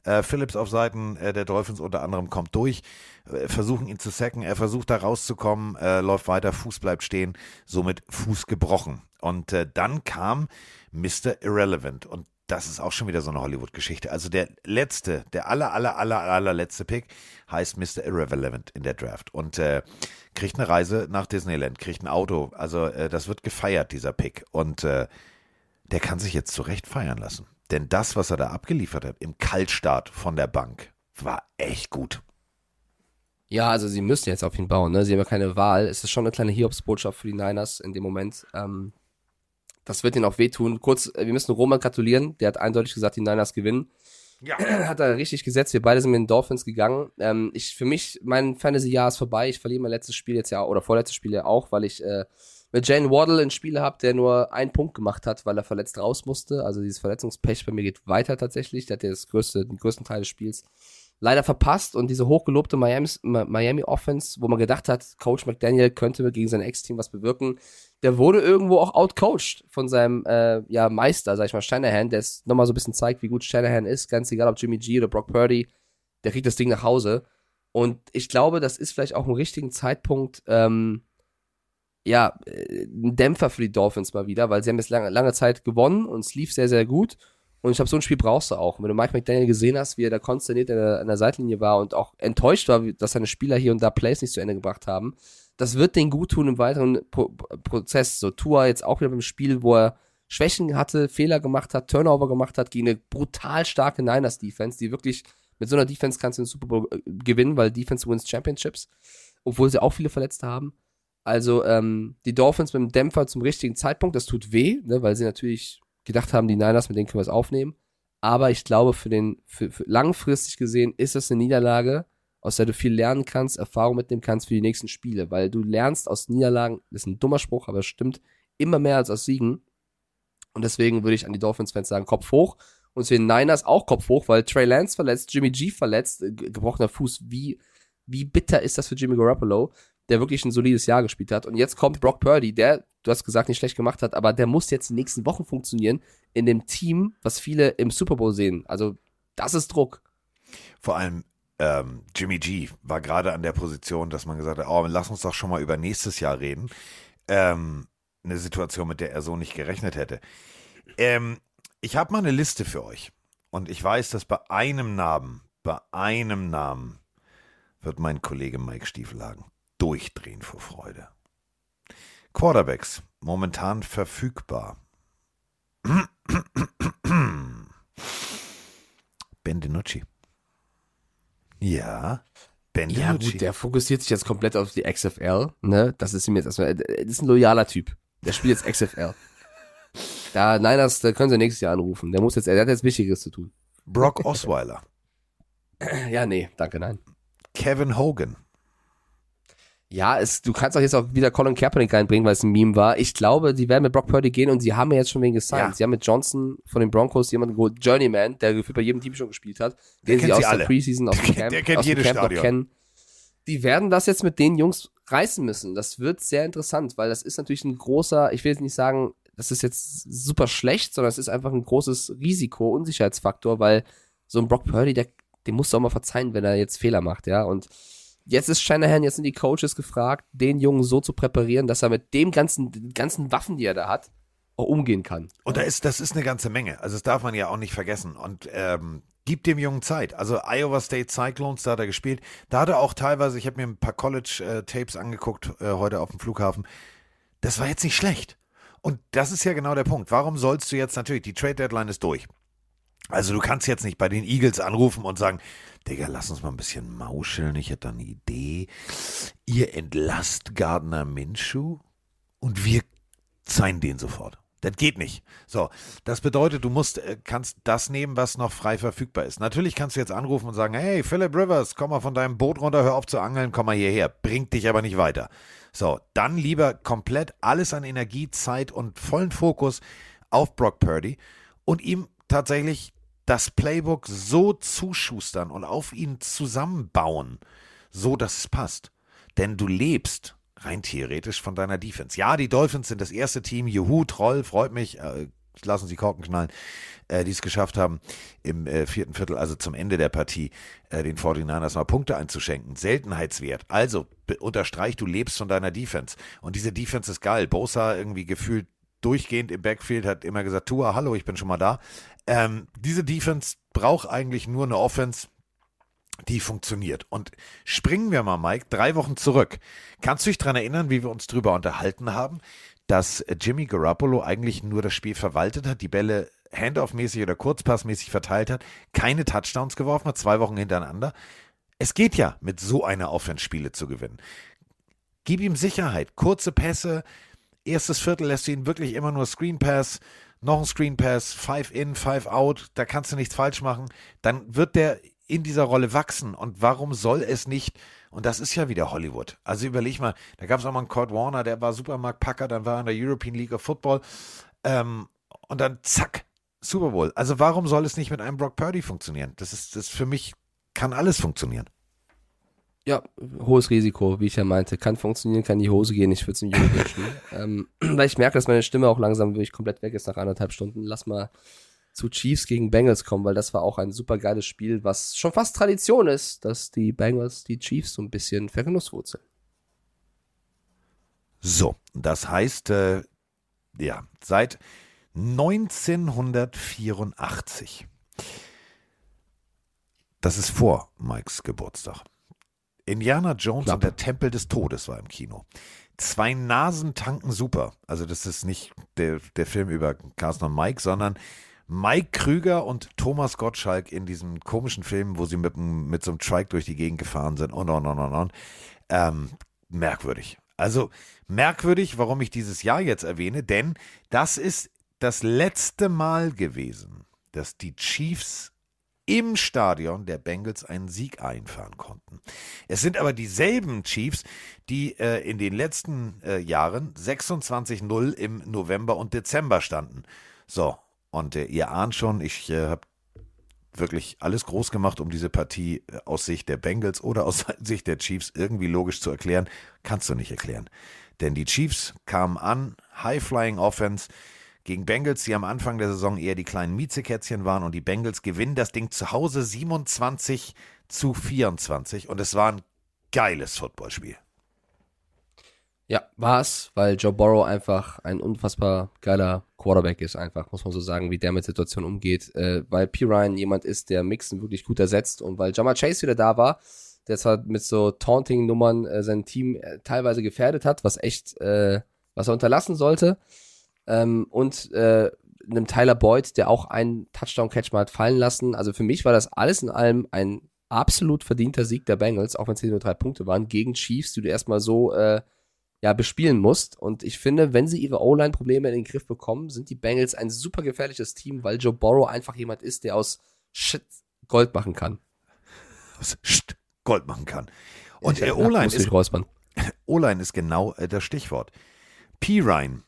Äh, Phillips auf Seiten äh, der Dolphins unter anderem kommt durch, äh, versuchen ihn zu sacken, er versucht da rauszukommen, äh, läuft weiter, Fuß bleibt stehen, somit Fuß gebrochen. Und äh, dann kam Mr. Irrelevant und das ist auch schon wieder so eine Hollywood-Geschichte. Also der letzte, der aller, aller, aller, allerletzte Pick heißt Mr. Irrelevant in der Draft und äh, kriegt eine Reise nach Disneyland, kriegt ein Auto. Also äh, das wird gefeiert, dieser Pick. Und äh, der kann sich jetzt zurecht feiern lassen. Denn das, was er da abgeliefert hat im Kaltstart von der Bank, war echt gut. Ja, also sie müssen jetzt auf ihn bauen, ne? Sie haben ja keine Wahl. Es ist schon eine kleine Hiobsbotschaft für die Niners in dem Moment. Ähm, das wird ihnen auch wehtun. Kurz, äh, wir müssen Roman gratulieren. Der hat eindeutig gesagt, die Niners gewinnen. Ja. Hat er richtig gesetzt. Wir beide sind mit den Dolphins gegangen. Ähm, ich, für mich, mein Fantasy-Jahr ist vorbei. Ich verliere mein letztes Spiel jetzt ja, oder vorletztes Spiel ja auch, weil ich äh, mit Jane Waddle einen Spieler habe, der nur einen Punkt gemacht hat, weil er verletzt raus musste. Also dieses Verletzungspech bei mir geht weiter tatsächlich. Der hat ja das größte, den größten Teil des Spiels leider verpasst und diese hochgelobte Miami, Miami Offense, wo man gedacht hat, Coach McDaniel könnte gegen sein Ex-Team was bewirken, der wurde irgendwo auch outcoached von seinem äh, ja, Meister, sag ich mal, Shanahan, der es nochmal so ein bisschen zeigt, wie gut Shanahan ist, ganz egal ob Jimmy G oder Brock Purdy, der kriegt das Ding nach Hause. Und ich glaube, das ist vielleicht auch ein richtigen Zeitpunkt, ähm, ja, äh, ein Dämpfer für die Dolphins mal wieder, weil sie haben jetzt lange, lange Zeit gewonnen und es lief sehr, sehr gut. Und ich glaube, so ein Spiel brauchst du auch. Wenn du Mike McDaniel gesehen hast, wie er da konsterniert an der, an der Seitenlinie war und auch enttäuscht war, dass seine Spieler hier und da Plays nicht zu Ende gebracht haben, das wird den gut tun im weiteren Pro Prozess. So Tua jetzt auch wieder beim Spiel, wo er Schwächen hatte, Fehler gemacht hat, Turnover gemacht hat gegen eine brutal starke Niners Defense, die wirklich mit so einer Defense kannst du den Super Bowl äh, gewinnen, weil Defense wins Championships, obwohl sie auch viele Verletzte haben. Also ähm, die Dolphins mit dem Dämpfer zum richtigen Zeitpunkt, das tut weh, ne, weil sie natürlich gedacht haben, die Niners, mit denen können wir es aufnehmen. Aber ich glaube, für den, für, für langfristig gesehen ist es eine Niederlage, aus der du viel lernen kannst, Erfahrung mitnehmen kannst für die nächsten Spiele, weil du lernst aus Niederlagen, das ist ein dummer Spruch, aber es stimmt, immer mehr als aus Siegen. Und deswegen würde ich an die Dolphins-Fans sagen, Kopf hoch. Und zu den Niners auch Kopf hoch, weil Trey Lance verletzt, Jimmy G verletzt, äh, gebrochener Fuß. Wie, wie bitter ist das für Jimmy Garoppolo, der wirklich ein solides Jahr gespielt hat. Und jetzt kommt Brock Purdy, der, du hast gesagt, nicht schlecht gemacht hat, aber der muss jetzt die nächsten Wochen funktionieren in dem Team, was viele im Super Bowl sehen. Also, das ist Druck. Vor allem ähm, Jimmy G war gerade an der Position, dass man gesagt hat, oh, lass uns doch schon mal über nächstes Jahr reden. Ähm, eine Situation, mit der er so nicht gerechnet hätte. Ähm, ich habe mal eine Liste für euch. Und ich weiß, dass bei einem Namen, bei einem Namen wird mein Kollege Mike Stiefelhagen durchdrehen vor Freude. Quarterbacks, momentan verfügbar. Ben DiNucci. Ja, Ben Ja, DiNucci. gut, der fokussiert sich jetzt komplett auf die XFL, ne? Das ist ihm jetzt erstmal, das ist ein loyaler Typ. Der spielt jetzt XFL. Da, nein, das, da können sie nächstes Jahr anrufen. Der muss jetzt, der hat jetzt Wichtigeres zu tun. Brock Osweiler. Ja, nee, danke, nein. Kevin Hogan. Ja, es, du kannst auch jetzt auch wieder Colin Kaepernick reinbringen, weil es ein Meme war. Ich glaube, die werden mit Brock Purdy gehen und sie haben ja jetzt schon wen gesigned. Ja. Sie haben mit Johnson von den Broncos jemanden geholt, Journeyman, der gefühlt bei jedem Team schon gespielt hat, den kennt sie aus sie der alle. Preseason, aus dem kennt- Camp, der kennt aus dem Camp Stadion. kennen. Die werden das jetzt mit den Jungs reißen müssen. Das wird sehr interessant, weil das ist natürlich ein großer, ich will jetzt nicht sagen, das ist jetzt super schlecht, sondern es ist einfach ein großes Risiko, Unsicherheitsfaktor, weil so ein Brock Purdy, der, dem musst du auch mal verzeihen, wenn er jetzt Fehler macht, ja. Und jetzt ist Shanahan, jetzt sind die Coaches gefragt, den Jungen so zu präparieren, dass er mit dem ganzen, den ganzen Waffen, die er da hat, auch umgehen kann. Und da ist, das ist eine ganze Menge. Also das darf man ja auch nicht vergessen. Und ähm, Gib dem Jungen Zeit. Also Iowa State Cyclones, da hat er gespielt. Da hat er auch teilweise, ich habe mir ein paar College-Tapes angeguckt äh, heute auf dem Flughafen. Das war jetzt nicht schlecht. Und das ist ja genau der Punkt. Warum sollst du jetzt natürlich, die Trade Deadline ist durch. Also du kannst jetzt nicht bei den Eagles anrufen und sagen, Digga, lass uns mal ein bisschen mauscheln, ich hätte da eine Idee. Ihr entlasst Gardner Minshew und wir zeigen den sofort. Das geht nicht. So, das bedeutet, du musst, äh, kannst das nehmen, was noch frei verfügbar ist. Natürlich kannst du jetzt anrufen und sagen, hey, Philip Rivers, komm mal von deinem Boot runter, hör auf zu angeln, komm mal hierher. Bringt dich aber nicht weiter. So, dann lieber komplett alles an Energie, Zeit und vollen Fokus auf Brock Purdy und ihm tatsächlich das Playbook so zuschustern und auf ihn zusammenbauen, so dass es passt. Denn du lebst rein theoretisch von deiner Defense. Ja, die Dolphins sind das erste Team. Juhu, Troll, freut mich. Äh, lassen Sie Korken knallen, äh, die es geschafft haben, im äh, vierten Viertel, also zum Ende der Partie, äh, den 49ers mal Punkte einzuschenken. Seltenheitswert. Also unterstreich, du lebst von deiner Defense. Und diese Defense ist geil. Bosa irgendwie gefühlt durchgehend im Backfield hat immer gesagt, Tua, hallo, ich bin schon mal da. Ähm, diese Defense braucht eigentlich nur eine Offense, die funktioniert. Und springen wir mal, Mike, drei Wochen zurück. Kannst du dich daran erinnern, wie wir uns darüber unterhalten haben, dass Jimmy Garoppolo eigentlich nur das Spiel verwaltet hat, die Bälle handoff-mäßig oder kurzpassmäßig verteilt hat, keine Touchdowns geworfen hat, zwei Wochen hintereinander? Es geht ja, mit so einer Offense-Spiele zu gewinnen. Gib ihm Sicherheit, kurze Pässe, erstes Viertel lässt du ihn wirklich immer nur Screen Pass, noch ein Screen Pass, five in, five out, da kannst du nichts falsch machen. Dann wird der in dieser Rolle wachsen. Und warum soll es nicht? Und das ist ja wieder Hollywood. Also überleg mal, da gab es auch mal einen Kurt Warner, der war Supermarktpacker, dann war er in der European League of Football. Ähm, und dann zack, Super Bowl. Also warum soll es nicht mit einem Brock Purdy funktionieren? Das ist, das für mich kann alles funktionieren. Ja, hohes Risiko, wie ich ja meinte. Kann funktionieren, kann in die Hose gehen. Ich würde es nicht wünschen. ähm, weil ich merke, dass meine Stimme auch langsam wirklich komplett weg ist nach anderthalb Stunden. Lass mal zu Chiefs gegen Bengals kommen, weil das war auch ein super geiles Spiel, was schon fast Tradition ist, dass die Bengals die Chiefs so ein bisschen vergenusswurzeln. So, das heißt, äh, ja, seit 1984. Das ist vor Mikes Geburtstag. Indiana Jones Knapp. und der Tempel des Todes war im Kino. Zwei Nasen tanken super. Also das ist nicht der, der Film über Carsten und Mike, sondern Mike Krüger und Thomas Gottschalk in diesem komischen Film, wo sie mit, mit so einem Trike durch die Gegend gefahren sind und und und und und. Ähm, merkwürdig. Also merkwürdig, warum ich dieses Jahr jetzt erwähne, denn das ist das letzte Mal gewesen, dass die Chiefs im Stadion der Bengals einen Sieg einfahren konnten. Es sind aber dieselben Chiefs, die äh, in den letzten äh, Jahren 26-0 im November und Dezember standen. So, und äh, ihr ahnt schon, ich äh, habe wirklich alles groß gemacht, um diese Partie äh, aus Sicht der Bengals oder aus Sicht der Chiefs irgendwie logisch zu erklären. Kannst du nicht erklären. Denn die Chiefs kamen an, High-Flying Offense gegen Bengals, die am Anfang der Saison eher die kleinen Miezekätzchen waren und die Bengals gewinnen das Ding zu Hause 27 zu 24 und es war ein geiles Footballspiel. Ja, war es, weil Joe Burrow einfach ein unfassbar geiler Quarterback ist, einfach, muss man so sagen, wie der mit Situationen umgeht. Äh, weil P. Ryan jemand ist, der Mixen wirklich gut ersetzt und weil Jama Chase wieder da war, der zwar mit so Taunting-Nummern äh, sein Team äh, teilweise gefährdet hat, was echt, äh, was er unterlassen sollte. Ähm, und äh, einem Tyler Boyd, der auch einen Touchdown-Catch mal hat fallen lassen. Also für mich war das alles in allem ein absolut verdienter Sieg der Bengals, auch wenn es nur drei Punkte waren, gegen Chiefs, die du erstmal so äh, ja, bespielen musst. Und ich finde, wenn sie ihre O-Line-Probleme in den Griff bekommen, sind die Bengals ein super gefährliches Team, weil Joe Burrow einfach jemand ist, der aus Shit Gold machen kann. Aus Shit Gold machen kann. Und der O-Line ist, O-Line ist genau äh, das Stichwort. P-Ryan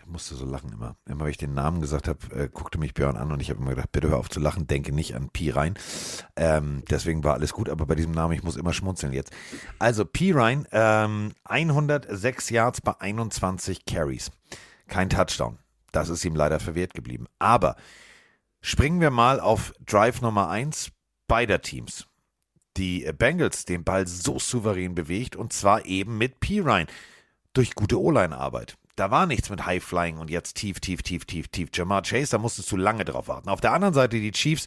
ich musste so lachen immer. Immer, wenn ich den Namen gesagt habe, äh, guckte mich Björn an und ich habe immer gedacht, bitte hör auf zu lachen, denke nicht an Pi rein. Ähm, deswegen war alles gut, aber bei diesem Namen, ich muss immer schmunzeln jetzt. Also Pi rein, ähm, 106 Yards bei 21 Carries. Kein Touchdown. Das ist ihm leider verwehrt geblieben. Aber springen wir mal auf Drive Nummer 1 beider Teams. Die Bengals den Ball so souverän bewegt und zwar eben mit P. Ryan durch gute O-Line-Arbeit. Da war nichts mit High Flying und jetzt tief, tief, tief, tief, tief. Jamar Chase, da musstest du lange drauf warten. Auf der anderen Seite die Chiefs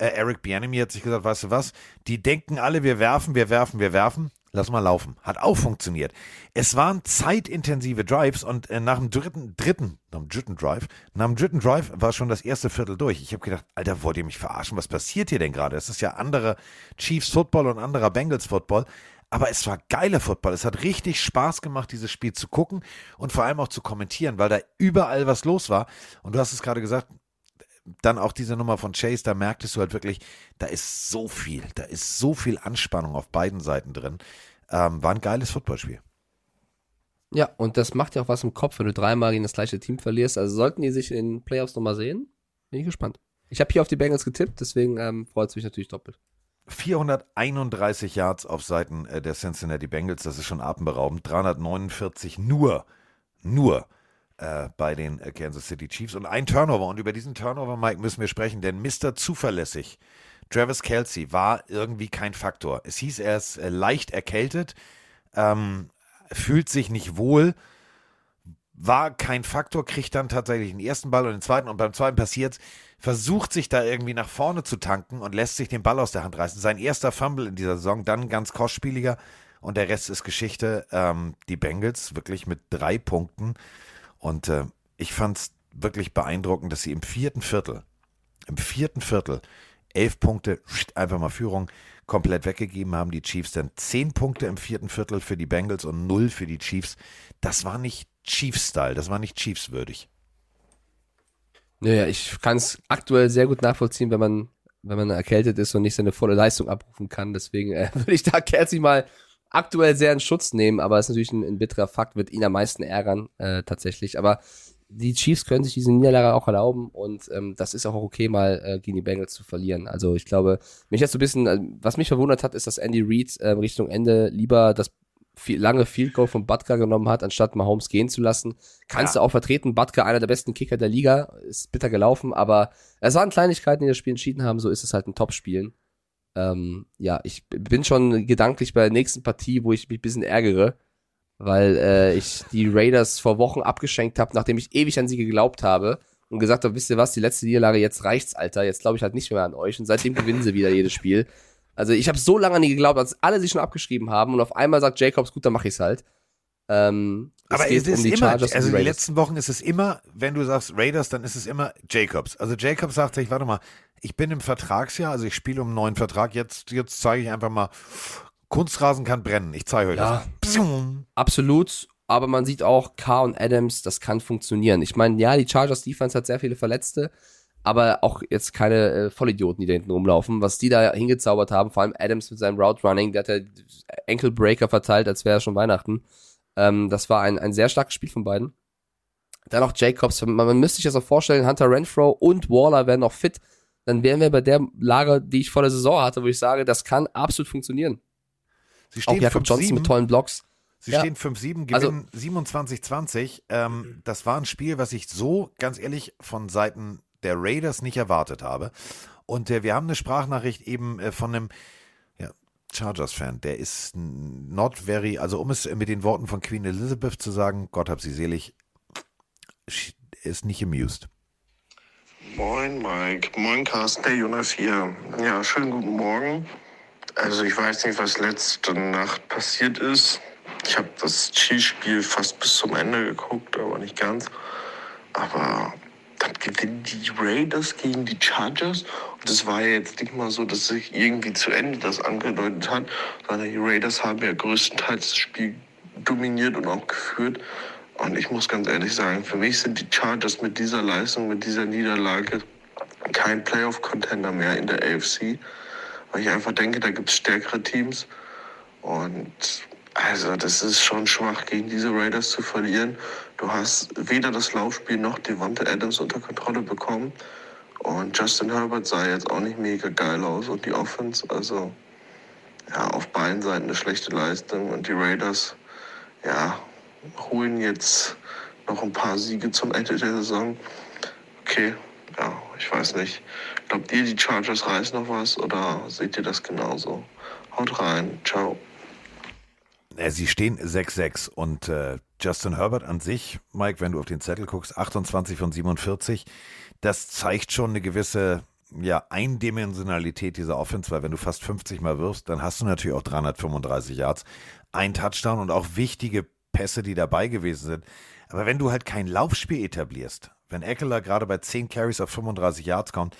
Äh, Eric Bianemi hat sich gesagt, weißt du was, die denken alle, wir werfen, wir werfen, wir werfen. Lass mal laufen. Hat auch funktioniert. Es waren zeitintensive Drives und äh, nach dem dritten, dritten, nach dem dritten Drive, nach dem dritten Drive war schon das erste Viertel durch. Ich habe gedacht, Alter, wollt ihr mich verarschen? Was passiert hier denn gerade? Es ist ja anderer Chiefs Football und anderer Bengals Football. Aber es war geiler Football. Es hat richtig Spaß gemacht, dieses Spiel zu gucken und vor allem auch zu kommentieren, weil da überall was los war. Und du hast es gerade gesagt, dann auch diese Nummer von Chase, da merktest du halt wirklich, da ist so viel, da ist so viel Anspannung auf beiden Seiten drin. Ähm, war ein geiles Footballspiel. Ja, und das macht ja auch was im Kopf, wenn du dreimal gegen das gleiche Team verlierst. Also sollten die sich in den Playoffs nochmal sehen, bin ich gespannt. Ich habe hier auf die Bengals getippt, deswegen ähm, freut es mich natürlich doppelt. 431 Yards auf Seiten äh, der Cincinnati Bengals, das ist schon atemberaubend. 349 nur, nur äh, bei den äh, Kansas City Chiefs und ein Turnover. Und über diesen Turnover, Mike, müssen wir sprechen, denn Mr. Zuverlässig, Travis Kelsey, war irgendwie kein Faktor. Es hieß, er ist äh, leicht erkältet, ähm, fühlt sich nicht wohl, war kein Faktor, kriegt dann tatsächlich den ersten Ball und den zweiten und beim zweiten passiert versucht sich da irgendwie nach vorne zu tanken und lässt sich den Ball aus der Hand reißen. Sein erster Fumble in dieser Saison, dann ganz kostspieliger und der Rest ist Geschichte. Ähm, die Bengals wirklich mit drei Punkten und äh, ich fand es wirklich beeindruckend, dass sie im vierten Viertel, im vierten Viertel, elf Punkte, einfach mal Führung, komplett weggegeben haben. Die Chiefs dann zehn Punkte im vierten Viertel für die Bengals und null für die Chiefs. Das war nicht Chiefs-Style, das war nicht Chiefs-würdig. Naja, ich kann es aktuell sehr gut nachvollziehen, wenn man, wenn man erkältet ist und nicht seine volle Leistung abrufen kann. Deswegen äh, würde ich da Kelsey mal aktuell sehr in Schutz nehmen, aber es ist natürlich ein, ein, bitterer Fakt, wird ihn am meisten ärgern, äh, tatsächlich. Aber die Chiefs können sich diese Niederlage auch erlauben und ähm, das ist auch okay, mal äh, gegen die Bengals zu verlieren. Also ich glaube, mich jetzt so ein bisschen, äh, was mich verwundert hat, ist, dass Andy Reid äh, Richtung Ende lieber das viel, lange Field Goal von Butker genommen hat, anstatt Mahomes gehen zu lassen. Kannst ja. du auch vertreten. Butker, einer der besten Kicker der Liga, ist bitter gelaufen, aber es waren Kleinigkeiten, die das Spiel entschieden haben. So ist es halt ein Top-Spielen. Ähm, ja, ich bin schon gedanklich bei der nächsten Partie, wo ich mich ein bisschen ärgere, weil äh, ich die Raiders vor Wochen abgeschenkt habe, nachdem ich ewig an sie geglaubt habe und gesagt habe, wisst ihr was, die letzte Niederlage, jetzt reicht's, Alter, jetzt glaube ich halt nicht mehr an euch und seitdem gewinnen sie wieder jedes Spiel. Also ich habe so lange an die geglaubt, als alle sich schon abgeschrieben haben und auf einmal sagt Jacobs, gut, dann mach ich's halt. Ähm, aber es ist um immer, Chargers also in den letzten Wochen ist es immer, wenn du sagst Raiders, dann ist es immer Jacobs. Also Jacobs sagt sich, warte mal, ich bin im Vertragsjahr, also ich spiele um einen neuen Vertrag, jetzt, jetzt zeige ich einfach mal, Kunstrasen kann brennen, ich zeige euch ja, das. Absolut, aber man sieht auch, K und Adams, das kann funktionieren. Ich meine, ja, die Chargers Defense hat sehr viele Verletzte, aber auch jetzt keine äh, Vollidioten, die da hinten rumlaufen. Was die da hingezaubert haben, vor allem Adams mit seinem Route Running, der hat ja Ankle Breaker verteilt, als wäre schon Weihnachten. Ähm, das war ein, ein sehr starkes Spiel von beiden. Dann noch Jacobs. Man, man müsste sich das auch vorstellen, Hunter Renfro und Waller wären noch fit. Dann wären wir bei der Lage, die ich vor der Saison hatte, wo ich sage, das kann absolut funktionieren. Sie stehen auch Jakob Johnson mit tollen Blocks. Sie ja. stehen 5-7, gewinnen also, 27-20. Ähm, das war ein Spiel, was ich so, ganz ehrlich, von Seiten der Raiders nicht erwartet habe. Und äh, wir haben eine Sprachnachricht eben äh, von einem Chargers-Fan, der ist not very, also um es mit den Worten von Queen Elizabeth zu sagen, Gott hab sie selig, ist nicht amused. Moin Mike, moin Carsten, der Jonas hier. Ja, schönen guten Morgen. Also ich weiß nicht, was letzte Nacht passiert ist. Ich habe das Chiefs-Spiel fast bis zum Ende geguckt, aber nicht ganz. Aber dann gewinnen die Raiders gegen die Chargers. Und es war ja jetzt nicht mal so, dass sich irgendwie zu Ende das angedeutet hat, sondern die Raiders haben ja größtenteils das Spiel dominiert und auch geführt. Und ich muss ganz ehrlich sagen, für mich sind die Chargers mit dieser Leistung, mit dieser Niederlage kein Playoff-Contender mehr in der AFC. Weil ich einfach denke, da gibt es stärkere Teams. Und also das ist schon schwach, gegen diese Raiders zu verlieren. Du hast weder das Laufspiel noch Devonta Adams unter Kontrolle bekommen. Und Justin Herbert sah jetzt auch nicht mega geil aus und die Offense, also ja, auf beiden Seiten eine schlechte Leistung. Und die Raiders, ja, holen jetzt noch ein paar Siege zum Ende der Saison. Okay, ja, ich weiß nicht. Glaubt ihr, die Chargers reißen noch was oder seht ihr das genauso? Haut rein, ciao. Äh, sie stehen 6-6 und äh, Justin Herbert an sich, Mike, wenn du auf den Zettel guckst, 28 von 47, das zeigt schon eine gewisse, ja, Eindimensionalität dieser Offense, weil wenn du fast 50 Mal wirfst, dann hast du natürlich auch 335 Yards, ein Touchdown und auch wichtige Pässe, die dabei gewesen sind. Aber wenn du halt kein Laufspiel etablierst, wenn Eckler gerade bei 10 Carries auf 35 Yards kommt,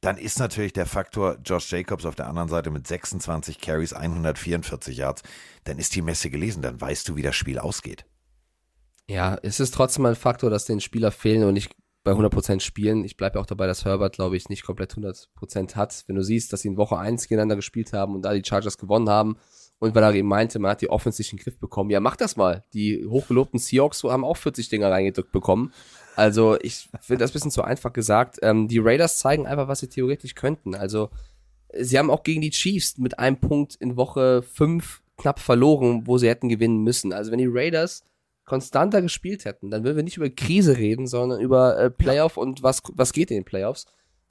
dann ist natürlich der Faktor Josh Jacobs auf der anderen Seite mit 26 Carries, 144 Yards, dann ist die Messe gelesen, dann weißt du, wie das Spiel ausgeht. Ja, es ist trotzdem ein Faktor, dass den Spieler fehlen und nicht bei 100% spielen. Ich bleibe auch dabei, dass Herbert, glaube ich, nicht komplett 100% hat. Wenn du siehst, dass sie in Woche 1 gegeneinander gespielt haben und da die Chargers gewonnen haben und weil er eben meinte, man hat die offensichtlichen Griff bekommen. Ja, mach das mal. Die hochgelobten Seahawks haben auch 40 Dinger reingedrückt bekommen. Also ich finde das ein bisschen zu einfach gesagt. Ähm, die Raiders zeigen einfach, was sie theoretisch könnten. Also sie haben auch gegen die Chiefs mit einem Punkt in Woche 5 knapp verloren, wo sie hätten gewinnen müssen. Also wenn die Raiders konstanter gespielt hätten, dann würden wir nicht über Krise reden, sondern über äh, Playoff und was, was geht in den Playoffs.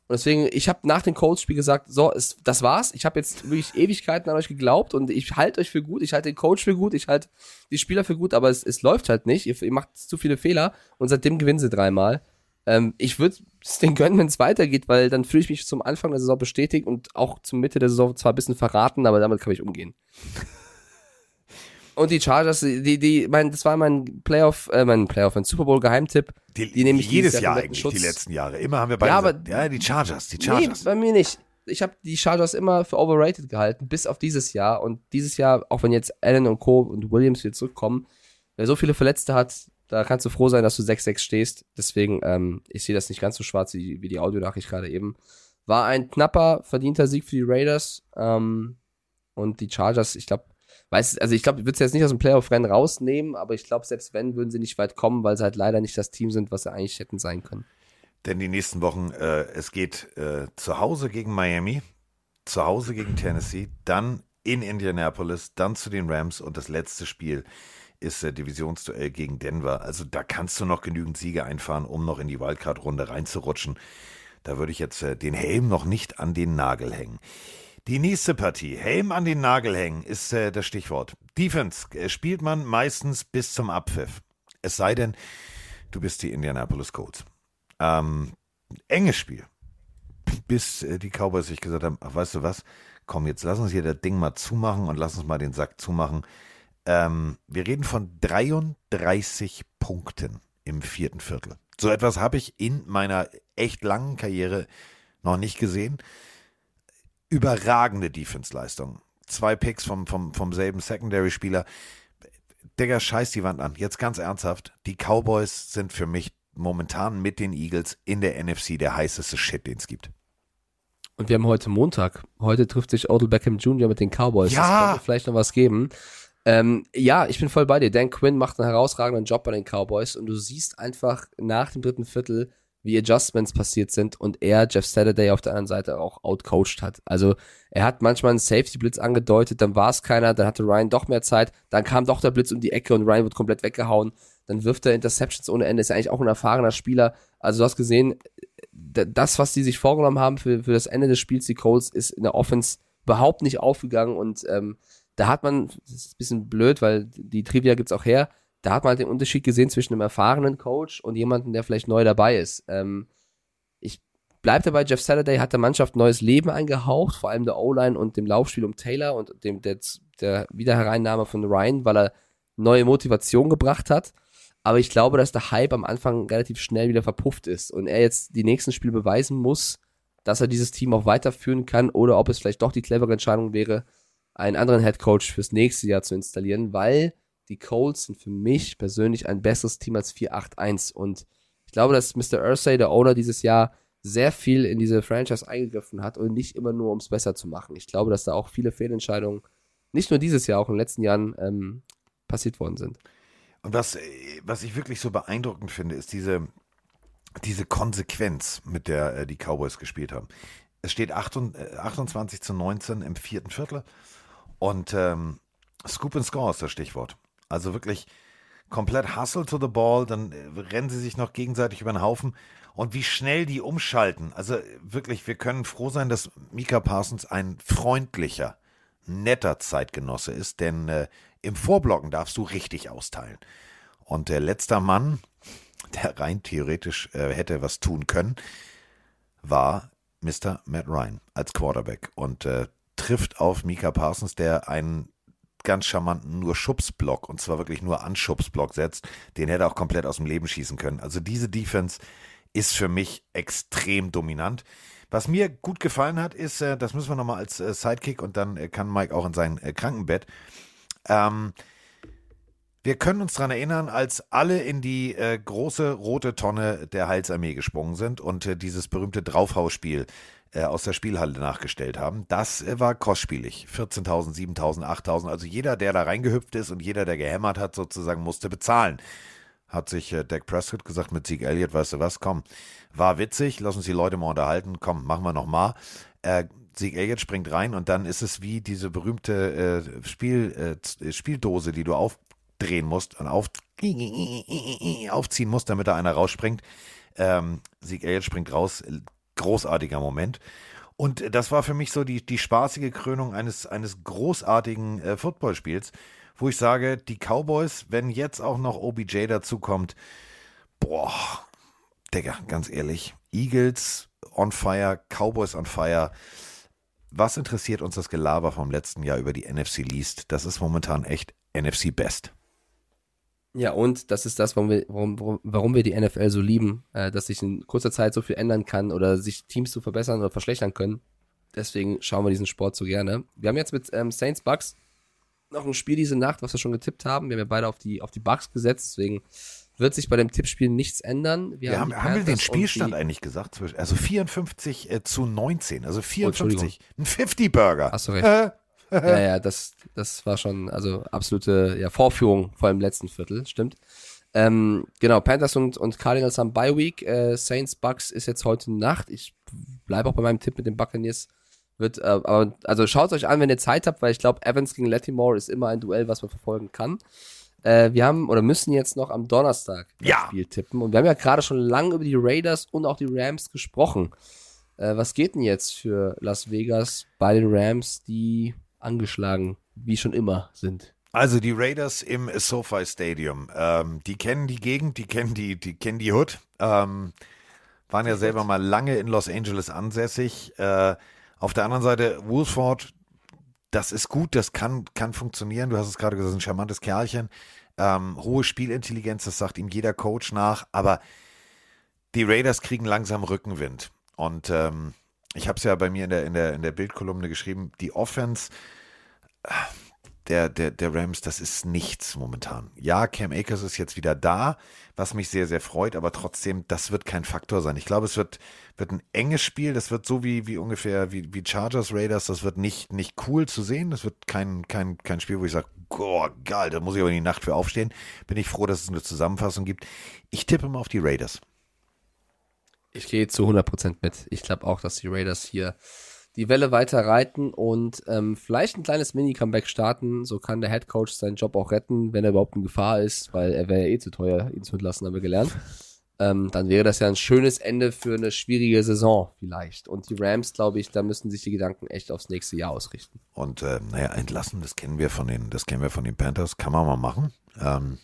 Und deswegen, ich habe nach dem Colts-Spiel gesagt, so, es, das war's. Ich habe jetzt wirklich Ewigkeiten an euch geglaubt und ich halte euch für gut, ich halte den Coach für gut, ich halte die Spieler für gut, aber es, es läuft halt nicht. Ihr, ihr macht zu viele Fehler und seitdem gewinnen sie dreimal. Ähm, ich würde es den gönnen, wenn es weitergeht, weil dann fühle ich mich zum Anfang der Saison bestätigt und auch zum Mitte der Saison zwar ein bisschen verraten, aber damit kann ich umgehen. Und die Chargers, die, die, mein, das war mein Playoff, äh, mein Playoff, mein Super Bowl Geheimtipp. Die, die nehme ich jedes Jahr, Jahr eigentlich, Schutz. die letzten Jahre. Immer haben wir beide. Ja, aber, ja, die Chargers, die Chargers. Nee, bei mir nicht. Ich habe die Chargers immer für overrated gehalten, bis auf dieses Jahr. Und dieses Jahr, auch wenn jetzt Allen und Co. und Williams wieder zurückkommen, wer so viele Verletzte hat, da kannst du froh sein, dass du 6-6 stehst. Deswegen, ähm, ich sehe das nicht ganz so schwarz wie, wie die Audionachricht gerade eben. War ein knapper, verdienter Sieg für die Raiders. Ähm, und die Chargers, ich glaube, weiß, also ich glaube, ich würde es jetzt nicht aus dem Playoff-Rennen rausnehmen, aber ich glaube, selbst wenn, würden sie nicht weit kommen, weil sie halt leider nicht das Team sind, was sie eigentlich hätten sein können. Denn die nächsten Wochen, äh, es geht äh, zu Hause gegen Miami, zu Hause gegen Tennessee, dann in Indianapolis, dann zu den Rams und das letzte Spiel ist äh, Divisionsduell gegen Denver. Also da kannst du noch genügend Siege einfahren, um noch in die Wildcard-Runde reinzurutschen. Da würde ich jetzt äh, den Helm noch nicht an den Nagel hängen. Die nächste Partie, Helm an den Nagel hängen, ist äh, das Stichwort. Defense äh, spielt man meistens bis zum Abpfiff. Es sei denn, du bist die Indianapolis Colts. Ähm, enges Spiel. Bis äh, die Cowboys sich gesagt haben, ach, weißt du was, komm, jetzt lass uns hier das Ding mal zumachen und lass uns mal den Sack zumachen. Ähm, wir reden von 33 Punkten im vierten Viertel. So etwas habe ich in meiner echt langen Karriere noch nicht gesehen überragende Defense-Leistung. Zwei Picks vom, vom, vom selben Secondary-Spieler. Digga, scheiß die Wand an. Jetzt ganz ernsthaft. Die Cowboys sind für mich momentan mit den Eagles in der NFC der heißeste Shit, den es gibt. Und wir haben heute Montag. Heute trifft sich Odell Beckham Jr. mit den Cowboys. Ja. Das könnte vielleicht noch was geben. Ähm, ja, ich bin voll bei dir. Dan Quinn macht einen herausragenden Job bei den Cowboys und du siehst einfach nach dem dritten Viertel, wie Adjustments passiert sind und er Jeff Saturday auf der anderen Seite auch outcoached hat. Also er hat manchmal einen Safety-Blitz angedeutet, dann war es keiner, dann hatte Ryan doch mehr Zeit, dann kam doch der Blitz um die Ecke und Ryan wird komplett weggehauen, dann wirft er Interceptions ohne Ende, ist eigentlich auch ein erfahrener Spieler. Also du hast gesehen, das, was die sich vorgenommen haben für, für das Ende des Spiels, die Colts, ist in der Offense überhaupt nicht aufgegangen und ähm, da hat man, das ist ein bisschen blöd, weil die Trivia gibt's auch her, da hat man halt den Unterschied gesehen zwischen einem erfahrenen Coach und jemandem, der vielleicht neu dabei ist. Ähm, ich bleibe dabei, Jeff Saturday hat der Mannschaft neues Leben eingehaucht, vor allem der O-Line und dem Laufspiel um Taylor und dem der, der Wiederhereinnahme von Ryan, weil er neue Motivation gebracht hat. Aber ich glaube, dass der Hype am Anfang relativ schnell wieder verpufft ist und er jetzt die nächsten Spiele beweisen muss, dass er dieses Team auch weiterführen kann oder ob es vielleicht doch die clevere Entscheidung wäre, einen anderen Head Coach fürs nächste Jahr zu installieren, weil die Colts sind für mich persönlich ein besseres Team als 4-8-1. Und ich glaube, dass Mr. Ursay, der Owner dieses Jahr, sehr viel in diese Franchise eingegriffen hat und nicht immer nur, um es besser zu machen. Ich glaube, dass da auch viele Fehlentscheidungen, nicht nur dieses Jahr, auch in den letzten Jahren ähm, passiert worden sind. Und was, was ich wirklich so beeindruckend finde, ist diese, diese Konsequenz, mit der äh, die Cowboys gespielt haben. Es steht 28 äh, zu 19 im vierten Viertel und ähm, Scoop and Score ist das Stichwort. Also wirklich komplett Hustle to the Ball, dann äh, rennen sie sich noch gegenseitig über den Haufen. Und wie schnell die umschalten. Also wirklich, wir können froh sein, dass Mika Parsons ein freundlicher, netter Zeitgenosse ist, denn äh, im Vorblocken darfst du richtig austeilen. Und der letzte Mann, der rein theoretisch äh, hätte was tun können, war Mr. Matt Ryan als Quarterback und äh, trifft auf Mika Parsons, der einen ganz charmanten nur Schubsblock und zwar wirklich nur Anschubsblock setzt. Den hätte er auch komplett aus dem Leben schießen können. Also diese Defense ist für mich extrem dominant. Was mir gut gefallen hat, ist, äh, das müssen wir nochmal als äh, Sidekick und dann äh, kann Mike auch in sein Krankenbett. Ähm, wir können uns daran erinnern, als alle in die äh, große rote Tonne der Heilsarmee gesprungen sind und äh, dieses berühmte Draufhausspiel äh, aus der Spielhalle nachgestellt haben. Das äh, war kostspielig. 14.000, 7.000, 8.000. Also jeder, der da reingehüpft ist und jeder, der gehämmert hat, sozusagen musste bezahlen. Hat sich äh, Dak Prescott gesagt mit Sieg Elliott, weißt du was, komm, war witzig, lass uns die Leute mal unterhalten, komm, machen wir nochmal. Äh, Sieg Elliott springt rein und dann ist es wie diese berühmte äh, Spiel, äh, Spieldose, die du aufdrehen musst und auf, aufziehen musst, damit da einer rausspringt. Ähm, Sieg Elliott springt raus, großartiger Moment. Und das war für mich so die, die spaßige Krönung eines, eines großartigen äh, Footballspiels, wo ich sage, die Cowboys, wenn jetzt auch noch OBJ dazukommt, boah, Digga, ganz ehrlich, Eagles on fire, Cowboys on fire. Was interessiert uns das Gelaber vom letzten Jahr über die NFC Least? Das ist momentan echt NFC Best. Ja, und das ist das, warum wir, warum, warum wir die NFL so lieben, äh, dass sich in kurzer Zeit so viel ändern kann oder sich Teams zu verbessern oder verschlechtern können. Deswegen schauen wir diesen Sport so gerne. Wir haben jetzt mit ähm, Saints Bucks noch ein Spiel diese Nacht, was wir schon getippt haben. Wir haben ja beide auf die, auf die Bucks gesetzt, deswegen wird sich bei dem Tippspiel nichts ändern. Wir, wir haben, haben wir den Spielstand eigentlich gesagt? Also 54 äh, zu 19, also 54. Oh, ein 50-Burger. Hast du recht. Äh, ja, ja, das, das war schon, also absolute ja, Vorführung, vor allem im letzten Viertel, stimmt. Ähm, genau, Panthers und, und Cardinals haben Bye Week. Äh, Saints Bucks ist jetzt heute Nacht. Ich bleibe auch bei meinem Tipp mit den Buccaneers. Wird, äh, aber, also schaut euch an, wenn ihr Zeit habt, weil ich glaube, Evans gegen Latimore ist immer ein Duell, was man verfolgen kann. Äh, wir haben oder müssen jetzt noch am Donnerstag das ja. Spiel tippen. Und wir haben ja gerade schon lange über die Raiders und auch die Rams gesprochen. Äh, was geht denn jetzt für Las Vegas bei den Rams, die angeschlagen, wie schon immer, sind? Also die Raiders im SoFi Stadium, ähm, die kennen die Gegend, die kennen die, die kennen die Hood, ähm, waren ja selber mal lange in Los Angeles ansässig. Äh, auf der anderen Seite Wolford, das ist gut, das kann, kann funktionieren. Du hast es gerade gesagt, ein charmantes Kerlchen. Ähm, hohe Spielintelligenz, das sagt ihm jeder Coach nach, aber die Raiders kriegen langsam Rückenwind. Und ähm, ich habe es ja bei mir in der, in der, in der Bildkolumne geschrieben, die Offense der, der, der Rams, das ist nichts momentan. Ja, Cam Akers ist jetzt wieder da, was mich sehr, sehr freut, aber trotzdem, das wird kein Faktor sein. Ich glaube, es wird, wird ein enges Spiel, das wird so wie, wie ungefähr wie, wie Chargers Raiders, das wird nicht, nicht cool zu sehen, das wird kein, kein, kein Spiel, wo ich sage, oh, geil, da muss ich aber in die Nacht für aufstehen. Bin ich froh, dass es eine Zusammenfassung gibt. Ich tippe mal auf die Raiders. Ich gehe zu 100% mit. Ich glaube auch, dass die Raiders hier die Welle weiter reiten und ähm, vielleicht ein kleines Mini-Comeback starten. So kann der Head Coach seinen Job auch retten, wenn er überhaupt in Gefahr ist, weil er wäre ja eh zu teuer, ihn zu entlassen, haben wir gelernt. Ähm, dann wäre das ja ein schönes Ende für eine schwierige Saison vielleicht. Und die Rams, glaube ich, da müssen sich die Gedanken echt aufs nächste Jahr ausrichten. Und äh, naja, entlassen, das kennen wir von den, das kennen wir von den Panthers, kann man mal machen. Ähm,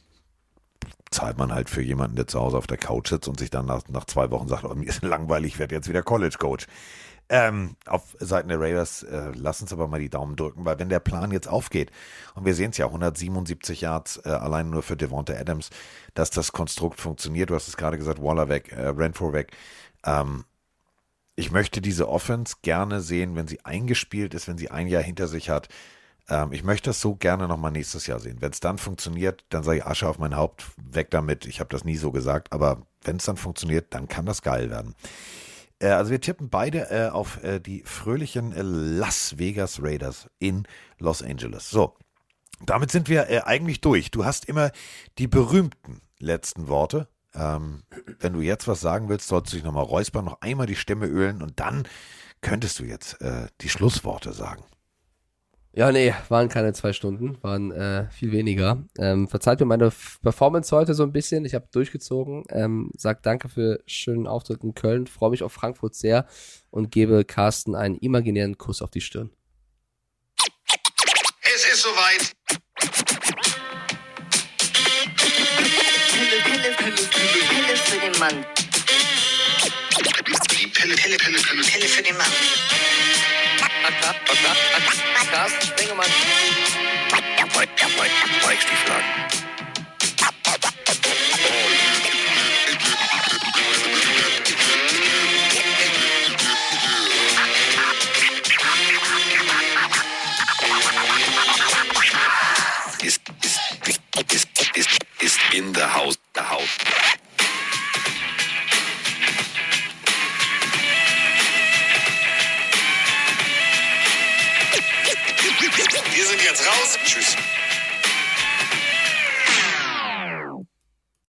zahlt man halt für jemanden, der zu Hause auf der Couch sitzt und sich dann nach, nach zwei Wochen sagt, oh, mir ist langweilig, ich werde jetzt wieder College Coach. Ähm, auf Seiten der Raiders, äh, lass uns aber mal die Daumen drücken, weil wenn der Plan jetzt aufgeht, und wir sehen es ja, 177 Yards äh, allein nur für Devonta Adams, dass das Konstrukt funktioniert. Du hast es gerade gesagt, Waller weg, äh, Renfro weg. Ähm, ich möchte diese Offense gerne sehen, wenn sie eingespielt ist, wenn sie ein Jahr hinter sich hat. Ähm, ich möchte das so gerne nochmal nächstes Jahr sehen. Wenn es dann funktioniert, dann sage ich Asche auf mein Haupt, weg damit. Ich habe das nie so gesagt, aber wenn es dann funktioniert, dann kann das geil werden. Äh, also wir tippen beide äh, auf äh, die fröhlichen äh, Las Vegas Raiders in Los Angeles. So, damit sind wir äh, eigentlich durch. Du hast immer die berühmten letzten Worte. Ähm, wenn du jetzt was sagen willst, solltest du dich nochmal räuspern, noch einmal die Stimme ölen und dann könntest du jetzt äh, die Schlussworte sagen. Ja, nee, waren keine zwei Stunden, waren äh, viel weniger. Ähm, verzeiht mir meine Performance heute so ein bisschen. Ich habe durchgezogen. Ähm, sag danke für schönen Auftritt in Köln. Freue mich auf Frankfurt sehr und gebe Carsten einen imaginären Kuss auf die Stirn. Es ist soweit. Pille, Pille, Pille, Pille, Pille für den Mann. Die Pille, Pille, Pille, Pille, Pille für den Mann. Carsten Spengemann. Weichstieflagen. Ist, ist, ist, ist, ist, ist in der Haus, der Haus. Jetzt raus. Tschüss.